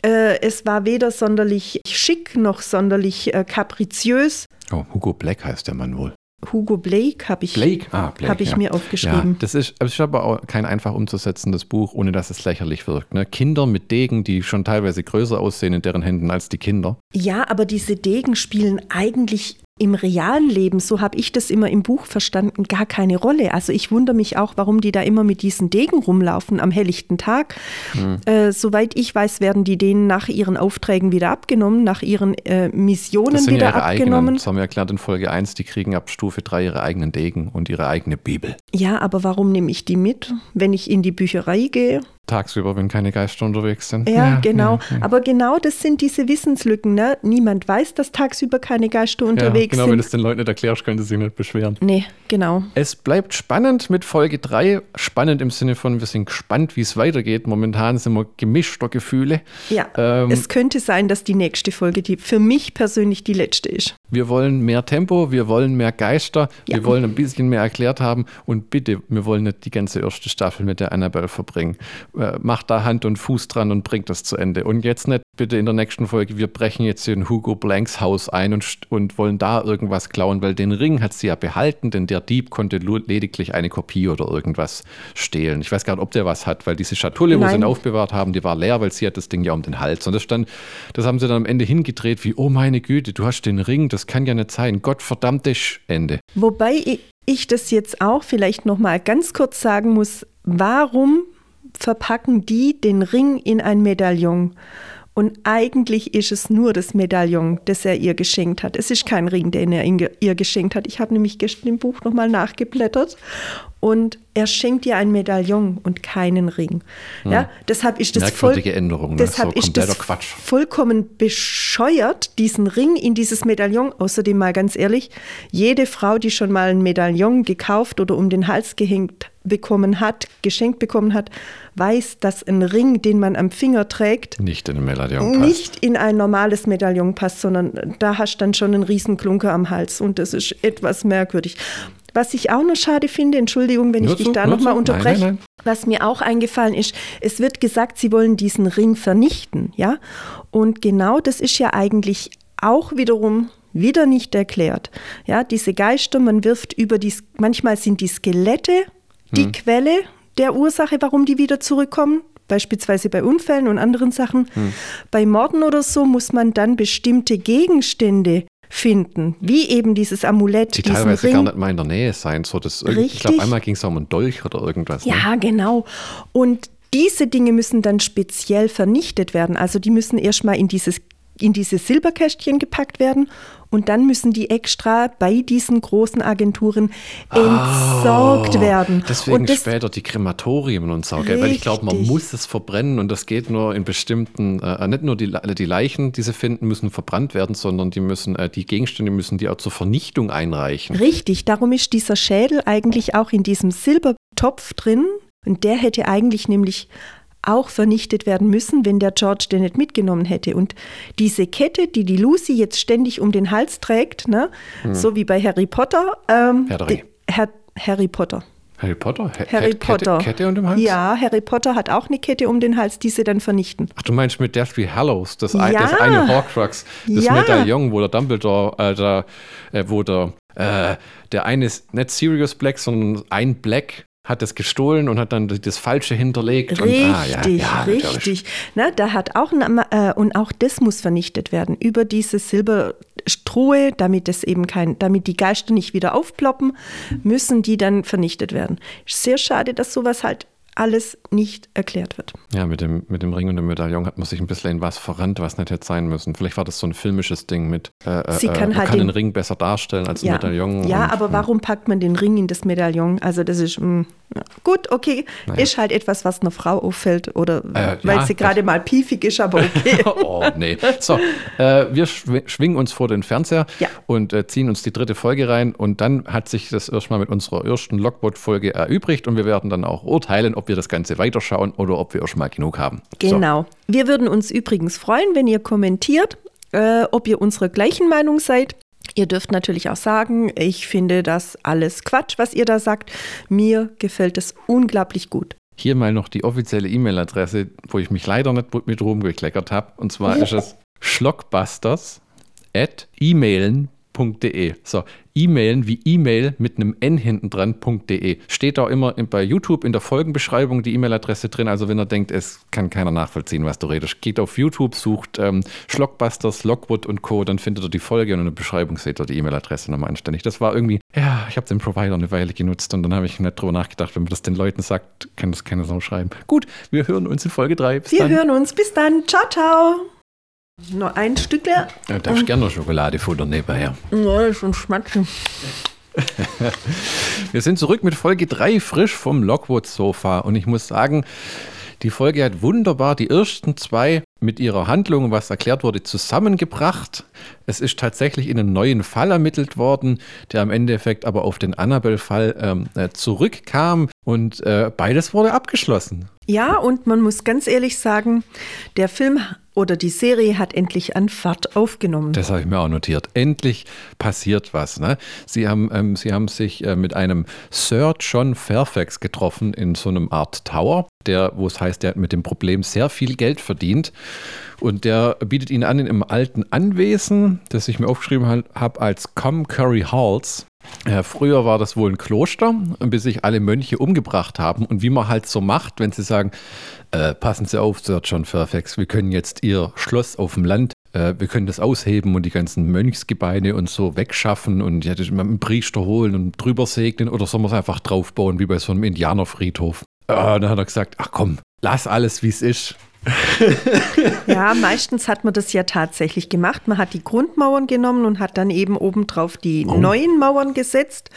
äh, es war weder sonderlich schick noch sonderlich äh, kapriziös. Oh, Hugo Black heißt der Mann wohl. Hugo Blake habe ich, Blake? Ah, Blake, hab ich ja. mir aufgeschrieben. Ja, das ist, ist aber auch kein einfach umzusetzendes Buch, ohne dass es lächerlich wirkt. Ne? Kinder mit Degen, die schon teilweise größer aussehen in deren Händen als die Kinder. Ja, aber diese Degen spielen eigentlich im realen Leben, so habe ich das immer im Buch verstanden, gar keine Rolle. Also ich wundere mich auch, warum die da immer mit diesen Degen rumlaufen am helllichten Tag. Mhm. Äh, soweit ich weiß, werden die denen nach ihren Aufträgen wieder abgenommen, nach ihren äh, Missionen das sind wieder ihre abgenommen. Eigenen. Das haben wir erklärt in Folge 1, die kriegen ab Stufe 3 ihre eigenen Degen und ihre eigene Bibel. Ja, aber warum nehme ich die mit, wenn ich in die Bücherei gehe? Tagsüber, wenn keine Geister unterwegs sind. Ja, ja genau. Ja, ja. Aber genau das sind diese Wissenslücken. Ne? Niemand weiß, dass tagsüber keine Geister unterwegs genau, sind. wenn du es den Leuten nicht erklärst, können sie sich nicht beschweren. Nee, genau. Es bleibt spannend mit Folge 3. Spannend im Sinne von, wir sind gespannt, wie es weitergeht. Momentan sind wir gemischter Gefühle. Ja, ähm, es könnte sein, dass die nächste Folge, die für mich persönlich die letzte ist. Wir wollen mehr Tempo, wir wollen mehr Geister, wir wollen ein bisschen mehr erklärt haben und bitte, wir wollen nicht die ganze erste Staffel mit der Annabelle verbringen äh, macht da Hand und Fuß dran und bringt das zu Ende. Und jetzt nicht bitte in der nächsten Folge, wir brechen jetzt in Hugo Blanks Haus ein und, und wollen da irgendwas klauen, weil den Ring hat sie ja behalten, denn der Dieb konnte lediglich eine Kopie oder irgendwas stehlen. Ich weiß gar nicht, ob der was hat, weil diese Schatulle, Nein. wo sie ihn aufbewahrt haben, die war leer, weil sie hat das Ding ja um den Hals. Und das stand, das haben sie dann am Ende hingedreht, wie, oh meine Güte, du hast den Ring, das kann ja nicht sein. Gott verdammtes Ende. Wobei ich das jetzt auch vielleicht nochmal ganz kurz sagen muss, warum verpacken die den Ring in ein Medaillon. Und eigentlich ist es nur das Medaillon, das er ihr geschenkt hat. Es ist kein Ring, den er ihr geschenkt hat. Ich habe nämlich gestern im Buch nochmal nachgeblättert und er schenkt ihr ein Medaillon und keinen Ring. Hm. Ja, deshalb ist das, voll, Änderung, ne? deshalb so ist das Quatsch. vollkommen bescheuert, diesen Ring in dieses Medaillon. Außerdem mal ganz ehrlich, jede Frau, die schon mal ein Medaillon gekauft oder um den Hals gehängt bekommen hat, geschenkt bekommen hat, weiß, dass ein Ring, den man am Finger trägt, nicht in ein Medaillon passt. Nicht in ein normales Medaillon passt, sondern da hast du dann schon einen Riesenklunker am Hals und das ist etwas merkwürdig. Was ich auch noch schade finde, Entschuldigung, wenn nur ich dich da nochmal unterbreche, nein, nein, nein. was mir auch eingefallen ist, es wird gesagt, sie wollen diesen Ring vernichten, ja? Und genau das ist ja eigentlich auch wiederum wieder nicht erklärt. Ja, diese Geister, man wirft über die, manchmal sind die Skelette die hm. Quelle der Ursache, warum die wieder zurückkommen, beispielsweise bei Unfällen und anderen Sachen. Hm. Bei Morden oder so muss man dann bestimmte Gegenstände finden, wie eben dieses Amulett. Die teilweise Ring. gar nicht mal in der Nähe sein. So das, Ich glaube, einmal ging es um einen Dolch oder irgendwas. Ne? Ja, genau. Und diese Dinge müssen dann speziell vernichtet werden. Also die müssen erstmal in dieses in diese Silberkästchen gepackt werden und dann müssen die extra bei diesen großen Agenturen entsorgt Oh, werden. Deswegen und das, später die Krematorien und so, gell? weil ich glaube, man muss es verbrennen und das geht nur in bestimmten, äh, nicht nur die, die Leichen, die sie finden, müssen verbrannt werden, sondern die müssen, äh, die Gegenstände müssen die auch zur Vernichtung einreichen. Richtig, darum ist dieser Schädel eigentlich auch in diesem Silbertopf drin. Und der hätte eigentlich nämlich auch vernichtet werden müssen, wenn der George den nicht mitgenommen hätte. Und diese Kette, die die Lucy jetzt ständig um den Hals trägt, ne, so wie bei Harry Potter. Ähm, Hm. Herr die- Herr, Harry Potter. Harry Potter? He- Harry Kette, Potter. Kette um den Hals? Ja, Harry Potter hat auch eine Kette um den Hals, die sie dann vernichten. Ach, du meinst mit Deathly Hallows, das, ein, Ja. das eine Horcrux, das Ja. Medaillon, wo der Dumbledore, äh, der, äh, wo der, äh, der eine ist nicht Sirius Black, sondern ein Black hat das gestohlen und hat dann das Falsche hinterlegt. Richtig, und, ah, ja, ja, richtig. Na, da hat auch ein, äh, und auch das muss vernichtet werden über diese Silberstruhe, damit es eben kein, damit die Geister nicht wieder aufploppen, müssen die dann vernichtet werden. Sehr schade, dass sowas halt alles nicht erklärt wird. Ja, mit dem, mit dem Ring und dem Medaillon hat man sich ein bisschen was verrannt, was nicht hätte sein müssen. Vielleicht war das so ein filmisches Ding mit, äh, Sie äh, kann man halt kann den, den- Ring besser darstellen als ein Ja, Medaillon. ja und, aber warum packt man den Ring in das Medaillon? Also das ist mh, ja. gut, okay, ist halt etwas, was einer Frau auffällt oder Äh, weil ja, sie gerade mal piefig ist, aber okay. oh, nee. So, äh, wir schw- schwingen uns vor den Fernseher Ja. und äh, ziehen uns die dritte Folge rein. Und dann hat sich das erstmal mit unserer ersten Logboat-Folge erübrigt. Und wir werden dann auch urteilen, ob wir das Ganze weiterschauen oder ob wir erstmal genug haben. Genau. Wir würden uns übrigens freuen, wenn ihr kommentiert, äh, ob ihr unserer gleichen Meinung seid. Ihr dürft natürlich auch sagen, ich finde das alles Quatsch, was ihr da sagt. Mir gefällt es unglaublich gut. So, hier mal noch die offizielle E-Mail-Adresse, wo ich mich leider nicht mit rumgekleckert habe. Und zwar ist es schlockbusters at emailen.de. So, E-Mailen wie E-Mail mit einem N hinten dran.de. Steht da immer bei YouTube in der Folgenbeschreibung die E-Mail-Adresse drin. Also wenn ihr denkt, es kann keiner nachvollziehen, was du redest, geht auf YouTube, sucht ähm, Schlockbusters, Lockwood und Co., dann findet ihr die Folge und in der Beschreibung seht ihr die E-Mail-Adresse nochmal anständig. Das war irgendwie, ja, ich habe den Provider eine Weile genutzt und dann habe ich nicht drüber nachgedacht, wenn man das den Leuten sagt, kann das keiner so schreiben. Gut, wir hören uns in Folge 3. Bis Wir dann. hören uns. Bis dann. Ciao, ciao. Noch ein Stück. Ja, darfst gerne noch Schokolade futtern nebenher. Ja, schon schmatzen. Wir sind zurück mit Folge 3 frisch vom Lockwood-Sofa und ich muss sagen, die Folge hat wunderbar die ersten zwei mit ihrer Handlung, was erklärt wurde, zusammengebracht. Es ist tatsächlich in einen neuen Fall ermittelt worden, der am Endeffekt aber auf den Annabelle-Fall ähm, äh, zurückkam und äh, beides wurde abgeschlossen. Ja, und man muss ganz ehrlich sagen, der Film oder die Serie hat endlich an Fahrt aufgenommen. Das habe ich mir auch notiert. Endlich passiert was. Ne? Sie, haben, ähm, Sie haben sich äh, mit einem Sir John Fairfax getroffen in so einem Art Tower, der, wo es heißt, der hat mit dem Problem sehr viel Geld verdient. Und der bietet Ihnen an in einem alten Anwesen, das ich mir aufgeschrieben habe als Com Curry Halls. Äh, früher war das wohl ein Kloster, bis sich alle Mönche umgebracht haben. Und wie man halt so macht, wenn sie sagen, äh, passen Sie auf, Sir John Fairfax, wir können jetzt Ihr Schloss auf dem Land, äh, wir können das ausheben und die ganzen Mönchsgebeine und so wegschaffen und ja, einen Priester holen und drüber segnen oder sollen wir es einfach draufbauen, wie bei so einem Indianerfriedhof. Äh, dann hat er gesagt, ach komm, lass alles, wie es ist. Ja, meistens hat man das ja tatsächlich gemacht. Man hat die Grundmauern genommen und hat dann eben obendrauf die Oh. neuen Mauern gesetzt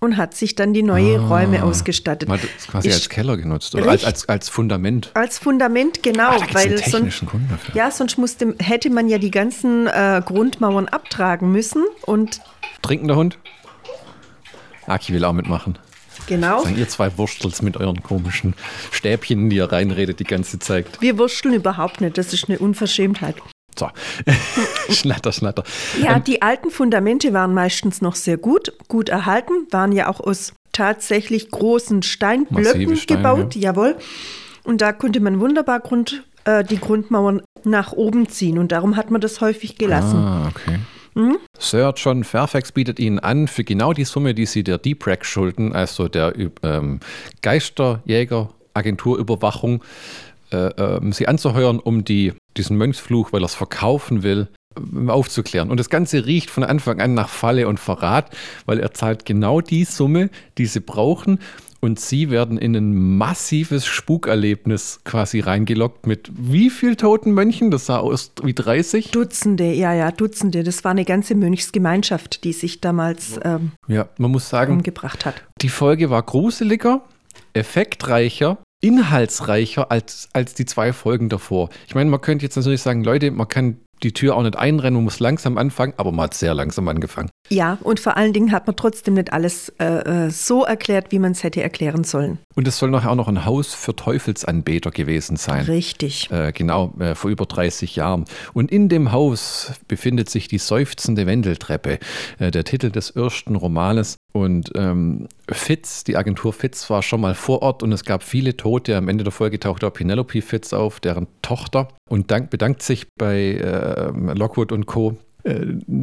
und hat sich dann die neue Räume ausgestattet. Man hat das quasi Ist- als Keller genutzt oder als, als, als Fundament. Als Fundament, genau. Ah, einen weil sonst. Ja, sonst musste, hätte man ja die ganzen äh, Grundmauern abtragen müssen. Und Trinkender Hund? Aki will auch mitmachen. Genau, Sagen ihr zwei Wurstels mit euren komischen Stäbchen, die ihr reinredet die ganze Zeit. wir wursteln überhaupt nicht. Das ist eine Unverschämtheit. So, schnatter, schnatter. Ja, die alten Fundamente waren meistens noch sehr gut, gut erhalten, waren ja auch aus tatsächlich großen Steinblöcken Steine, gebaut, jawohl. Und da konnte man wunderbar Grund, äh, die Grundmauern nach oben ziehen und darum hat man das häufig gelassen. Ah, okay. Sir John Fairfax bietet Ihnen an, für genau die Summe, die Sie der Deep-Rack schulden, also der ähm, Geisterjäger-Agenturüberwachung, äh, ähm, Sie anzuheuern, um die, diesen Mönchsfluch, weil er es verkaufen will, ähm, aufzuklären. Und das Ganze riecht von Anfang an nach Falle und Verrat, weil er zahlt genau die Summe, die Sie brauchen. Und sie werden in ein massives Spukerlebnis quasi reingelockt mit wie viel toten Mönchen? Das sah aus wie 30? Dutzende, ja, ja, Dutzende. Das war eine ganze Mönchsgemeinschaft, die sich damals ähm, ja, man muss sagen, umgebracht hat. Die Folge war gruseliger, effektreicher inhaltsreicher als, als die zwei Folgen davor. Ich meine, man könnte jetzt natürlich sagen, Leute, man kann die Tür auch nicht einrennen, man muss langsam anfangen, aber man hat sehr langsam angefangen. Ja, und vor allen Dingen hat man trotzdem nicht alles äh, äh so erklärt, wie man es hätte erklären sollen. Und es soll nachher auch noch ein Haus für Teufelsanbeter gewesen sein. Richtig. Äh, genau, äh, vor über 30 Jahren. Und in dem Haus befindet sich die seufzende Wendeltreppe, äh, der Titel des ersten Romanes. Und ähm, Fitz, die Agentur Fitz, war schon mal vor Ort und es gab viele Tote. Am Ende der Folge tauchte auch Penelope Fitz auf, deren Tochter, und dank, bedankt sich bei äh, Lockwood und Co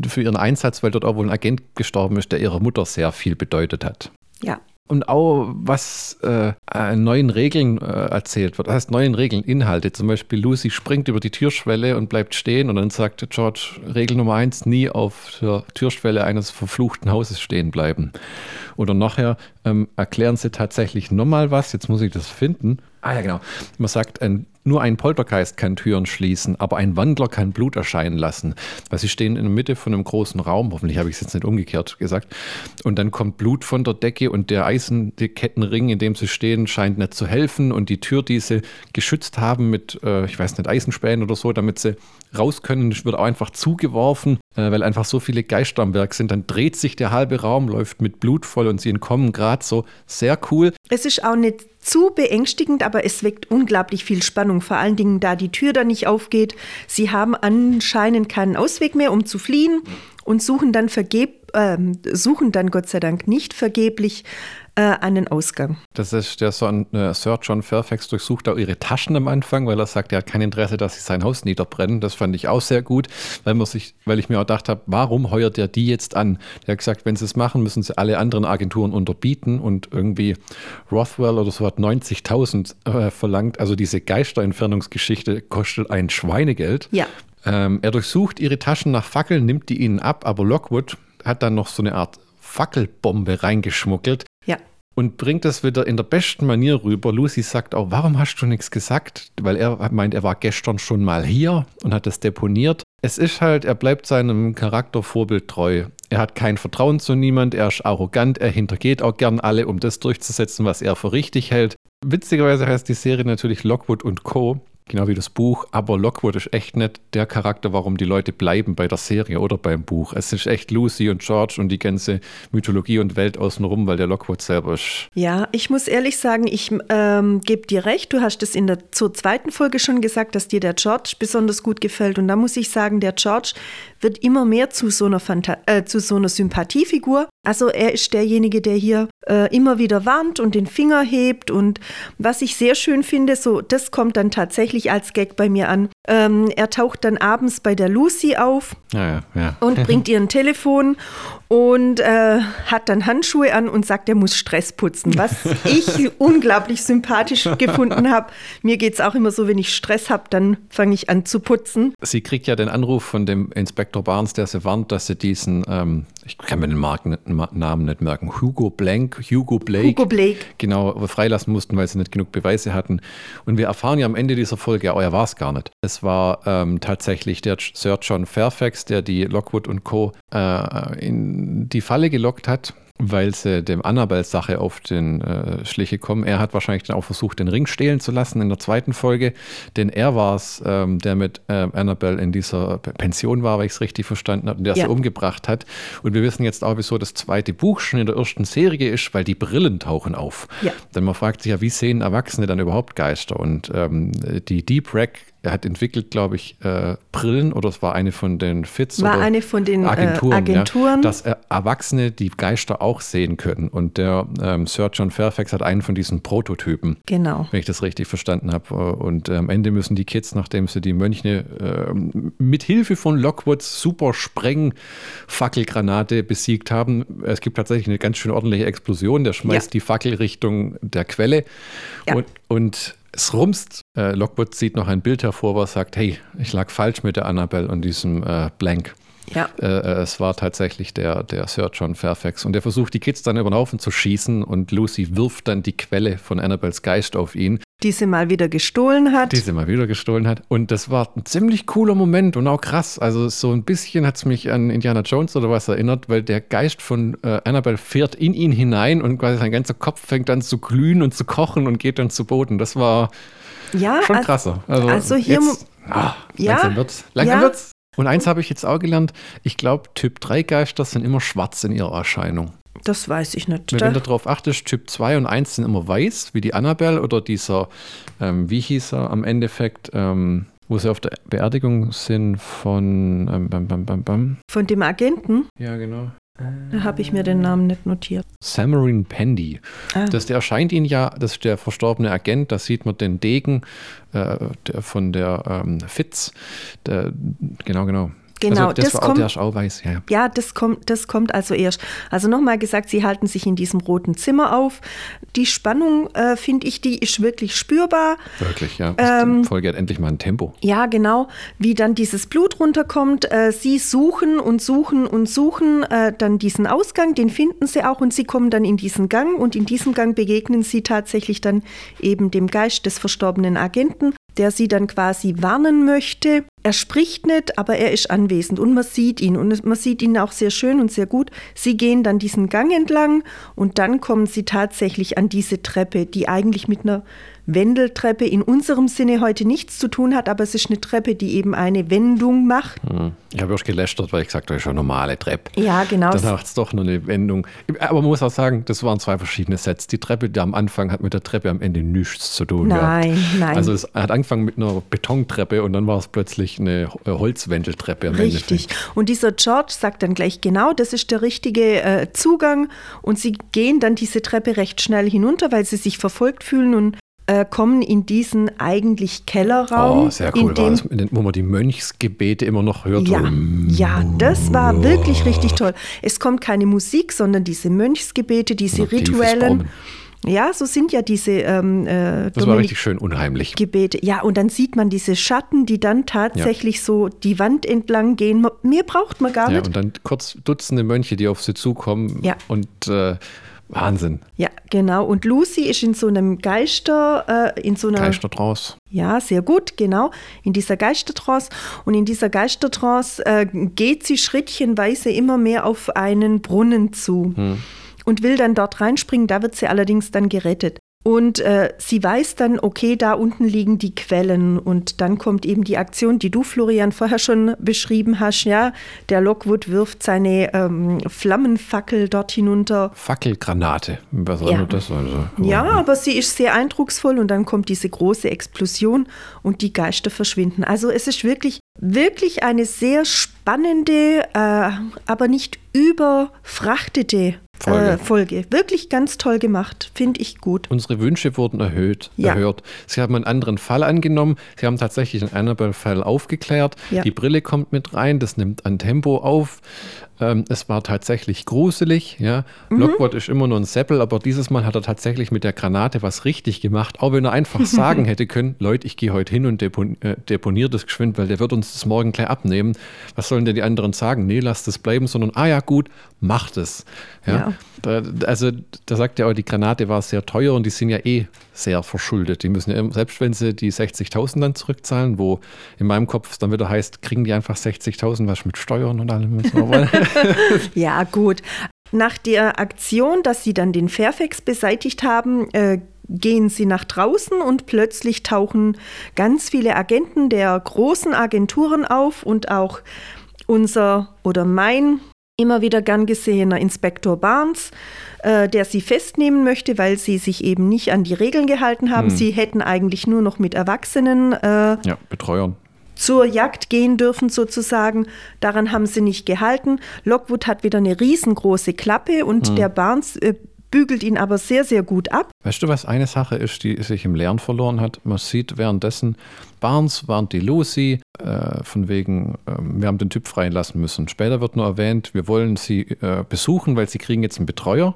für ihren Einsatz, weil dort auch wohl ein Agent gestorben ist, der ihrer Mutter sehr viel bedeutet hat. Ja. Und auch was äh, neuen Regeln äh, erzählt wird. Das heißt, neuen Regeln, Inhalte. Zum Beispiel Lucy springt über die Türschwelle und bleibt stehen und dann sagt George, Regel Nummer eins, nie auf der Türschwelle eines verfluchten Hauses stehen bleiben. Oder nachher ähm, erklären sie tatsächlich nochmal was, jetzt muss ich das finden. Ah ja, genau. Man sagt, ein nur ein Poltergeist kann Türen schließen, aber ein Wandler kann Blut erscheinen lassen. Weil sie stehen in der Mitte von einem großen Raum, hoffentlich habe ich es jetzt nicht umgekehrt gesagt, und dann kommt Blut von der Decke und der Eisenkettenring, in dem sie stehen, scheint nicht zu helfen und die Tür, die sie geschützt haben mit, äh, ich weiß nicht, Eisenspänen oder so, damit sie raus können, wird auch einfach zugeworfen, äh, weil einfach so viele Geister am Werk sind. Dann dreht sich der halbe Raum, läuft mit Blut voll und sie entkommen gerade so. Sehr cool. Es ist auch nicht zu beängstigend, aber es weckt unglaublich viel Spannung, vor allen Dingen da die Tür da nicht aufgeht. Sie haben anscheinend keinen Ausweg mehr, um zu fliehen und suchen dann vergeb, äh, suchen dann Gott sei Dank nicht vergeblich äh, einen Ausgang. Das ist der Son, äh, Sir John Fairfax durchsucht auch ihre Taschen am Anfang, weil er sagt, er hat kein Interesse, dass sie sein Haus niederbrennen. Das fand ich auch sehr gut, weil, man sich, weil ich mir auch gedacht habe, warum heuert er die jetzt an? Der hat gesagt, wenn sie es machen, müssen sie alle anderen Agenturen unterbieten und irgendwie Rothwell oder so hat 90.000 äh, verlangt. Also diese Geisterentfernungsgeschichte kostet ein Schweinegeld. Ja. Ähm, er durchsucht ihre Taschen nach Fackeln, nimmt die ihnen ab, aber Lockwood hat dann noch so eine Art Fackelbombe reingeschmuggelt. Ja. Und bringt das wieder in der besten Manier rüber. Lucy sagt auch, warum hast du nichts gesagt? Weil er meint, er war gestern schon mal hier und hat das deponiert. Es ist halt, er bleibt seinem Charaktervorbild treu. Er hat kein Vertrauen zu niemand, er ist arrogant, er hintergeht auch gern alle, um das durchzusetzen, was er für richtig hält. Witzigerweise heißt die Serie natürlich Lockwood und Co. Genau wie das Buch, aber Lockwood ist echt nicht der Charakter, warum die Leute bleiben bei der Serie oder beim Buch. Es ist echt Lucy und George und die ganze Mythologie und Welt außenrum, weil der Lockwood selber ist. Ja, ich muss ehrlich sagen, ich ähm, gebe dir recht. Du hast es in der zur zweiten Folge schon gesagt, dass dir der George besonders gut gefällt. Und da muss ich sagen, der George wird immer mehr zu so einer, Phanta äh, zu so einer Sympathiefigur. Also er ist derjenige, der hier äh, immer wieder warnt und den Finger hebt. Und was ich sehr schön finde, so das kommt dann tatsächlich als Gag bei mir an. Ähm, er taucht dann abends bei der Lucy auf ja, ja, und bringt ihr ein Telefon und äh, hat dann Handschuhe an und sagt, er muss Stress putzen, was ich unglaublich sympathisch gefunden habe. Mir geht es auch immer so, wenn ich Stress habe, dann fange ich an zu putzen. Sie kriegt ja den Anruf von dem Inspektor Barnes, der sie warnt, dass sie diesen, ähm, ich kann mir den Marken, Namen nicht merken, Hugo Blank, Hugo Blake, Hugo Blake, genau, freilassen mussten, weil sie nicht genug Beweise hatten. Und wir erfahren ja am Ende dieser Folge, oh, er war es gar nicht. Es war ähm, tatsächlich der Sir John Fairfax, der die Lockwood und Co. Äh, in die Falle gelockt hat weil sie dem Annabelle-Sache auf den äh, Schliche kommen. Er hat wahrscheinlich dann auch versucht, den Ring stehlen zu lassen in der zweiten Folge, denn er war es, ähm, der mit äh, Annabelle in dieser Pension war, weil ich es richtig verstanden habe, und der ja. sie umgebracht hat. Und wir wissen jetzt auch, wieso das zweite Buch schon in der ersten Serie ist, weil die Brillen tauchen auf. Ja. Denn man fragt sich ja, wie sehen Erwachsene dann überhaupt Geister? Und ähm, die Deep Rack er hat entwickelt, glaube ich, äh, Brillen oder es war eine von den FITS war oder eine von den Agenturen, äh, Agenturen. Ja, dass äh, Erwachsene die Geister auch sehen können. Und der ähm, Sir John Fairfax hat einen von diesen Prototypen. Genau. Wenn ich das richtig verstanden habe. Und äh, am Ende müssen die Kids, nachdem sie die Mönche äh, mit Hilfe von Lockwoods super Sprengfackelgranate besiegt haben, es gibt tatsächlich eine ganz schön ordentliche Explosion. Der schmeißt ja. die Fackel Richtung der Quelle. Ja. Und, und es rumst. Äh, Lockwood zieht noch ein Bild hervor, was sagt, hey, ich lag falsch mit der Annabelle und diesem äh, Blank. Ja. Äh, äh, es war tatsächlich der, der Sir John Fairfax. Und der versucht, die Kids dann über den Haufen zu schießen und Lucy wirft dann die Quelle von Annabels Geist auf ihn. Die sie mal wieder gestohlen hat. Die sie mal wieder gestohlen hat. Und das war ein ziemlich cooler Moment und auch krass. Also so ein bisschen hat es mich an Indiana Jones oder was erinnert, weil der Geist von äh, Annabelle fährt in ihn hinein und quasi sein ganzer Kopf fängt dann zu glühen und zu kochen und geht dann zu Boden. Das war ja, schon also- krasser. also hier jetzt, ah, ja, langsam wird's. Langsam ja. wird's. Und eins habe ich jetzt auch gelernt. Ich glaube, Typ 3 Geister sind immer schwarz in ihrer Erscheinung. Das weiß ich nicht. Wenn du darauf achtest, Typ 2 und 1 sind immer weiß, wie die Annabelle oder dieser, ähm, wie hieß er am Endeffekt, ähm, wo sie auf der Beerdigung sind von, ähm, bam, bam, bam, bam. Von dem Agenten, Ja, genau. Da habe ich mir den Namen nicht notiert. Samarin Pendy. Ah. Das, der erscheint ihn ja, das ist der verstorbene Agent, da sieht man den Degen äh, der, von der ähm, Fitz. Der, genau, genau. Genau, also das, das kommt- der ist auch weiß, ja. ja. Ja, das kommt, das kommt also erst. Also nochmal gesagt, sie halten sich in diesem roten Zimmer auf. Die Spannung, äh, finde ich, die ist wirklich spürbar. Wirklich, ja. Ähm, die Folge hat endlich mal ein Tempo. Ja, genau, wie dann dieses Blut runterkommt. Äh, sie suchen und suchen und suchen äh, dann diesen Ausgang, den finden sie auch und sie kommen dann in diesen Gang und in diesem Gang begegnen sie tatsächlich dann eben dem Geist des verstorbenen Agenten, der sie dann quasi warnen möchte. Er spricht nicht, aber er ist anwesend und man sieht ihn und man sieht ihn auch sehr schön und sehr gut. Sie gehen dann diesen Gang entlang und dann kommen sie tatsächlich an diese Treppe, die eigentlich mit einer Wendeltreppe in unserem Sinne heute nichts zu tun hat, aber es ist eine Treppe, die eben eine Wendung macht. Hm. Ich habe erst gelästert, weil ich gesagt habe, das ist eine normale Treppe. Ja, genau. Dann macht es doch nur eine Wendung. Aber man muss auch sagen, das waren zwei verschiedene Sets. Die Treppe, die am Anfang hat mit der Treppe am Ende nichts zu tun Nein, gehabt. nein. Also es hat angefangen mit einer Betontreppe und dann war es plötzlich eine Holzwendeltreppe am Richtig. Endeffekt. Und dieser George sagt dann gleich genau, das ist der richtige äh, Zugang. Und sie gehen dann diese Treppe recht schnell hinunter, weil sie sich verfolgt fühlen und äh, kommen in diesen eigentlich Kellerraum. Oh, sehr in cool war dem das, den- wo man die Mönchsgebete immer noch hört. Ja, ja, das war wirklich richtig toll. Es kommt keine Musik, sondern diese Mönchsgebete, diese Ja, rituellen. Ja, so sind ja diese ähm, äh, Das war richtig schön unheimlich. Gebete. Ja, und dann sieht man diese Schatten, die dann tatsächlich so die Wand entlang gehen. Mehr braucht man gar Ja, nicht. und dann kurz Dutzende Mönche, die auf sie zukommen. Ja. Und äh, Wahnsinn. Ja, genau. Und Lucy ist in so einem Geister, äh, in so einer Geister draus. Ja, sehr gut, genau. In dieser Geistertrance. Und in dieser Geistertrance äh, geht sie schrittchenweise immer mehr auf einen Brunnen zu und will dann dort reinspringen. Da wird sie allerdings dann gerettet. Und äh, sie weiß dann, okay, da unten liegen die Quellen. Und dann kommt eben die Aktion, die du, Florian, vorher schon beschrieben hast. Ja, der Lockwood wirft seine ähm, Flammenfackel dort hinunter. Fackelgranate. Was Ja. das also. Ja, aber sie ist sehr eindrucksvoll und dann kommt diese große Explosion und die Geister verschwinden. Also es ist wirklich, wirklich eine sehr spannende, äh, aber nicht überfrachtete Folge. Äh, Folge. Wirklich ganz toll gemacht, finde ich gut. Unsere Wünsche wurden erhöht, Ja. erhört. Sie haben einen anderen Fall angenommen. Sie haben tatsächlich einen Annabelle-Fall aufgeklärt. Ja. Die Brille kommt mit rein, das nimmt an Tempo auf. Ähm, es war tatsächlich gruselig. Ja. Mhm. Lockwood ist immer nur ein Seppel, aber dieses Mal hat er tatsächlich mit der Granate was richtig gemacht. Auch wenn er einfach sagen hätte können, Leute, ich gehe heute hin und depon äh, deponiere das geschwind, weil der wird uns das morgen gleich abnehmen. Was sollen denn die anderen sagen? Nee, lasst es bleiben, sondern, ah ja, gut, macht es. Ja. Ja. Da, also da sagt er auch, die Granate war sehr teuer und die sind ja eh sehr verschuldet. Die müssen ja, selbst wenn sie die 60.000 dann zurückzahlen, wo in meinem Kopf es dann wieder heißt, kriegen die einfach 60.000, was mit Steuern und allem. Ja, gut. Nach der Aktion, dass sie dann den Fairfax beseitigt haben, äh, gehen sie nach draußen und plötzlich tauchen ganz viele Agenten der großen Agenturen auf und auch unser oder mein immer wieder gern gesehener Inspektor Barnes, äh, der sie festnehmen möchte, weil sie sich eben nicht an die Regeln gehalten haben. Hm. Sie hätten eigentlich nur noch mit Erwachsenen äh, ja, Betreuern. Zur Jagd gehen dürfen sozusagen. Daran haben sie nicht gehalten. Lockwood hat wieder eine riesengroße Klappe und der Barnes äh, bügelt ihn aber sehr, sehr gut ab. Weißt du, was eine Sache ist, die sich im Lernen verloren hat? Man sieht währenddessen Barnes warnt die Lucy, äh, von wegen, äh, wir haben den Typ freilassen müssen. Später wird nur erwähnt, wir wollen sie äh, besuchen, weil sie kriegen jetzt einen Betreuer.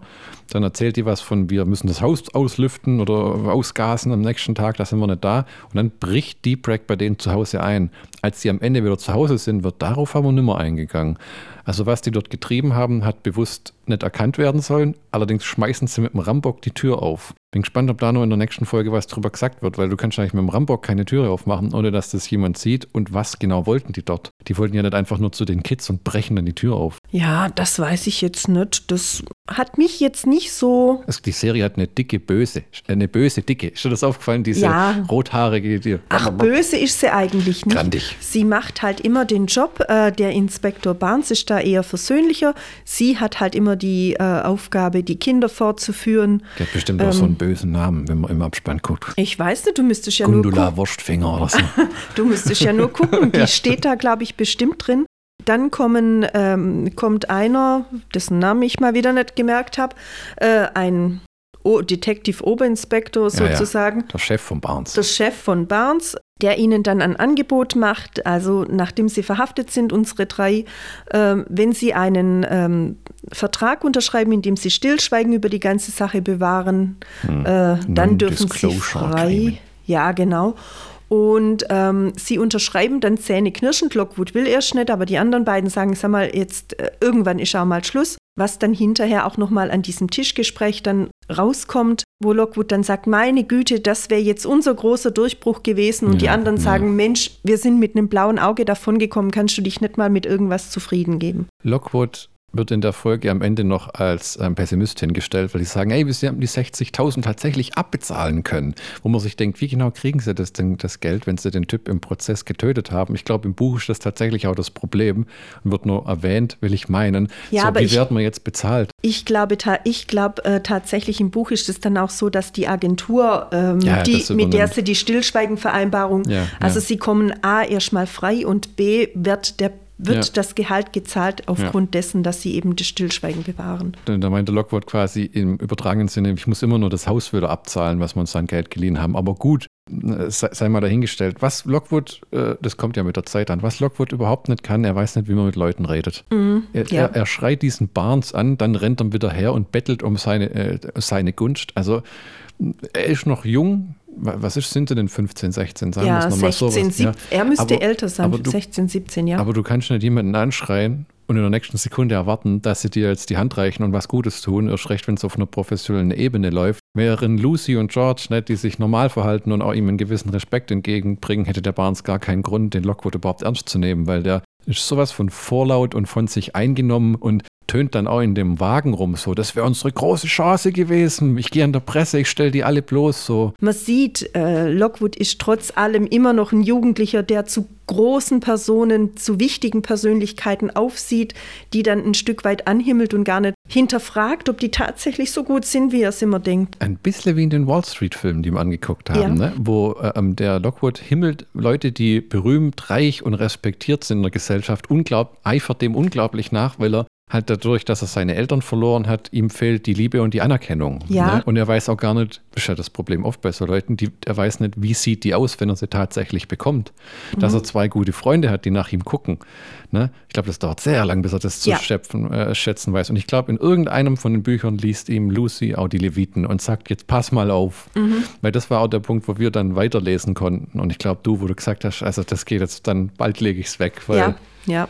Dann erzählt die was von, wir müssen das Haus auslüften oder ausgasen am nächsten Tag, da sind wir nicht da. Und dann bricht Deep Break bei denen zu Hause ein. Als sie am Ende wieder zu Hause sind, wird darauf aber nimmer eingegangen. Also was die dort getrieben haben, hat bewusst nicht erkannt werden sollen. Allerdings schmeißen sie mit dem Rambock die Tür auf. Bin gespannt, ob da noch in der nächsten Folge was drüber gesagt wird, weil du kannst eigentlich mit dem Rambock keine Türe aufmachen, ohne dass das jemand sieht. Und was genau wollten die dort? Die wollten ja nicht einfach nur zu den Kids und brechen dann die Tür auf. Ja, das weiß ich jetzt nicht. Das hat mich jetzt nicht so. Also die Serie hat eine dicke Böse, eine böse Dicke. Ist dir das aufgefallen? Diese Ja. rothaarige. Die, Ach, böse ist sie eigentlich nicht. Grandig. Sie macht halt immer den Job. Äh, der Inspektor Barnes ist da eher versöhnlicher. Sie hat halt immer die äh, Aufgabe, die Kinder fortzuführen. Die hat bestimmt auch so einen bösen Namen, wenn man im Abspann guckt. Ich weiß nicht, du müsstest ja nur Gundula gucken. Wurstfinger oder so. Du müsstest ja nur gucken. Die steht da, glaube ich, bestimmt drin. Dann kommen, ähm, kommt einer, dessen Namen ich mal wieder nicht gemerkt habe, äh, ein o Detective Oberinspektor Ja, ja. sozusagen. Der Chef von Barnes. der Chef von Barnes, der ihnen dann ein Angebot macht, also nachdem sie verhaftet sind, unsere drei, ähm, wenn sie einen ähm, Vertrag unterschreiben, in dem sie Stillschweigen über die ganze Sache bewahren, äh, dann dürfen sie frei. Ja, genau. Und ähm, sie unterschreiben dann Zähne knirschend. Lockwood will erst nicht, aber die anderen beiden sagen, sag mal, jetzt äh, irgendwann ist auch mal Schluss. Was dann hinterher auch nochmal an diesem Tischgespräch dann rauskommt, wo Lockwood dann sagt, meine Güte, das wäre jetzt unser großer Durchbruch gewesen. Und die Ja, anderen ja. sagen, Mensch, wir sind mit einem blauen Auge davongekommen, kannst du dich nicht mal mit irgendwas zufrieden geben? Lockwood wird in der Folge am Ende noch als ähm, Pessimist hingestellt, weil die sagen, ey, wir haben die 60.000 tatsächlich abbezahlen können. Wo man sich denkt, wie genau kriegen sie das denn, das Geld, wenn sie den Typ im Prozess getötet haben? Ich glaube, im Buch ist das tatsächlich auch das Problem und wird nur erwähnt, will ich meinen. Ja, so, aber wie ich- werden wir jetzt bezahlt? Ich glaube, ich glaube äh, tatsächlich im Buch ist es dann auch so, dass die Agentur, ähm, Ja, die, mit der sie die Stillschweigenvereinbarung, Ja, also ja. sie kommen A erstmal frei und B wird der wird Ja. das Gehalt gezahlt aufgrund dessen, dass sie eben das Stillschweigen bewahren. Da da meinte Lockwood quasi im übertragenen Sinne, ich muss immer nur das Haus wieder abzahlen, was wir uns an Geld geliehen haben. Aber gut, sei, sei mal dahingestellt. Was Lockwood, äh, das kommt ja mit der Zeit an, was Lockwood überhaupt nicht kann, er weiß nicht, wie man mit Leuten redet. er, Mhm, ja. er, er schreit diesen Barnes an, dann rennt er wieder her und bettelt um seine, äh, seine Gunst. Also er ist noch jung. Wa- Was ist, sind denn 15, 16? Sagen Ja, wir's noch mal 16, sowas. 17, er müsste Aber- älter sein, du, 16, 17, ja. aber du kannst nicht jemanden anschreien und in der nächsten Sekunde erwarten, dass sie dir jetzt die Hand reichen und was Gutes tun, erst recht, wenn es auf einer professionellen Ebene läuft. Wären Lucy und George nicht, die sich normal verhalten und auch ihm einen gewissen Respekt entgegenbringen, hätte der Barnes gar keinen Grund, den Lockwood überhaupt ernst zu nehmen, weil der ist sowas von vorlaut und von sich eingenommen und tönt dann auch in dem Wagen rum so, das wäre unsere große Chance gewesen. Ich gehe an der Presse, ich stelle die alle bloß so. Man sieht, äh, Lockwood ist trotz allem immer noch ein Jugendlicher, der zu großen Personen, zu wichtigen Persönlichkeiten aufsieht, die dann ein Stück weit anhimmelt und gar nicht hinterfragt, ob die tatsächlich so gut sind, wie er es immer denkt. Ein bisschen wie in den Wall Street-Filmen, die wir angeguckt haben, Ja. ne? wo äh, ähm, der Lockwood himmelt Leute, die berühmt, reich und respektiert sind in der Gesellschaft, unglaub, eifert dem unglaublich nach, weil er halt dadurch, dass er seine Eltern verloren hat, ihm fehlt die Liebe und die Anerkennung. Ja. Ne? Und er weiß auch gar nicht, das ist ja das Problem oft bei so Leuten, die, er weiß nicht, wie sieht die aus, wenn er sie tatsächlich bekommt. Dass Mhm. er zwei gute Freunde hat, die nach ihm gucken. Ne? Ich glaube, das dauert sehr lang, bis er das zu Ja. schäpfen, äh, schätzen weiß. Und ich glaube, in irgendeinem von den Büchern liest ihm Lucy auch die Leviten und sagt, jetzt pass mal auf. Mhm. Weil das war auch der Punkt, wo wir dann weiterlesen konnten. Und ich glaube, du, wo du gesagt hast, also das geht jetzt, dann bald lege ich es weg. Weil Ja, ja.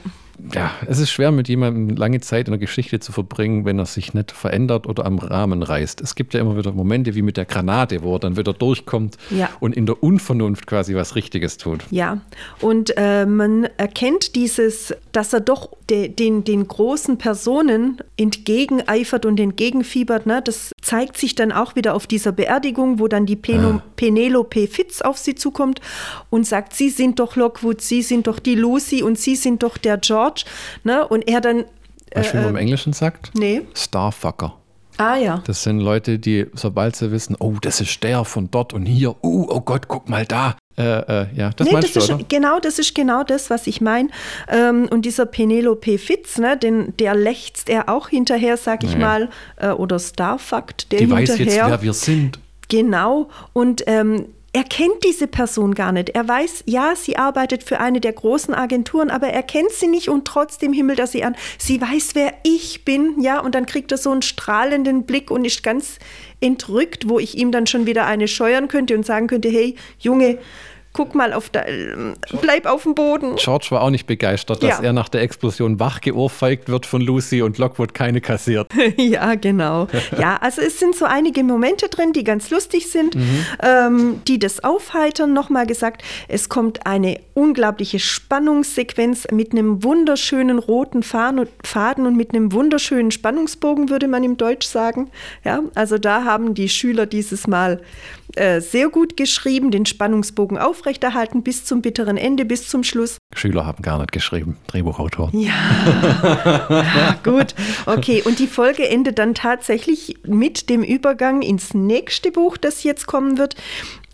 Ja, es ist schwer, mit jemandem lange Zeit in der Geschichte zu verbringen, wenn er sich nicht verändert oder am Rahmen reißt. Es gibt ja immer wieder Momente wie mit der Granate, wo er dann wieder durchkommt Ja. und in der Unvernunft quasi was Richtiges tut. Ja, und äh, man erkennt dieses, dass er doch de, den, den großen Personen entgegeneifert und entgegenfiebert. Ne? Das zeigt sich dann auch wieder auf dieser Beerdigung, wo dann die Peno, Ah. Penelope Fitz auf sie zukommt und sagt, Sie sind doch Lockwood, Sie sind doch die Lucy und Sie sind doch der George. Ne? Und er dann, Weißt du, wie man im Englischen sagt? nee, Starfucker. ah ja, Das sind Leute, die, sobald sie wissen, oh, das ist der von dort und hier, uh, oh Gott, guck mal da. Äh, äh, ja, das nee, meinst das du, ist, genau, das ist genau das, was ich meine. Ähm, und dieser Penelope Fitz, ne, den, der lechzt er auch hinterher, sag ich Ja. mal, äh, oder Starfuckt, der Die weiß hinterher. jetzt, wer wir sind. Genau. Und ähm, er kennt diese Person gar nicht. Er weiß, ja, sie arbeitet für eine der großen Agenturen, aber er kennt sie nicht und trotzdem himmelt er sie an. Sie weiß, wer ich bin, ja, und dann kriegt er so einen strahlenden Blick und ist ganz entrückt, wo ich ihm dann schon wieder eine scheuern könnte und sagen könnte, hey, Junge, guck mal auf der, bleib auf dem Boden. George war auch nicht begeistert, dass ja. er nach der Explosion wach geohrfeigt wird von Lucy und Lockwood keine kassiert. ja, genau. Ja, also es sind so einige Momente drin, die ganz lustig sind, mhm. ähm, die das aufheitern. Nochmal gesagt, es kommt eine unglaubliche Spannungssequenz mit einem wunderschönen roten Faden und mit einem wunderschönen Spannungsbogen, würde man im Deutsch sagen. Ja, also da haben die Schüler dieses Mal äh, sehr gut geschrieben, den Spannungsbogen aufrechterhalten bis zum bitteren Ende, bis zum Schluss. Schüler haben gar nicht geschrieben, Drehbuchautor. Ja. ja, gut. Okay, und die Folge endet dann tatsächlich mit dem Übergang ins nächste Buch, das jetzt kommen wird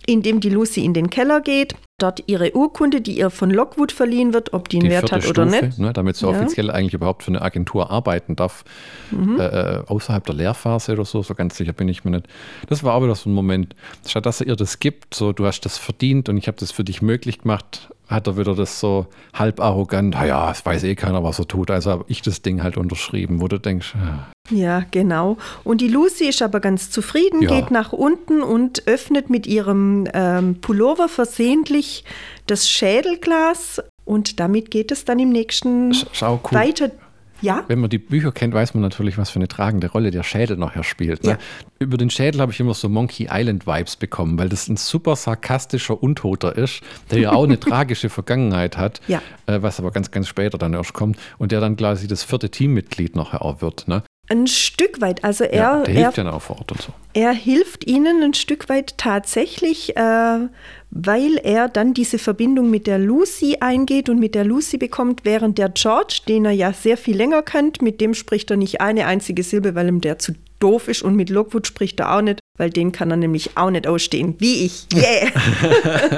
in dem die Lucy in den Keller geht, dort ihre Urkunde, die ihr von Lockwood verliehen wird, ob die einen die Wert hat oder Stufe, nicht. Ne, damit sie ja. offiziell eigentlich überhaupt für eine Agentur arbeiten darf, mhm. äh, äh außerhalb der Lehrphase oder so, so ganz sicher bin ich mir nicht. Das war aber wieder so ein Moment, statt dass er ihr das gibt, so du hast das verdient und ich habe das für dich möglich gemacht, hat er wieder das so halb arrogant, naja, es weiß eh keiner, was er tut. Also habe ich das Ding halt unterschrieben, wo du denkst, ja. Ja, genau. Und die Lucy ist aber ganz zufrieden, ja. geht nach unten und öffnet mit ihrem ähm, Pullover versehentlich das Schädelglas und damit geht es dann im nächsten Schau, cool. weiter. Ja? Wenn man die Bücher kennt, weiß man natürlich, was für eine tragende Rolle der Schädel nachher spielt. Ne? Ja. Über den Schädel habe ich immer so Monkey Island Vibes bekommen, weil das ein super sarkastischer Untoter ist, der ja auch eine tragische Vergangenheit hat, ja. äh, was aber ganz, ganz später dann erst kommt und der dann quasi das vierte Teammitglied nachher auch wird. Ne? Ein Stück weit. Also er, ja, der hilft er, ja auch vor Ort und so. Er hilft ihnen ein Stück weit tatsächlich, äh, weil er dann diese Verbindung mit der Lucy eingeht und mit der Lucy bekommt, während der George, den er ja sehr viel länger kennt, mit dem spricht er nicht eine einzige Silbe, weil ihm der zu doof ist und mit Lockwood spricht er auch nicht, weil den kann er nämlich auch nicht ausstehen, wie ich. Yeah!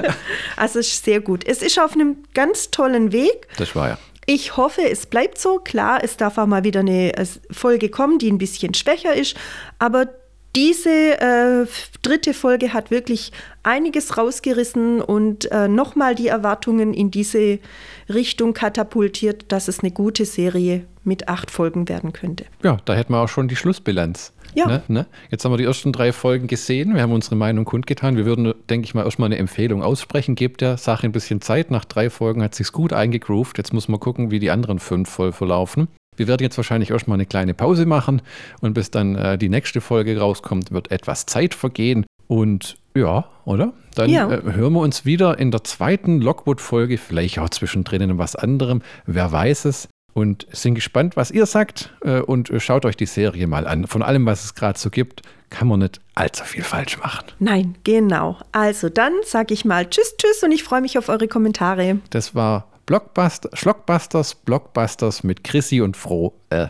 also ist sehr gut. Es ist auf einem ganz tollen Weg. Das war ja. Ich hoffe, es bleibt so. Klar, es darf auch mal wieder eine Folge kommen, die ein bisschen schwächer ist, aber diese äh, dritte Folge hat wirklich einiges rausgerissen und äh, nochmal die Erwartungen in diese Richtung katapultiert, dass es eine gute Serie mit acht Folgen werden könnte. Ja, da hätten wir auch schon die Schlussbilanz. Ja. Ne, ne? Jetzt haben wir die ersten drei Folgen gesehen. Wir haben unsere Meinung kundgetan. Wir würden, denke ich mal, erstmal eine Empfehlung aussprechen. Gebt der Sache ein bisschen Zeit. Nach drei Folgen hat sich's gut eingegroovt. Jetzt muss man gucken, wie die anderen fünf voll verlaufen. Wir werden jetzt wahrscheinlich erstmal eine kleine Pause machen und bis dann äh, die nächste Folge rauskommt, wird etwas Zeit vergehen. Und ja, oder? Dann ja. äh, hören wir uns wieder in der zweiten Lockwood-Folge, vielleicht auch zwischendrin in was anderem. Wer weiß es und sind gespannt, was ihr sagt äh, und äh, schaut euch die Serie mal an. Von allem, was es gerade so gibt, kann man nicht allzu viel falsch machen. Nein, genau. Also dann sage ich mal Tschüss, Tschüss und ich freue mich auf eure Kommentare. Das war Blockbuster, Schlockbusters, Blockbusters mit Chrissy und Froh. Äh,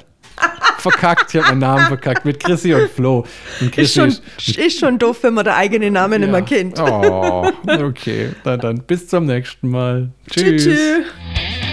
verkackt, ich habe meinen Namen verkackt mit Chrissy und Flo. Und Chrissy ist, schon, ist schon doof, wenn man den eigenen Namen ja. nicht mehr kennt. Oh, okay. Dann, dann bis zum nächsten Mal. Tschüss. Tschüss.